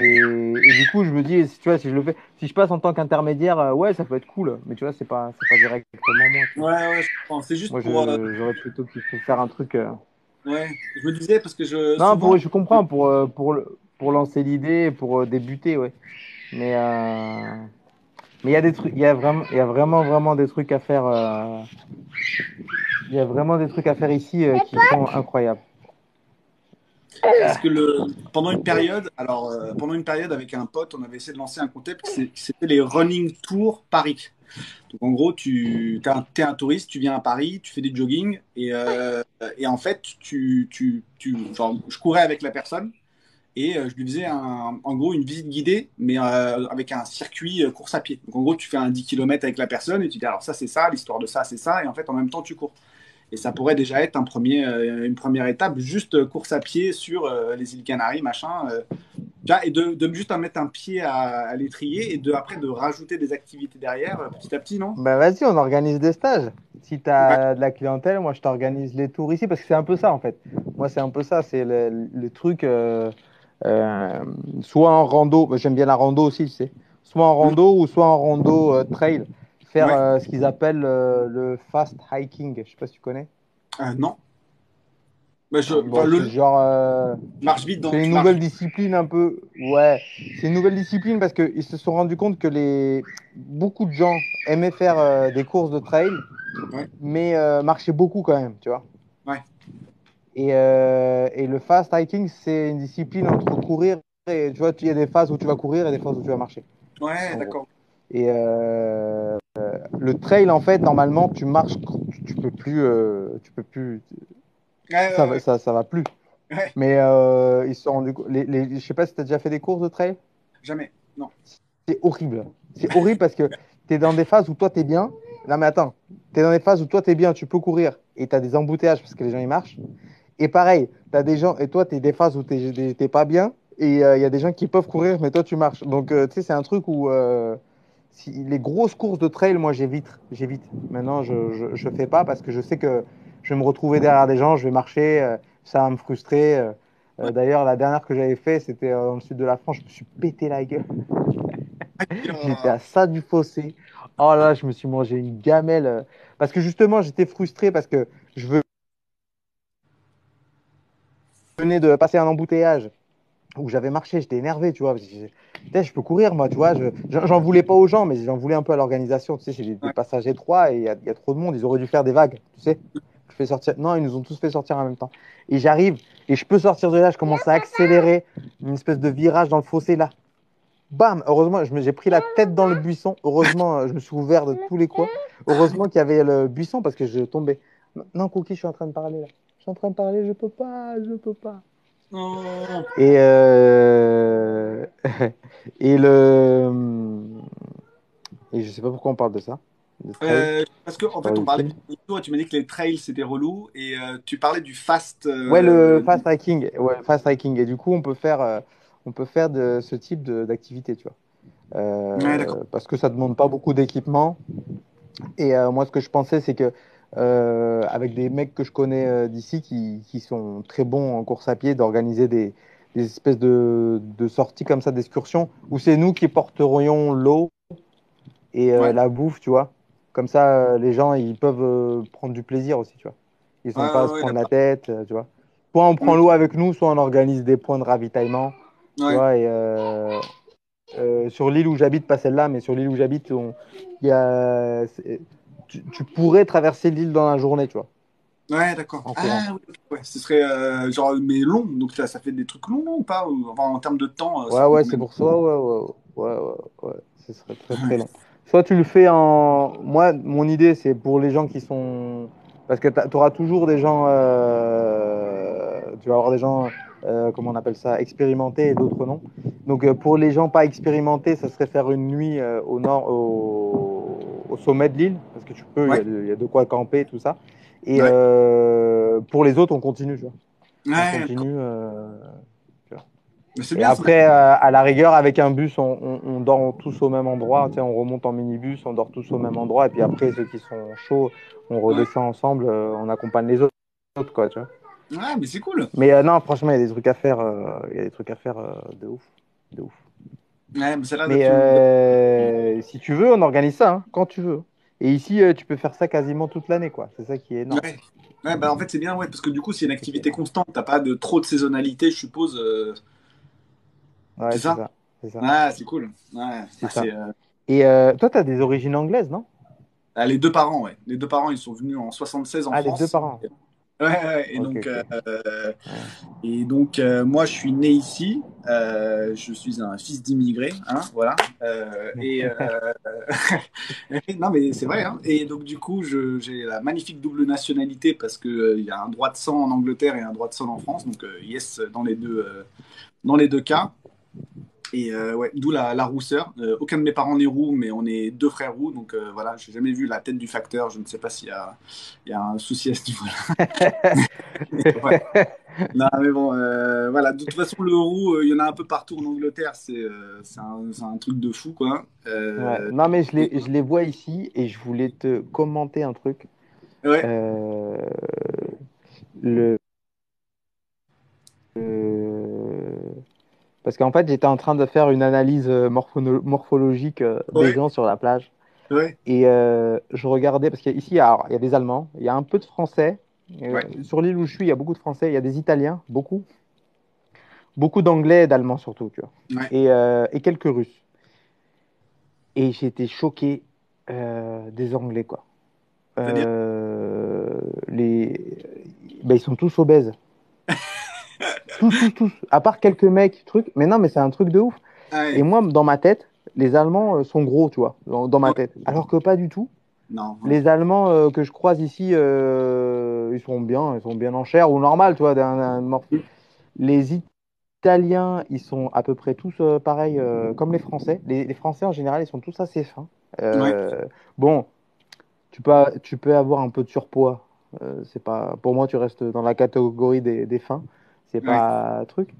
et, et du coup, je me dis, si tu vois, si je le fais, si je passe en tant qu'intermédiaire, euh, ouais, ça peut être cool. Mais tu vois, c'est pas, c'est pas directement moi. Ouais, ouais, je comprends. C'est juste Moi, pour. j'aurais plutôt qu'il faut faire un truc. ouais, je me disais parce que je. Non, souvent- pour, je comprends pour, pour, pour lancer l'idée, pour débuter, ouais. Mais mais il y a des trucs, il y a vraiment, il y a vraiment, vraiment des trucs à faire. euh, Il y a vraiment des trucs à faire ici euh, qui sont incroyables. Parce que le, pendant une période, alors euh, pendant une période avec un pote, on avait essayé de lancer un concept, c'est- c'était les running tours Paris. Donc en gros, tu es un, t'es un touriste, tu viens à Paris, tu fais du jogging et, euh, et en fait, tu, tu, tu, genre, je courais avec la personne et euh, je lui faisais un, en gros une visite guidée, mais euh, avec un circuit euh, course à pied. Donc en gros, tu fais un 10 km avec la personne et tu dis alors ça c'est ça, l'histoire de ça c'est ça, et en fait en même temps tu cours. Et ça pourrait déjà être un premier, une première étape, juste course à pied sur euh, les îles Canaries, machin. euh. Et de, de juste en mettre un pied à, à l'étrier et de, après de rajouter des activités derrière, petit à petit, non? Bah vas-y, on organise des stages. Si tu as de la clientèle, moi je t'organise les tours ici parce que c'est un peu ça en fait. Moi c'est un peu ça, c'est le, le truc euh, soit en rando, bah, j'aime bien la rando aussi, tu sais. Soit en rando ou soit en rando euh, trail. Faire Ouais. euh, ce qu'ils appellent le fast hiking. Je sais pas si tu connais. Non. Bah, je, Bon, enfin, le, c'est genre marche vite dans c'est une nouvelle discipline un peu. Ouais, c'est une nouvelle discipline parce qu'ils se sont rendus compte que les beaucoup de gens aimaient faire des courses de trail, Ouais. mais marchaient beaucoup quand même, tu vois. Ouais. Et, euh, et le fast hiking, c'est une discipline entre courir et tu vois, il y a des phases où tu vas courir et des phases où tu vas marcher. Ouais, d'accord. Et euh, euh, le trail, en fait, normalement, tu marches, tu, tu peux plus, euh, tu peux plus, Ouais, ça, ouais, va- ouais. ça, ça va plus. Mais ils sont rendus compte- les, les, je sais pas si tu as déjà fait des courses de trail. Jamais. Non. C'est horrible. C'est horrible parce que tu es dans des phases où toi tu es bien. Non, mais attends, tu es dans des phases où toi tu es bien, tu peux courir et tu as des embouteillages parce que les gens ils marchent. Et pareil, tu as des gens, et toi tu es des phases où tu n'es pas bien et il y a des gens qui peuvent courir, mais toi tu marches. Donc euh, tu sais, c'est un truc où euh, si, les grosses courses de trail, moi j'évite. J'évite. Maintenant, je, je, je fais pas parce que je sais que je vais me retrouver derrière des gens, je vais marcher, euh, ça va me frustrer. euh. Euh, D'ailleurs, la dernière que j'avais fait, c'était euh, dans le sud de la France, je me suis pété la gueule. J'étais à ça du fossé. Oh là, je me suis mangé une gamelle. euh, Parce que justement, j'étais frustré parce que je veux- venais de passer un embouteillage où j'avais marché, j'étais énervé, tu vois. Putain, je peux courir, moi, tu vois. je- J'en voulais pas aux gens, mais j'en voulais un peu à l'organisation. Tu sais, c'est des, passages étroits et il y, y a trop de monde. Ils auraient dû faire des vagues, tu sais. Je fais sortir. Non, ils nous ont tous fait sortir en même temps. Et j'arrive et je peux sortir de là. Je commence à accélérer une espèce de virage dans le fossé là. Bam Heureusement, je me- j'ai pris la tête dans le buisson. Heureusement, je me suis ouvert de tous les coins. Heureusement qu'il y avait le buisson parce que je tombais. Non, Cookie, je suis en train de parler là. Suis en train de parler, je peux pas, je peux pas. Et, euh... et le. Et je sais pas pourquoi on parle de ça. Euh, parce qu'en en fait, on parlait tour et tu m'as dit que les trails c'était relou et euh, tu parlais du fast. euh, Ouais, le fast hiking. Ouais, fast hiking. Et du coup, on peut faire, euh, on peut faire de ce type de- d'activité, tu vois. Euh, Ouais, parce que ça demande pas beaucoup d'équipement. Et euh, moi, ce que je pensais, c'est que euh, avec des mecs que je connais euh, d'ici qui, qui sont très bons en course à pied, d'organiser des, des espèces de, de sorties comme ça, d'excursions, où c'est nous qui porterions l'eau et euh, Ouais. la bouffe, tu vois. Comme ça, les gens, ils peuvent prendre du plaisir aussi, tu vois. Ils sont Ouais, pas à se prendre la tête, tu vois. Soit on prend Mm. l'eau avec nous, soit on organise des points de ravitaillement, tu vois. Et sur l'île où j'habite, pas celle-là, mais sur l'île où j'habite, il y a, tu, tu pourrais traverser l'île dans la journée, tu vois. Ouais, d'accord. Ah, ouais, ce serait euh, genre, mais long, donc ça, ça fait des trucs longs, ou pas? Enfin, en termes de temps. euh, Ouais, ouais, c'est pour ça. Ouais, ouais, ouais, ouais. Ce serait très très long. Soit tu le fais en. Moi, mon idée, c'est pour les gens qui sont. Parce que tu auras toujours des gens. euh, Tu vas avoir des gens, euh, comment on appelle ça, expérimentés et d'autres non. Donc, pour les gens pas expérimentés, ça serait faire une nuit au nord, au, au sommet de l'île. Parce que tu peux, il y a Ouais. de- il y, a de quoi camper, tout ça. Et Ouais. euh, pour les autres, on continue, tu vois. On continue. euh, Mais Et bien, après, euh, à la rigueur, avec un bus, on, on- on dort tous au même endroit. Tu sais, on remonte en minibus, on dort tous au même endroit. Et puis après, ceux qui sont chauds, on redescend ensemble, on accompagne les autres, quoi, tu vois. Ouais, mais c'est cool. Mais euh, non, franchement, il y a des trucs à faire. Il y a des trucs à faire de ouf. De ouf. Ouais, mais c'est là Mais euh, si tu veux, on organise ça, hein, quand tu veux. Et ici, euh, tu peux faire ça quasiment toute l'année, quoi. C'est ça qui est énorme. Ouais. Ouais, bah en fait c'est bien, ouais, parce que du coup c'est une activité constante, t'as pas de trop de saisonnalité, je suppose. euh, Ouais, C'est ça ça. c'est ça. C'est cool. Ouais, ça. euh, Et toi, tu as des origines anglaises, non? Ah, les deux parents, ouais. Les deux parents, ils sont venus en 76 en Ah, les France. deux parents. Ouais, ouais, et donc, et donc moi je suis né ici, euh, je suis un fils d'immigré, hein, voilà. Euh, et euh, non mais c'est vrai, hein. Et donc du coup j'ai la magnifique double nationalité parce que il y a un droit de sang en Angleterre et un droit de sang en France, donc yes dans les deux dans les deux cas. Et ouais, d'où la, la rousseur. Aucun de mes parents n'est roux, mais on est deux frères roux, donc voilà, j'ai jamais vu la tête du facteur. Je ne sais pas s'il y a, il y a un souci à ce niveau-là. Ouais. Non, mais bon, euh, voilà. De toute façon, le roux, euh, il y en a un peu partout en Angleterre. C'est euh, un, truc de fou, quoi. Euh, Ouais. Non, mais je les, je les vois ici et je voulais te commenter un truc. ouais. Le, Parce qu'en fait, j'étais en train de faire une analyse morphono- morphologique des Ouais. gens sur la plage. Et je regardais, parce qu'ici, il y a des Allemands, il y a un peu de Français. Euh, Ouais. Sur l'île où je suis, il y a beaucoup de Français, il y a des Italiens, beaucoup. Beaucoup d'Anglais et d'Allemands surtout, tu vois. Ouais. Et, euh, et quelques Russes. Et été choqué euh, des Anglais, quoi. Euh, les... ben, ils sont tous obèses. tous, tous, tous. À part quelques mecs, trucs. Mais non, mais c'est un truc de ouf. Ouais. Et moi, dans ma tête, les Allemands sont gros, tu vois, dans, dans ma tête. Alors que pas du tout. Non. Les Allemands euh, que je croise ici, euh, ils sont bien, ils sont bien en chair ou normal, tu vois, d'un, Les Italiens, ils sont à peu près tous euh, pareils euh, comme les Français. Les, les Français en général, ils sont tous assez fins. Euh, Bon, tu peux, tu peux avoir un peu de surpoids. Euh, c'est pas, pour moi, tu restes dans la catégorie des, des fins. C'est pas un truc.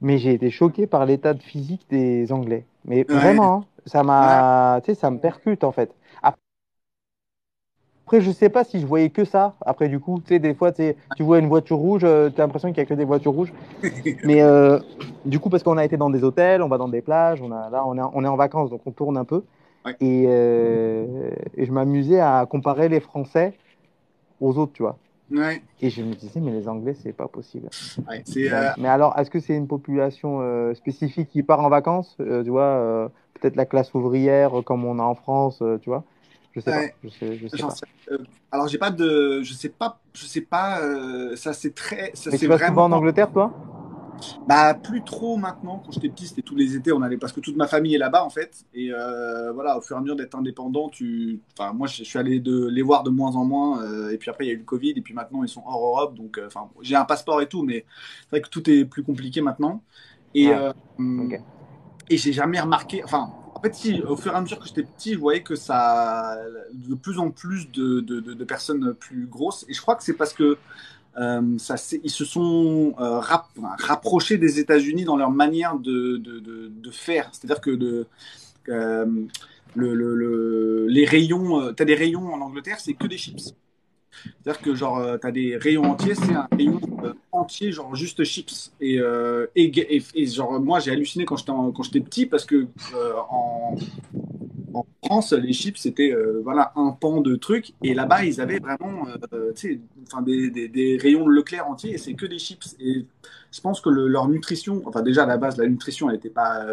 Mais j'ai été choqué par l'état de physique des Anglais. Mais Ouais. vraiment, hein, ça m'a, tu sais, ça me percute en fait. Après, je sais pas si je voyais que ça. Après, du coup, tu sais, des fois, tu tu vois une voiture rouge, euh, t'as l'impression qu'il y a que des voitures rouges. Mais euh, du coup, parce qu'on a été dans des hôtels, on va dans des plages, on a, là, on est, on est en vacances, donc on tourne un peu. Ouais. Et, euh, et je m'amusais à comparer les Français aux autres, tu vois. Ouais. Et je me disais, mais les Anglais, c'est pas possible. Ouais. Euh, Mais alors, est-ce que c'est une population spécifique qui part en vacances Tu vois, peut-être la classe ouvrière, comme on a en France, tu vois? Je sais Ouais. pas. Je sais, je sais pas. sais- euh, alors j'ai pas de, je sais pas, je sais pas. euh, ça c'est très, ça c'est tu vas vraiment. souvent en Angleterre, toi? Bah plus trop maintenant. Quand j'étais petit, c'était tous les étés. On allait parce que toute ma famille est là-bas en fait. Et euh, voilà, au fur et à mesure d'être indépendant, tu, enfin moi je suis allé de les voir de moins en moins. et puis après il y a eu le Covid. Et puis maintenant ils sont hors Europe. Donc enfin j'ai un passeport et tout, mais c'est vrai que tout est plus compliqué maintenant. Et Ouais. euh, hum, Ok. et j'ai jamais remarqué. Enfin en fait si au fur et à mesure que j'étais petit, je voyais que ça de plus en plus de, personnes plus grosses. Et je crois que c'est parce que euh, ils se sont euh, rapprochés des États-Unis dans leur manière de, faire. C'est-à-dire que euh, le, le, le- les rayons, tu as des rayons en Angleterre, c'est que des chips. C'est-à-dire que genre, euh, t'as des rayons entiers, c'est un rayon euh, entier, genre juste chips. Et, euh, et, et- genre, moi, j'ai halluciné quand j'étais petit parce que en, en France, les chips, c'était voilà, un pan de trucs. Et là-bas, ils avaient vraiment tu enfin, des, des, des rayons Leclerc entiers et c'est que des chips. Et je pense que le- leur nutrition, enfin, déjà à la base, la nutrition, elle était pas.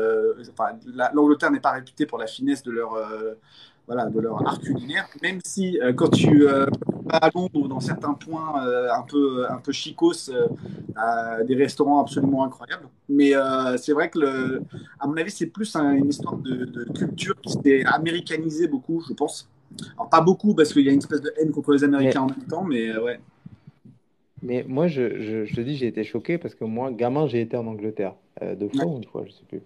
l'Angleterre n'est pas réputée pour la finesse de leur. Euh, voilà, de leur art culinaire, même si euh, quand tu euh, vas à Londres ou dans certains points euh, un peu un peu chicos, euh, des restaurants absolument incroyables. Mais euh, c'est vrai que, le, à mon avis, c'est plus un- une histoire de, de culture qui s'est américanisée beaucoup, je pense. Alors pas beaucoup parce qu'il y a une espèce de haine contre les Américains en même temps, mais euh, ouais. Mais moi, je, je, je te dis, j'ai été choqué parce que moi, gamin, j'ai été en Angleterre. Euh, deux fois ou une fois, je sais plus.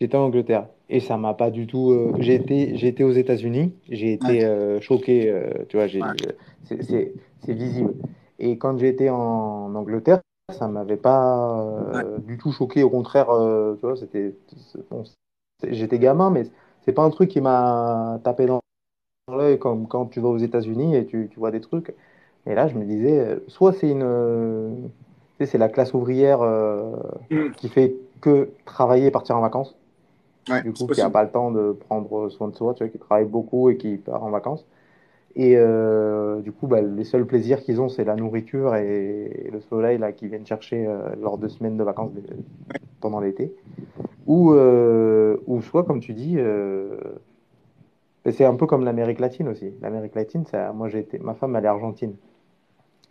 J'étais en Angleterre et ça m'a pas du tout. euh, j'ai été, été aux États-Unis, j'ai été euh, choqué. euh, tu vois, c'est, visible. Et quand été en Angleterre, ça m'avait pas euh, du tout choqué. Au contraire, tu vois, c'était, bon, j'étais gamin, mais c'est pas un truc qui m'a tapé dans l'œil comme quand tu vas aux États-Unis et tu, tu vois des trucs. Et là, je me disais, soit c'est une, c'est la classe ouvrière Mm. qui fait que travailler et partir en vacances. Ouais, Du coup, qui n'a pas le temps de prendre soin de soi, tu vois, qui travaille beaucoup et qui part en vacances. Et euh, du coup, bah, les seuls plaisirs qu'ils ont, c'est la nourriture et le soleil là qu'ils viennent chercher euh, lors de semaines de vacances de- pendant l'été. Ou, euh, ou soit, comme tu dis, c'est un peu comme l'Amérique latine aussi. L'Amérique latine, ça, moi été, ma femme elle est argentine.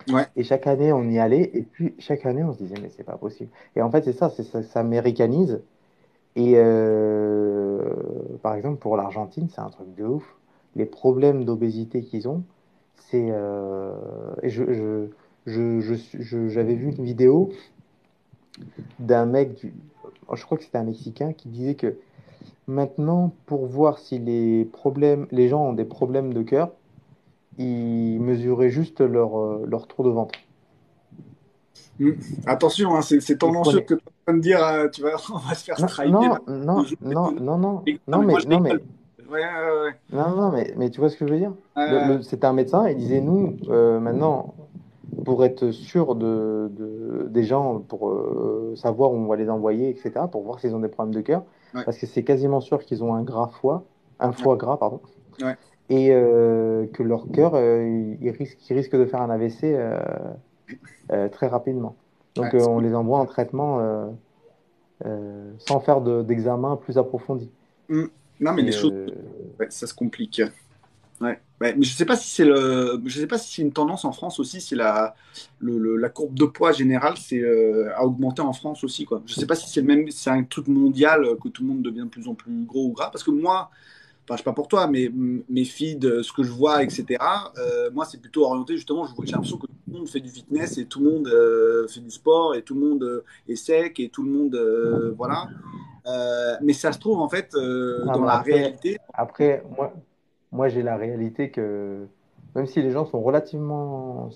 Ouais. Et chaque année, on y allait, et puis chaque année, on se disait, mais c'est pas possible. Et en fait, c'est ça, c'est ça s'américanise. Et euh, par exemple, pour l'Argentine, c'est un truc de ouf. Les problèmes d'obésité qu'ils ont, c'est. euh, je- j'avais vu une vidéo d'un mec, du, je crois que c'était un Mexicain, qui disait que maintenant, pour voir si les problèmes, les gens ont des problèmes de cœur, ils mesuraient juste leur, euh, leur tour de ventre. Attention, hein, c'est tendancieux que tu es en train de dire, euh, tu vas, on va se faire striker. non, là. non, non, non, non, Mais- non, mais, moi, non, mais, rigole. Ouais, ouais, ouais. non, non, mais, mais tu vois ce que je veux dire? Euh, c'était un médecin, il disait, nous, euh, maintenant, pour être sûr de, de- des gens, pour euh, savoir où on va les envoyer, etc., pour voir s'ils ont des problèmes de cœur, parce que c'est quasiment sûr qu'ils ont un gras foie, un foie gras, pardon, et que leur cœur, il, il risque, il risque de faire un AVC très rapidement. Donc, Ouais, euh, on les envoie en traitement euh, euh, sans faire de- d'examen plus approfondi. non, mais Et, les choses, euh, ouais, ça se complique. Ouais. Ouais, mais je sais pas si c'est le, je sais pas si c'est une tendance en France aussi, si la, le, le- la courbe de poids générale c'est euh, a augmenté en France aussi quoi. Je sais pas si c'est le même, c'est un truc mondial euh, que tout le monde devient de plus en plus gros ou gras, parce que moi, enfin je sais pas pour toi, mais mes feeds, euh, ce que je vois, etc. euh, moi c'est plutôt orienté justement. J'ai l'impression que tout le monde fait du fitness et tout le monde euh, fait du sport et tout le monde euh, est sec et tout le monde voilà. Mais ça se trouve en fait dans mais la après- réalité. Après, moi, moi j'ai la réalité que même si les gens sont relativement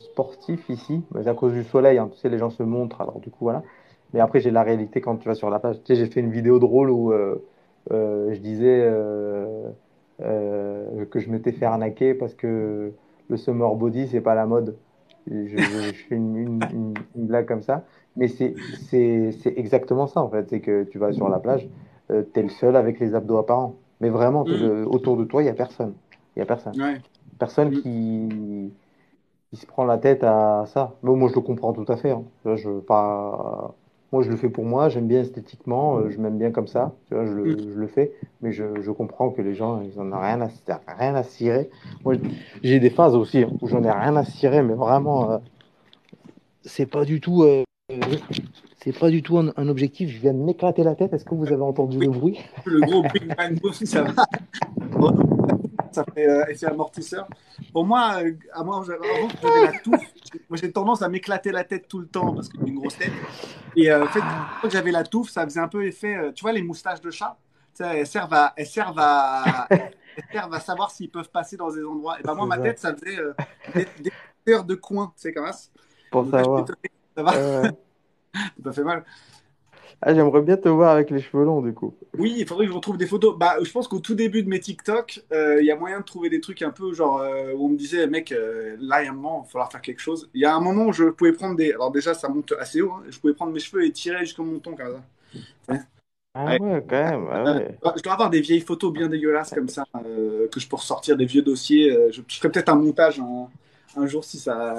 sportifs ici, c'est à cause du soleil, hein, tu sais, les gens se montrent, alors du coup, voilà. Mais après, j'ai la réalité quand tu vas sur la plage. Tu sais, j'ai fait une vidéo drôle où je disais euh, euh, que je m'étais fait arnaquer parce que le summer body, c'est pas la mode. Je, je- je fais une, une- une- une blague comme ça. Mais c'est exactement ça, en fait. C'est que tu vas sur la plage, euh, t'es le seul avec les abdos apparents. Mais vraiment, Mm. le- autour de toi, il n'y a personne. Il n'y a personne. Ouais. Personne Mm. qui, qui se prend la tête à ça. Mais moi, je le comprends tout à fait. hein. Tu vois, je, pas... Moi, je le fais pour moi. J'aime bien esthétiquement. euh, je m'aime bien comme ça. Tu vois, je le, je le fais. Mais je, je comprends que les gens, ils en ont rien à, rien à cirer. Moi, j'ai des phases aussi où j'en ai rien à cirer. Mais vraiment, euh, c'est pas du tout... euh, c'est pas du tout un, un objectif. Je viens de m'éclater la tête. Est-ce que vous avez entendu le bruit? Le gros Big Bang Boom, ça va. Ça fait euh, effet amortisseur. Pour moi, euh, à moi j'avais- avant que j'avais la touffe, moi j'ai tendance à m'éclater la tête tout le temps parce que j'ai une grosse tête. Et euh, en fait, quand j'avais la touffe, ça faisait un peu effet, euh, tu vois, les moustaches de chat, elles servent à, elles servent à, elles servent à savoir s'ils peuvent passer dans des endroits. Et ben moi, C'est ma tête, ça faisait euh, des, des heures de coin, tu sais, comme ça. Pour Donc savoir. Ça va, ça t'a fait mal. Ah, j'aimerais bien te voir avec les cheveux longs, du coup. Oui, il faudrait que je retrouve des photos. Bah, je pense qu'au tout début de mes TikTok, euh, il y a moyen de trouver des trucs un peu genre euh, où on me disait, mec, euh, là, il y a un moment, il va falloir faire quelque chose. Il y a un moment où je pouvais prendre des. Alors, déjà, ça monte assez haut. hein. Je pouvais prendre mes cheveux et tirer jusqu'au menton, comme ça. Ah Ouais. ouais, quand même. ah ouais. Euh, Je dois avoir des vieilles photos bien dégueulasses comme ça, que je peux ressortir des vieux dossiers. Je, je ferai peut-être un montage un, un jour si ça.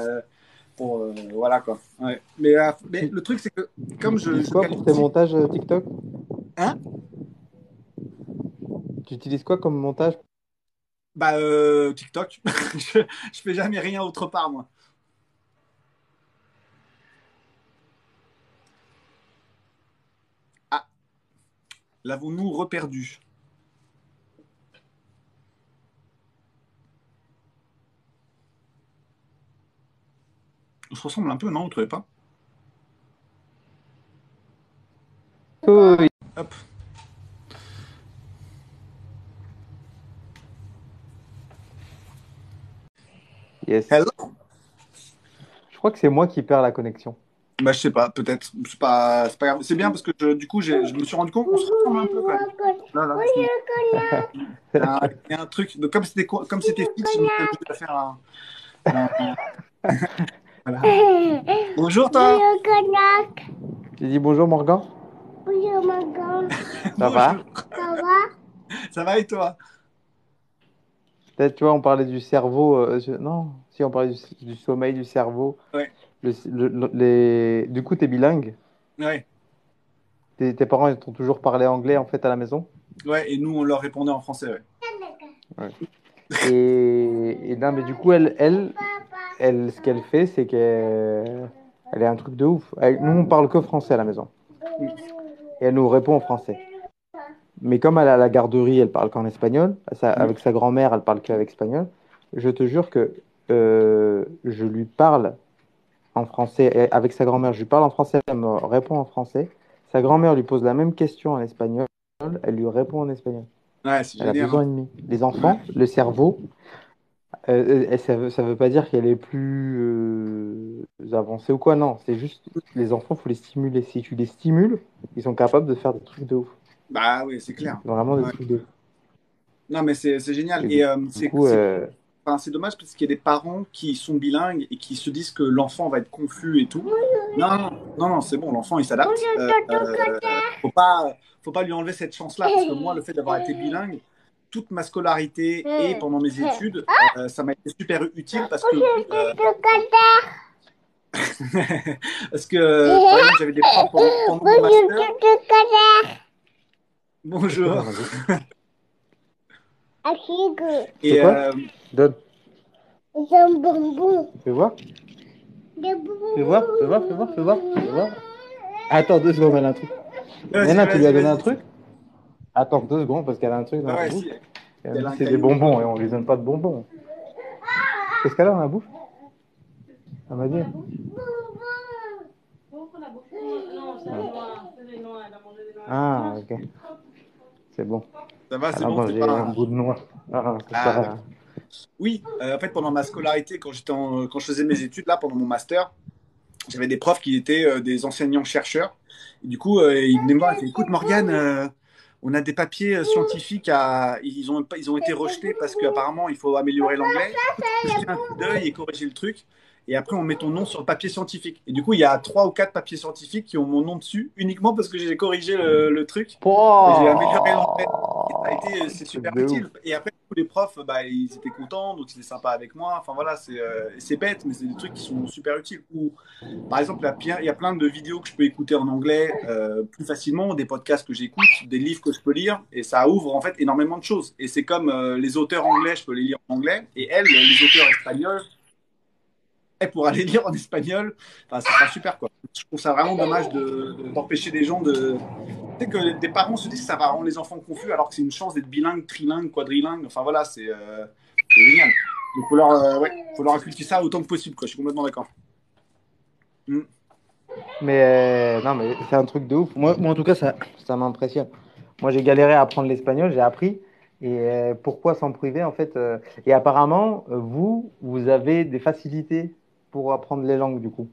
Euh, Pour, euh, voilà quoi. Ouais. Mais, euh, mais le truc, c'est que comme Tu je. quoi pour tes montages euh, TikTok? Hein? Tu utilises quoi comme montage? Bah, euh, TikTok. je, je fais jamais rien autre part, moi. Ah, l'avons-nous reperdu? On se ressemble un peu, non Vous trouvez pas? Oui. Hop. Yes. Hello? Je crois que c'est moi qui perds la connexion. Bah, je sais pas, peut-être. C'est pas, c'est pas grave. C'est bien parce que je- du coup, j'ai- je me suis rendu compte qu'on se ressemble un peu quand même. Là, là, il y a un- il y a un truc. Donc, comme c'était co- comme c'était fixe, je me suis de faire un. un- Voilà. Bonjour toi. Bonjour, Konak. Tu dis bonjour Morgan? Bonjour, Morgan. Ça va? Ça va? Ça va et toi? Peut-être, tu vois, on parlait du cerveau. euh, je- Non, si on parlait du, du sommeil du cerveau. Ouais. Le- le- le- les... Du coup, tu es bilingue? Ouais. Tes, tes parents, ils t'ont toujours parlé anglais en fait à la maison? Ouais. Et nous, on leur répondait en français. Ouais. Et, et non, mais du coup, elle, elle, elle ce qu'elle fait, c'est qu'elle elle est un truc de ouf. Elle- nous, on parle que français à la maison. Et elle nous répond en français. Mais comme elle à la garderie, elle parle qu'en espagnol. Ça- avec sa grand-mère, elle parle qu'avec espagnol. Je te jure que euh, je lui parle en français. Et avec sa grand-mère, je lui parle en français, elle me répond en français. Sa grand-mère lui pose la même question en espagnol, elle lui répond en espagnol. Ouais, c'est Elle a deux ans et demi. Les enfants, le cerveau, euh, euh, ça veut, ça veut pas dire qu'elle est plus euh, avancée ou quoi, non. C'est juste, les enfants, faut les stimuler. Si tu les stimules, ils sont capables de faire des trucs de ouf. Bah oui, c'est clair. Vraiment des Ouais. trucs de ouf. Non, mais c'est génial. Et Et euh, c'est enfin, dommage parce qu'il y a des parents qui sont bilingues et qui se disent que l'enfant va être confus et tout. Non, non, non, non, c'est bon, l'enfant il s'adapte. Faut pas, faut pas lui enlever cette chance-là parce que moi, le fait d'avoir été bilingue, toute ma scolarité et pendant mes études, euh, ça m'a été super utile parce que euh, parce que euh, par exemple, j'avais des profs pendant, pendant mon master. Bonjour. Et C'est quoi? euh, donne. C'est un bonbon. Fais voir. Fais voir, fais voir, fais voir, fais voir, fais voir. Attends deux secondes, elle a un truc. Nana, tu lui as donné un truc? Attends deux secondes parce qu'elle a un truc dans Ah la bouche. c'est des bonbons et on lui donne pas de bonbons. Qu'est-ce qu'elle a dans la bouche? Elle m'a dit. Ah, ok. C'est bon. Ça va, c'est Elle a bon, c'est mangé pas... un bout de noix. Ah, Ah, pas-. Oui, euh, en fait, pendant ma scolarité, quand, j'étais en- quand je faisais mes études, là, pendant mon master, j'avais des profs qui étaient euh, des enseignants-chercheurs. Et du coup, euh, ils venaient me voir et disaient, écoute, Morgane, on a des papiers euh, scientifiques à... Ils ont, ils ont été rejetés parce qu'apparemment, il faut améliorer l'anglais. Jeter un coup d'œil et corriger le truc. Et après, on met ton nom sur le papier scientifique. Et du coup, il y a trois ou quatre papiers scientifiques qui ont mon nom dessus, uniquement parce que j'ai corrigé le, le truc. Oh J'ai amélioré l'anglais. Euh, c'est super utile. Et après, tous les profs, bah, ils étaient contents, donc ils étaient sympas avec moi. Enfin voilà, c'est euh, bête, mais c'est des trucs qui sont super utiles. Ou, par exemple, il y a plein- il y a plein de vidéos que je peux écouter en anglais euh, plus facilement, des podcasts que j'écoute, des livres que je peux lire, et ça ouvre en fait énormément de choses. Et c'est comme euh, les auteurs anglais, je peux les lire en anglais, et elles, les auteurs espagnols, pourra les lire en espagnol. Enfin, sera super quoi. Je trouve ça vraiment dommage de- de- d'empêcher des gens de. Tu sais que des parents se disent que ça va rendre les enfants confus alors que c'est une chance d'être bilingue, trilingue, quadrilingue. Enfin voilà, c'est euh, c'est génial. Donc faut leur, euh, ouais, faut leur inculquer ça autant que possible quoi. Je suis complètement d'accord. Mais euh, non, mais c'est un truc de ouf. Moi, moi en tout cas, ça, ça m'impressionne. Moi, j'ai galéré à apprendre l'espagnol, j'ai appris. Et euh, pourquoi s'en priver en fait euh, Et apparemment, vous, vous avez des facilités pour apprendre les langues du coup.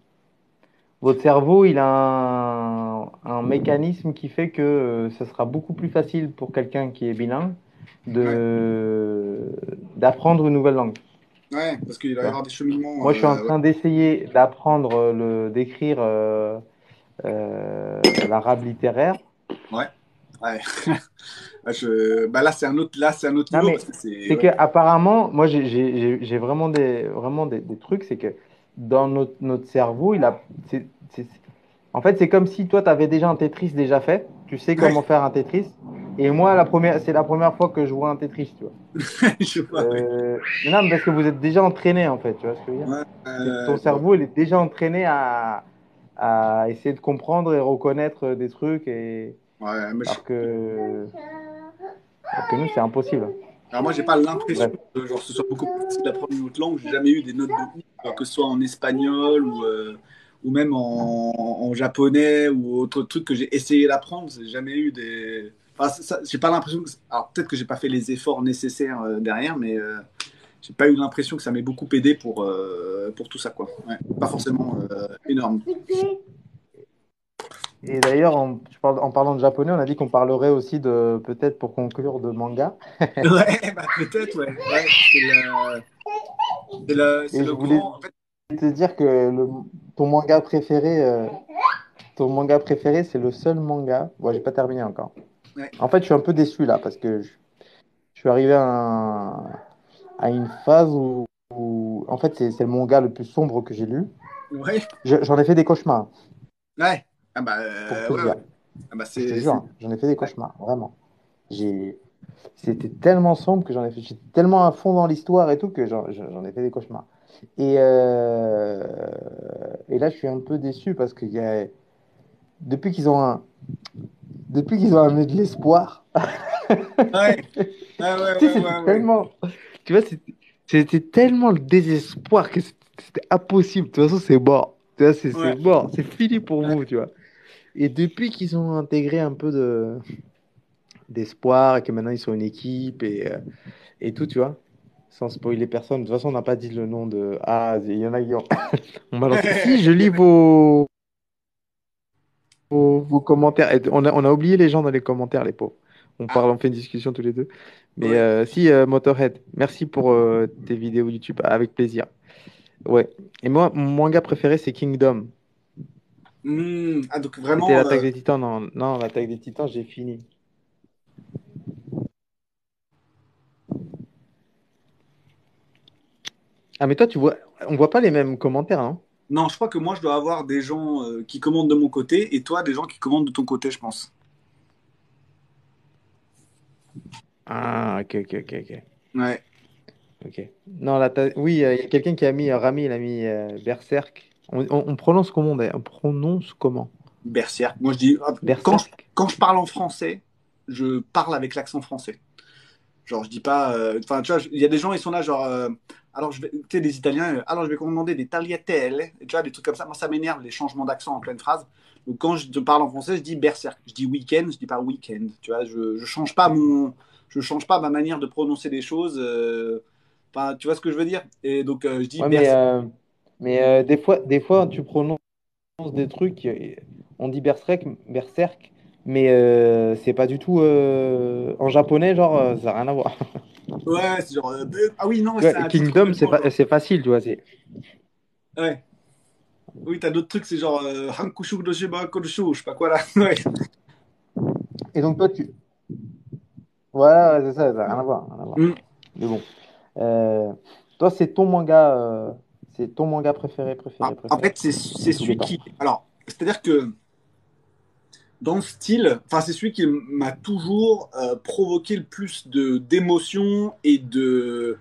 Votre cerveau, il a un, un mécanisme qui fait que euh, ce sera beaucoup plus facile pour quelqu'un qui est bilingue de d'apprendre une nouvelle langue. Ouais, parce qu'il va y avoir des cheminements. Moi, je suis en euh, train d'essayer d'apprendre le, d'écrire euh, euh, l'arabe littéraire. ouais. Ouais. Je- Bah là c'est un autre, là c'est un autre niveau c'est. Ouais. que apparemment, moi, j'ai- vraiment des, vraiment des, des trucs. C'est que dans notre, notre cerveau, il a, en fait, c'est comme si toi, tu avais déjà un Tetris déjà fait. Tu sais comment faire un Tetris. Et moi, la première, c'est la première fois que je vois un Tetris, tu vois. je vois. Euh, non, mais parce que vous êtes déjà entraîné, en fait. Tu vois ce que je veux dire? Ouais, euh, Ton cerveau, il est déjà entraîné à, à essayer de comprendre et reconnaître des trucs. Et... mais je- Alors que, alors que nous, c'est impossible. Alors moi, j'ai pas l'impression Ouais. que genre, ce soit beaucoup plus facile d'apprendre une autre langue. J'ai jamais eu des notes de ouf, que ce soit en espagnol ou, euh, ou même en, en japonais ou autre truc que j'ai essayé d'apprendre. J'ai jamais eu des. Enfin, j'ai pas l'impression que. Alors peut-être que j'ai pas fait les efforts nécessaires euh, derrière, mais euh, j'ai pas eu l'impression que ça m'ait beaucoup aidé pour, euh, pour tout ça, quoi. Ouais, pas forcément euh, énorme. Et d'ailleurs, en, parlant de japonais, on a dit qu'on parlerait aussi de, peut-être pour conclure, de manga. ouais, bah, peut-être, ouais. ouais c'est le, c'est le, c'est Et le je voulais- grand. En fait, te dire que le, ton manga préféré, euh, ton manga préféré, c'est le seul manga. Bon, j'ai pas terminé encore. Ouais. En fait, je suis un peu déçu là parce que je, je suis arrivé à, un- à une phase où, où- en fait, c'est c'est le manga le plus sombre que j'ai lu. ouais, Je- J'en ai fait des cauchemars, ouais. Ah bah, pour euh, ouais. Ah bah, c'est, j'en ai fait des cauchemars, vraiment. J'ai, c'était tellement sombre que j'en ai fait, j'étais tellement à fond dans l'histoire et tout que j'en ai fait des cauchemars. Et, euh, et là, je suis un peu déçu parce qu'il y a, depuis qu'ils ont un, depuis qu'ils ont amené de l'espoir, ouais. Tu sais, tellement, tu vois, c'était tellement le désespoir que c'était impossible. De toute façon, c'est mort. Tu vois, c'est mort, c'est fini pour vous, tu vois. Et depuis qu'ils ont intégré un peu de d'espoir et que maintenant ils sont une équipe et, euh, et tout, tu vois, sans spoiler personne. De toute façon, on n'a pas dit le nom de. Ah, il y en a qui ont. on m'a lancé. Si, je lis vos... vos, vos commentaires. Et on a, on a oublié les gens dans les commentaires, les pauvres. On parle, on fait une discussion tous les deux. Mais Ouais. euh, si, euh, Motorhead, merci pour euh, tes vidéos YouTube, avec plaisir. Ouais. Et moi, mon manga préféré, c'est Kingdom. Hmm, Ah, donc vraiment. C'était l'attaque euh, des Titans. Non, non, l'attaque des Titans, j'ai fini. Ah, mais toi, tu vois, on voit pas les mêmes commentaires, hein? Non, je crois que moi, je dois avoir des gens euh, qui commandent de mon côté et toi, des gens qui commandent de ton côté, je pense. Ah, ok, ok, ok, ok. Ouais. Ok. Non, là, oui, euh, il y a quelqu'un qui a mis, Rami, il a mis Berserk. On, on- on prononce comment On prononce comment? Berserk. Moi, je dis. ah, Quand je, quand je parle en français, je parle avec l'accent français. Genre, je dis pas. euh, Enfin, tu vois, il y a des gens, ils sont là, genre. euh, alors, je vais. Tu sais, des Italiens. euh, alors, je vais commander des tagliatelle. Tu vois, des trucs comme ça. Moi, ça m'énerve, les changements d'accent en pleine phrase. Donc, quand je te parle en français, je dis berserk. Je dis week-end, je dis pas week-end. Tu vois, je, je change pas mon. Je change pas ma manière de prononcer des choses. Enfin, tu vois ce que je veux dire? Et donc, je dis Ouais, berserk. Mais euh, des fois, des fois, tu prononces des trucs, on dit Berserk, Berserk, mais euh, c'est pas du tout euh, en japonais, genre, euh, ça n'a rien à voir. Ouais, c'est genre. euh, ah oui, non, un titre Kingdom, c'est fa- facile, tu vois. c'est- Ouais. Oui, t'as d'autres trucs, c'est genre Hankushu Doshiba Kodoshu, je sais pas quoi là. Ouais. Et donc, toi, tu. Voilà, ouais, c'est ça, ça n'a rien à voir. rien à voir. Mm. Mais bon. Euh, toi, c'est ton manga, euh, c'est ton manga préféré, préféré, En, préféré. en fait, c'est celui qui. Alors, c'est-à-dire que dans le style, enfin, c'est celui qui m'a toujours euh, provoqué le plus de d'émotions et de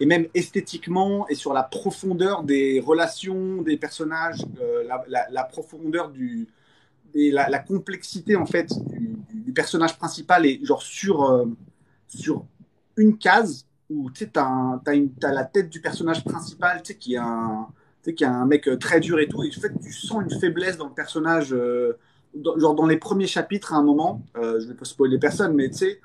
et même esthétiquement et sur la profondeur des relations des personnages, euh, la, la- la profondeur du et la, la complexité en fait du, du personnage principal est genre sur euh, sur une case où tu t'as une- t'as la tête du personnage principal qui est un qui est un mec euh, très dur et tout et en fait tu sens une faiblesse dans le personnage euh, genre dans les premiers chapitres à un moment euh, je vais pas spoiler personne mais tu sais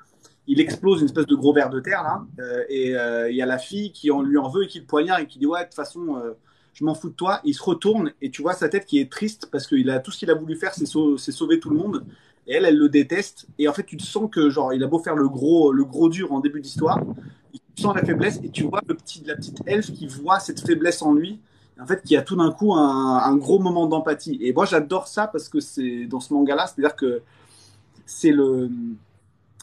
il explose une espèce de gros ver de terre là et il y a la fille qui lui en veut et qui le poignarde et qui dit ouais de toute façon je m'en fous de toi. Il se retourne et tu vois sa tête qui est triste parce qu'il a tout ce qu'il a voulu faire c'est sau- c'est sauver tout le monde. Et elle elle le déteste. Et en fait tu te sens que genre il a beau faire le gros dur en début d'histoire tu sens la faiblesse et tu vois le petit la petite elfe qui voit cette faiblesse en lui en fait qui a tout d'un coup un, un gros moment d'empathie et moi j'adore ça parce que c'est dans ce manga là c'est à dire que c'est le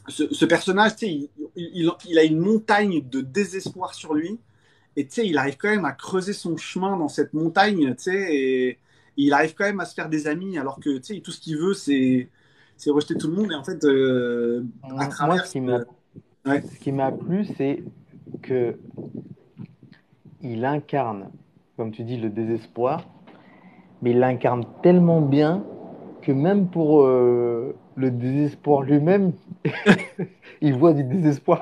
ce, ce personnage, tu sais, il, il- il a une montagne de désespoir sur lui. Et tu sais, il arrive quand même à creuser son chemin dans cette montagne, tu sais, et il arrive quand même à se faire des amis, alors que tu sais, tout ce qu'il veut, c'est c'est rejeter tout le monde. Et en fait, euh, à Moi, travers. ce qui m'a Ouais. ce qui m'a plu, c'est que il incarne, comme tu dis, le désespoir, mais il l'incarne tellement bien que même pour euh, le désespoir lui-même, il voit du désespoir.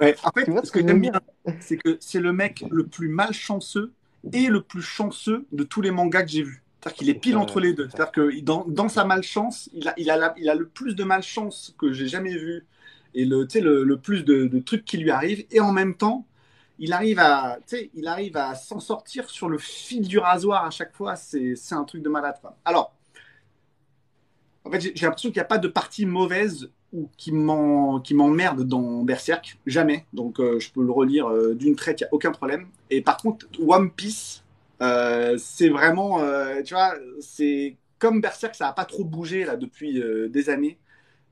Ouais. En fait, Tu vois ce ce que j'aime bien, c'est que c'est le mec le plus malchanceux et le plus chanceux de tous les mangas que j'ai vus. C'est-à-dire qu'il est pile entre les deux. C'est-à-dire que dans, dans sa malchance, il a, il, a la- il a le plus de malchance que j'ai jamais vu et le, le, le plus de, trucs qui lui arrivent. Et en même temps, il arrive à, il arrive à s'en sortir sur le fil du rasoir à chaque fois. C'est un truc de malade. Alors, en fait, j'ai l'impression qu'il n'y a pas de partie mauvaise ou qui m'emmerde dans Berserk. Jamais. Donc, euh, je peux le relire euh, d'une traite, il n'y a aucun problème. Et par contre, One Piece, euh, c'est vraiment, tu vois, c'est comme Berserk, ça n'a pas trop bougé là depuis des années.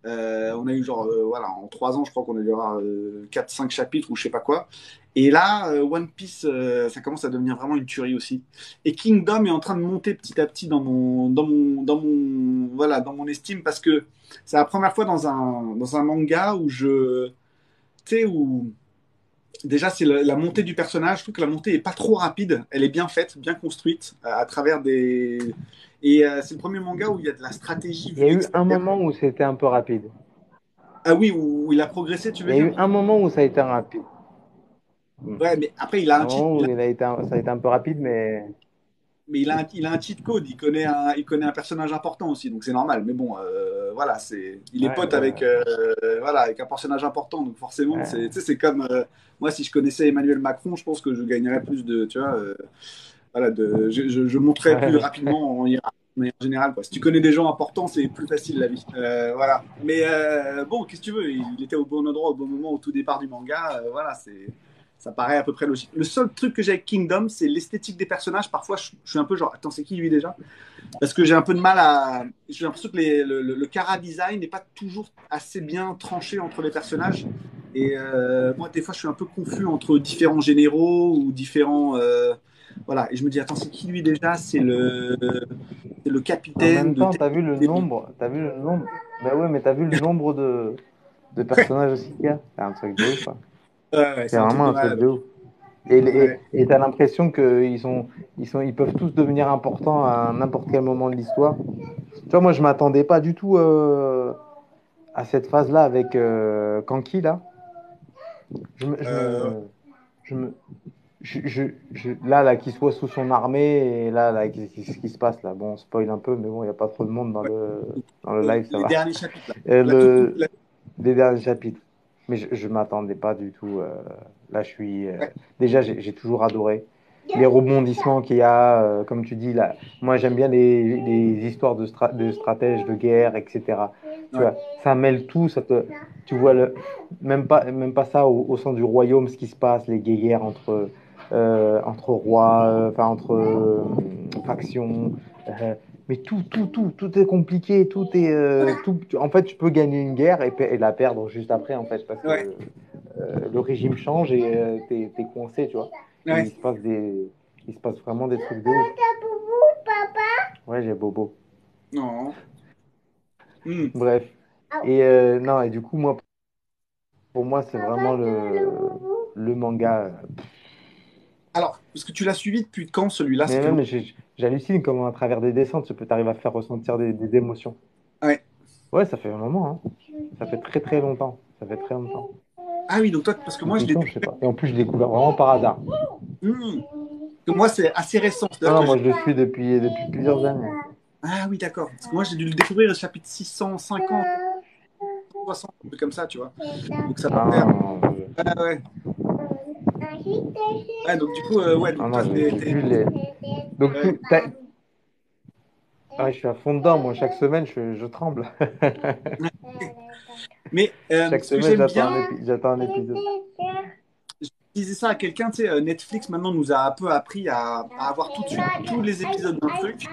Euh, on a eu genre, euh, voilà, en trois ans, je crois qu'on a dû avoir euh, 4-5 chapitres ou je sais pas quoi. Et là, euh, One Piece, ça commence à devenir vraiment une tuerie aussi. Et Kingdom est en train de monter petit à petit dans mon, dans mon, dans mon, voilà, dans mon estime parce que c'est la première fois dans un, dans un manga où je, tu sais, où déjà c'est la, montée du personnage. Je trouve que la montée est pas trop rapide. Elle est bien faite, bien construite à travers des, et euh, c'est le premier manga où il y a de la stratégie. Il y a eu un moment où c'était un peu rapide. Ah oui, où, où il a progressé, tu Il veux y a eu dire? un moment où ça a été rapide. Ouais, mais après il a Un un où il a- il été un- ça a été un peu rapide, mais mais il a un, il a un cheat code. Il connaît un, il connaît un personnage important aussi, donc c'est normal. Mais bon, euh, voilà, c'est, il est Ouais, pote ouais, avec, euh, voilà, avec un personnage important, donc forcément, Ouais. c'est, comme euh, moi si je connaissais Emmanuel Macron, je pense que je gagnerais plus de, tu vois, voilà, de, je, je, je monterais plus rapidement en hiérarchie. Mais en général, quoi. Si tu connais des gens importants, c'est plus facile la vie. Euh, voilà. Mais euh, bon, qu'est-ce que tu veux? Il était au bon endroit au bon moment au tout départ du manga. euh, voilà, c'est ça paraît à peu près logique. Le seul truc que j'ai avec Kingdom, c'est l'esthétique des personnages. Parfois, je, suis un peu genre, attends, c'est qui lui déjà? Parce que j'ai un peu de mal à. J'ai l'impression que le, le, le cara design n'est pas toujours assez bien tranché entre les personnages. Et moi, des fois, je suis un peu confus entre différents généraux ou différents. Voilà. Et je me dis, attends, c'est qui lui déjà? C'est le, c'est le en capitaine même de. t'as vu le nombre, t'as vu le nombre, bah ouais, mais t'as vu le nombre de, de personnages aussi qu'il y a? C'est un truc de ouf. hein. Ouais, C'est vraiment un truc de ouf. Et Ouais. t'as l'impression qu'ils sont, ils sont, ils peuvent tous devenir importants à n'importe quel moment de l'histoire. Tu vois, moi, je m'attendais pas du tout euh, à cette phase-là avec euh, Kanki là. Je me, je me, Euh. je me- je- je- je- là, là, qu'il soit sous son armée et là, là, qu'est-ce qui, ce qui se passe là. Bon, on spoil un peu, mais bon, il n'y a pas trop de monde dans le, dans le live, ça les va. derniers chapitres. Là. Euh, le, toute- la- des derniers chapitres. Mais je, je m'attendais pas du tout. euh, là, je suis. euh, déjà, j'ai j'ai toujours adoré les rebondissements qu'il y a. euh, comme tu dis, là, moi, j'aime bien les, les histoires de, stra- de stratèges de guerre, etc. Tu Ouais. vois, ça mêle tout. Ça te, tu vois, le, même, pas, même pas ça au, au sein du royaume, ce qui se passe, les guerres entre, euh, entre rois, euh, enfin, entre euh, factions. euh, mais tout, tout, tout, tout est compliqué, tout est, euh, tout, en fait, tu peux gagner une guerre et, et la perdre juste après, en fait, parce que Ouais. euh, le régime change et euh, t'es, t'es coincé, tu vois. Et Ouais. Il se passe des, il se passe vraiment des trucs de ouf. Ouais, j'ai bobo. Non. Hmm. Bref. Et euh, non, et du coup, moi, pour moi, c'est vraiment le, le manga. euh, Alors, parce que tu l'as suivi depuis quand celui-là Mais j'ai- j'hallucine comment à travers des descentes, tu peux t'arriver à faire ressentir des, des émotions. Ouais. Ouais, ça fait un moment, hein. Ça fait très très longtemps. Ça fait très longtemps. Ah oui, donc toi, parce que moi, je l'ai Longtemps, je sais pas. Et en plus, je l'ai découvert vraiment par hasard. Hmm. Parce que moi, c'est assez récent. Non, C'est-à-dire non, que moi, je le suis depuis, depuis plusieurs années. Ah oui, d'accord. Parce que moi, j'ai dû le découvrir au chapitre 650, 60, un truc comme ça, tu vois. Donc ça Ah, peut faire. non, je- Ah ouais. Ouais, donc du coup, euh, ouais, donc ah, non, les. Donc, t'as- Ah, je suis à fond dedans, moi. Chaque semaine, je, je tremble. Mais euh, Chaque semaine, j'attends bien, un, épi- j'attends un épisode. je disais ça à quelqu'un, tu sais, euh, Netflix maintenant nous a un peu appris à, à avoir tout de suite tous les épisodes d'un truc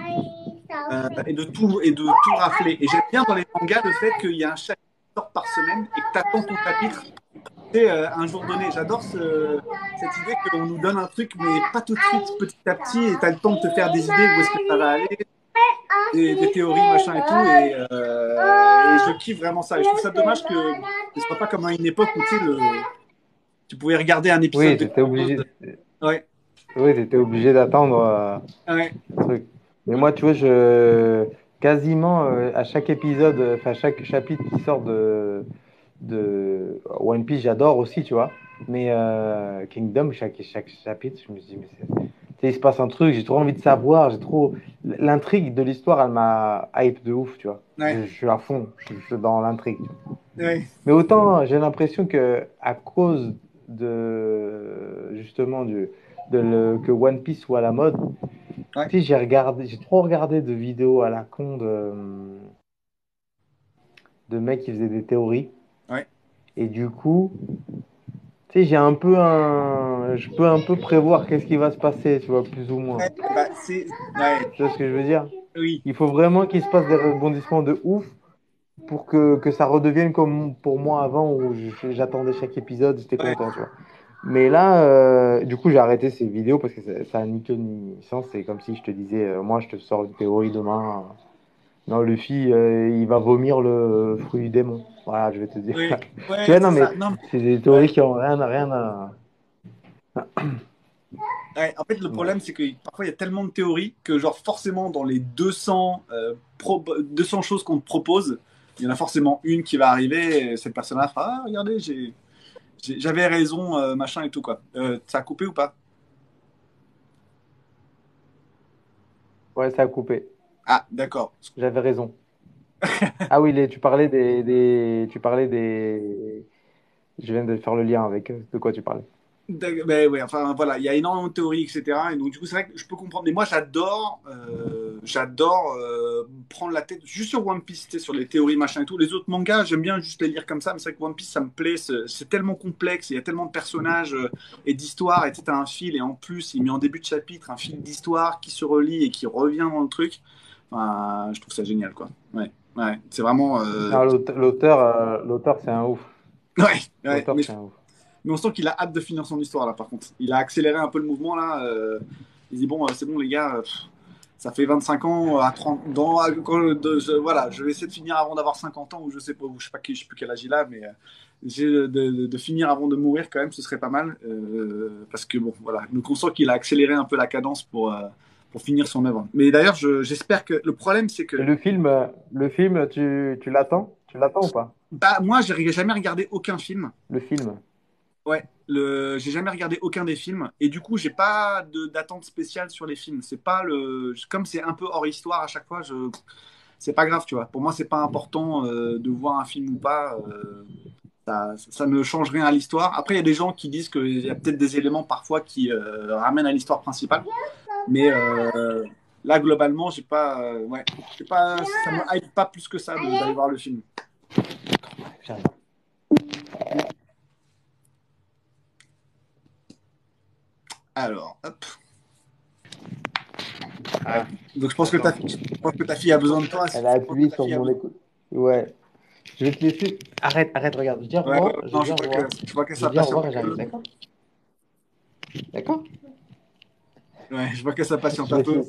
euh, et de tout et de tout rafler. Et j'aime bien dans les mangas le fait qu'il y a un chapitre par semaine et que tu attends ton chapitre tu sais, euh, un jour donné. J'adore ce- cette idée qu'on nous donne un truc, mais pas tout de suite, petit à petit, et tu as le temps de te faire des idées où est-ce que ça va aller, des, des théories, machin et tout. Et, euh, et je kiffe vraiment ça. Et je trouve ça dommage que ce soit pas comme à une époque où tu le, tu pouvais regarder un épisode. Oui, de- j'étais obligé. Ouais, Oui, t'étais obligé d'attendre euh, ouais, le truc. Mais moi, tu vois, je quasiment euh, à chaque épisode, enfin chaque chapitre qui sort de de One Piece, j'adore aussi, tu vois. Mais euh, Kingdom, chaque chaque chapitre, je me dis mais il se passe un truc, j'ai trop envie de savoir, j'ai trop l'intrigue de l'histoire, elle m'a hype de ouf, tu vois. Ouais. Je, je suis à fond, je, je suis dans l'intrigue. ouais. Mais autant, j'ai l'impression que à cause de justement du, de le, que One Piece soit à la mode, Ouais. tu sais, j'ai regardé, j'ai trop regardé de vidéos à la con de, de mecs qui faisaient des théories. Et du coup, tu sais, j'ai un peu un, je peux un peu prévoir qu'est-ce qui va se passer, tu vois, plus ou moins. Bah, c'est. Ouais, Tu vois ce que je veux dire? oui. Il faut vraiment qu'il se passe des rebondissements de ouf pour que, que ça redevienne comme pour moi avant où je- j'attendais chaque épisode, j'étais Ouais. content, tu vois. Mais là, euh, du coup, j'ai arrêté ces vidéos parce que ça, ça a ni queue ni sens. C'est comme si je te disais, euh, moi, je te sors une théorie demain. euh, non, Luffy, euh, il va vomir le fruit du démon. Voilà, je vais te dire. Oui. Ouais, Tu vois, non, mais c'est des théories qui ont rien, rien à. En fait, le problème, c'est que parfois, il y a tellement de théories que, genre, forcément, dans les 200, euh, pro- 200 choses qu'on te propose, il y en a forcément une qui va arriver et cette personne-là fera Ah, regardez, j'ai, j'ai- j'avais raison, euh, machin et tout, quoi. Euh, ça a coupé ou pas? Ouais, ça a coupé. Ah, d'accord. J'avais raison. Ah oui, les, tu parlais des, des, tu parlais des. Je viens de faire le lien avec euh, de quoi tu parlais. Ben ouais, enfin voilà, il y a énormément de théories, etc. Et donc du coup, c'est vrai que je peux comprendre. Mais moi, j'adore, euh, j'adore euh, prendre la tête juste sur One Piece, sur les théories, machin et tout. Les autres mangas, j'aime bien juste les lire comme ça. Mais c'est vrai que One Piece, ça me plaît. C'est tellement complexe, il y a tellement de personnages euh, et d'histoires. Et tu t'as un fil et en plus, il met en début de chapitre un fil d'histoire qui se relie et qui revient dans le truc. Enfin, je trouve ça génial, quoi. Ouais, ouais, c'est vraiment. euh, l'aute- l'auteur, euh, l'auteur, c'est un ouf. Ouais, ouais. Mais un ouf. Mais on sent qu'il a hâte de finir son histoire là par contre. Il a accéléré un peu le mouvement là. euh, il dit bon euh, c'est bon les gars, ça fait 25 ans à 30 dans à- quand, de- je- voilà, je vais essayer de finir avant d'avoir 50 ans ou je sais pas, ou je sais pas qui- je sais plus quel âge il a mais de, de- de finir avant de mourir quand même, ce serait pas mal euh, parce que bon voilà, donc on sent qu'il a accéléré un peu la cadence pour euh, pour finir son œuvre. Mais d'ailleurs, je- j'espère que le problème c'est que Et le film, euh, le film, tu, tu l'attends? Tu l'attends ou pas? bah, moi j'ai jamais regardé aucun film. Le film. Ouais, le... j'ai jamais regardé aucun des films et du coup j'ai pas d'attente spéciale sur les films. C'est pas le comme c'est un peu hors histoire à chaque fois, je c'est pas grave, tu vois. Pour moi c'est pas important euh, de voir un film ou pas. euh, Ça, ça ne change rien à l'histoire. Après il y a des gens qui disent qu'il y a peut-être des éléments parfois qui euh, ramènent à l'histoire principale, mais euh, là globalement j'ai pas euh, ouais, j'ai pas ça me hype pas plus que ça d'aller voir le film. Alors, hop. Ah, Donc je pense, que ta, je pense que ta fille a besoin de toi. Elle a appuyé sur mon écoute. Ouais. Je vais te laisser. Arrête, arrête, regarde. Je dis au revoir. ouais, Je non, je vois que, je vois que ça peu. d'accord? D'accord? Ouais, je vois que ça patiente un peu.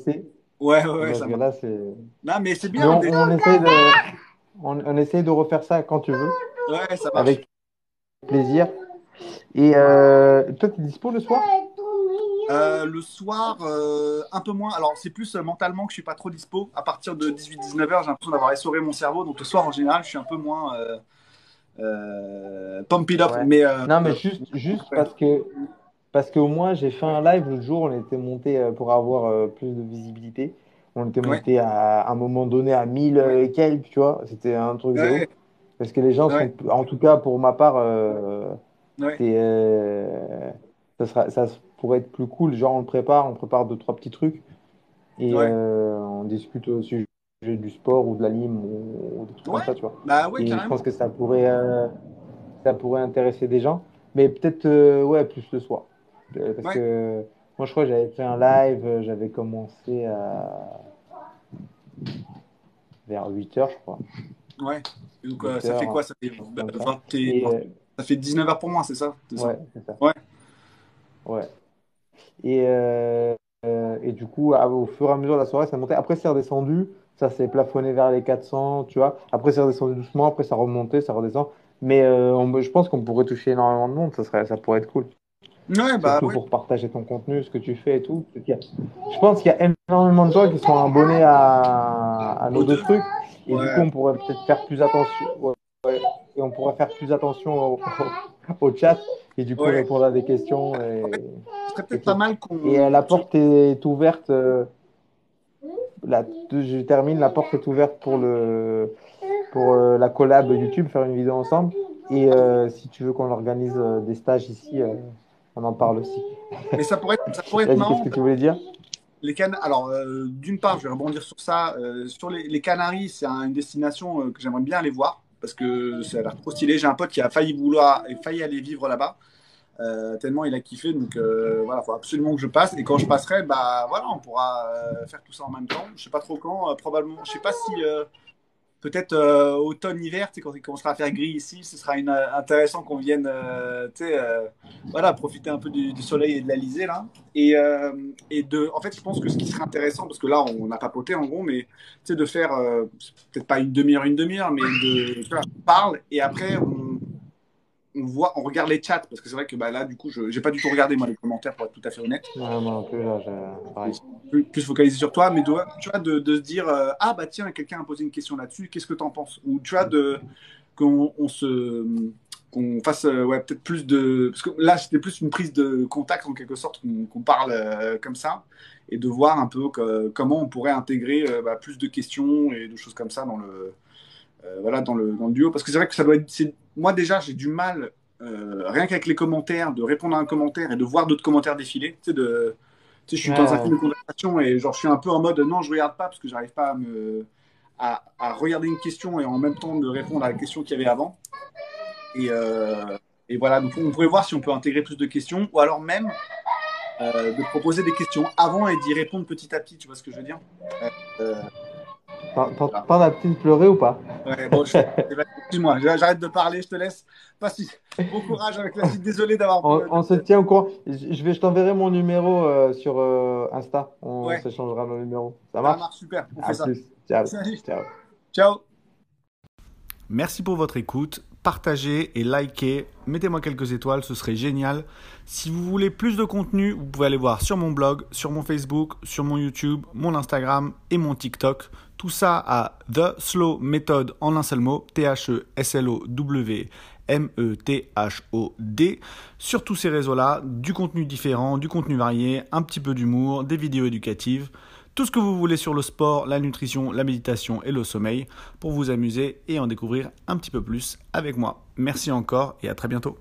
Ouais, ouais, ouais, ça là. Non, mais c'est bien. on, on essaye de, on, on essaye de refaire ça quand tu veux, Ouais, ça marche. avec plaisir. Et euh, toi, tu es dispo le soir? Euh, le soir, euh, un peu moins. Alors, c'est plus mentalement que je suis pas trop dispo. À partir de 18-19h, j'ai l'impression d'avoir essoré mon cerveau. Donc, le soir, en général, je suis un peu moins euh, pump it up. Ouais. Mais, Non, mais juste, juste parce que, parce qu'au moins, j'ai fait un live l'autre jour, on était monté euh, pour avoir euh, plus de visibilité. On était Ouais. monté à, à un moment donné à 1000 et quelques, tu vois. C'était un truc de Ouais. ouf. Parce que les gens Ouais. sont, en tout cas pour ma part, euh, Ouais. euh, ça sera, ça pourrait être plus cool. Genre, on le prépare, on prépare deux, trois petits trucs et Ouais. euh, on discute au sujet du sport ou de la lime ou, ou des trucs Ouais. comme ça, tu vois. Bah ouais, Et je pense que ça pourrait, euh, ça pourrait intéresser des gens, mais peut-être euh, ouais, plus le soir. Euh, Parce Ouais. que moi, je crois que j'avais fait un live, euh, j'avais commencé à vers 8 heures, je crois. Ouais. Donc, euh, 8 ça fait quoi? Ça fait, bah, ça. 20 et- Et, ça fait 19h pour moi, c'est ça, ouais, c'est ça. Ouais. Ouais. Et, euh, et du coup, au fur et à mesure de la soirée, ça montait. Après, c'est redescendu. Ça s'est plafonné vers les 400, tu vois. Après, c'est redescendu doucement. Après, ça remontait, ça redescend. Mais euh, on- je pense qu'on pourrait toucher énormément de monde. Ça serait, ça pourrait être cool. Ouais, bah Surtout ouais. pour partager ton contenu, ce que tu fais et tout. Je pense qu'il y a énormément de gens qui sont abonnés à, à nos deux trucs. Et Ouais. du coup, on pourrait peut-être faire plus attention. Et on pourrait faire plus attention au, au chat. Et du coup, répondre à des questions. Et, Ce serait peut-être pas mal qu'on. et euh, la porte est ouverte. euh, la- je termine. La porte est ouverte pour, le, pour euh, la collab YouTube, faire une vidéo ensemble. Et euh, si tu veux qu'on organise des stages ici, euh, on en parle aussi. Mais ça pourrait être, ça pourrait être marrant. qu'est-ce que tu voulais dire Les Can... Alors, euh, d'une part, je vais rebondir sur ça. euh, sur les, les Canaries, c'est un- une destination euh, que j'aimerais bien aller voir parce que ça a l'air trop stylé. J'ai un pote qui a failli vouloir, failli aller vivre là-bas. tellement il a kiffé, donc voilà, faut absolument que je passe. Et quand je passerai, bah voilà, on pourra faire tout ça en même temps. Je sais pas trop quand, probablement. Je sais pas si peut-être euh, automne-hiver, quand il commencera à faire gris ici, ce sera euh, intéressant qu'on vienne, euh, euh, voilà, profiter un peu du, soleil et de l'Alizé là. Et, euh, et de, en fait, je pense que ce qui serait intéressant, parce que là, on a papoté en gros, mais de faire peut-être pas une demi-heure, une demi-heure, mais de, on parle et après on, on voit, on regarde les chats, parce que c'est vrai que bah, là, du coup, je j'ai pas du tout regardé moi les commentaires pour être tout à fait honnête. Ouais, moi un peu là, je- plus, plus focalisé sur toi, mais de, tu vois, de, de se dire euh, ah bah tiens, quelqu'un a posé une question là-dessus, qu'est-ce que t'en penses? Ou tu vois, de qu'on on se qu'on fasse euh, ouais peut-être plus de parce que là c'était plus une prise de contact en quelque sorte qu'on parle euh, comme ça et de voir un peu que- comment on pourrait intégrer bah, plus de questions et de choses comme ça dans le voilà dans le dans le duo. Parce que c'est vrai que ça doit être moi déjà j'ai du mal euh, rien qu'avec les commentaires de répondre à un commentaire et de voir d'autres commentaires défiler tu sais de tu sais, je suis dans un film de conversation et genre je suis un peu en mode non je regarde pas parce que j'arrive pas à me à, à regarder une question et en même temps de répondre à la question qu'il y avait avant. Et, euh, et voilà. Donc on pourrait voir si on peut intégrer plus de questions ou alors même euh, de proposer des questions avant et d'y répondre petit à petit tu vois ce que je veux dire? Euh, euh, T'en- t'en- T'en as petite pleurer ou pas? Ouais, bon, je- excuse-moi j'arrête de parler je te laisse pas si bon courage avec la petite désolé d'avoir on, on se tient au courant. Je je vais, je t'enverrai mon numéro euh, sur euh, Insta. On Ouais. s'échangera nos numéros. Ça ça marche? marche super on À fait ça plus. Ciao. Salut. Ciao. ciao Merci pour votre écoute. Partagez et likez. Mettez-moi quelques étoiles, ce serait génial. Si vous voulez plus de contenu, vous pouvez aller voir sur mon blog, sur mon Facebook, sur mon YouTube, mon Instagram et mon TikTok. Tout ça à The Slow Method en un seul mot, T-H-E-S-L-O-W. M-E-T-H-O-D. Sur tous ces réseaux-là, du contenu différent, du contenu varié, un petit peu d'humour, des vidéos éducatives. Tout ce que vous voulez sur le sport, la nutrition, la méditation et le sommeil pour vous amuser et en découvrir un petit peu plus avec moi. Merci encore et à très bientôt.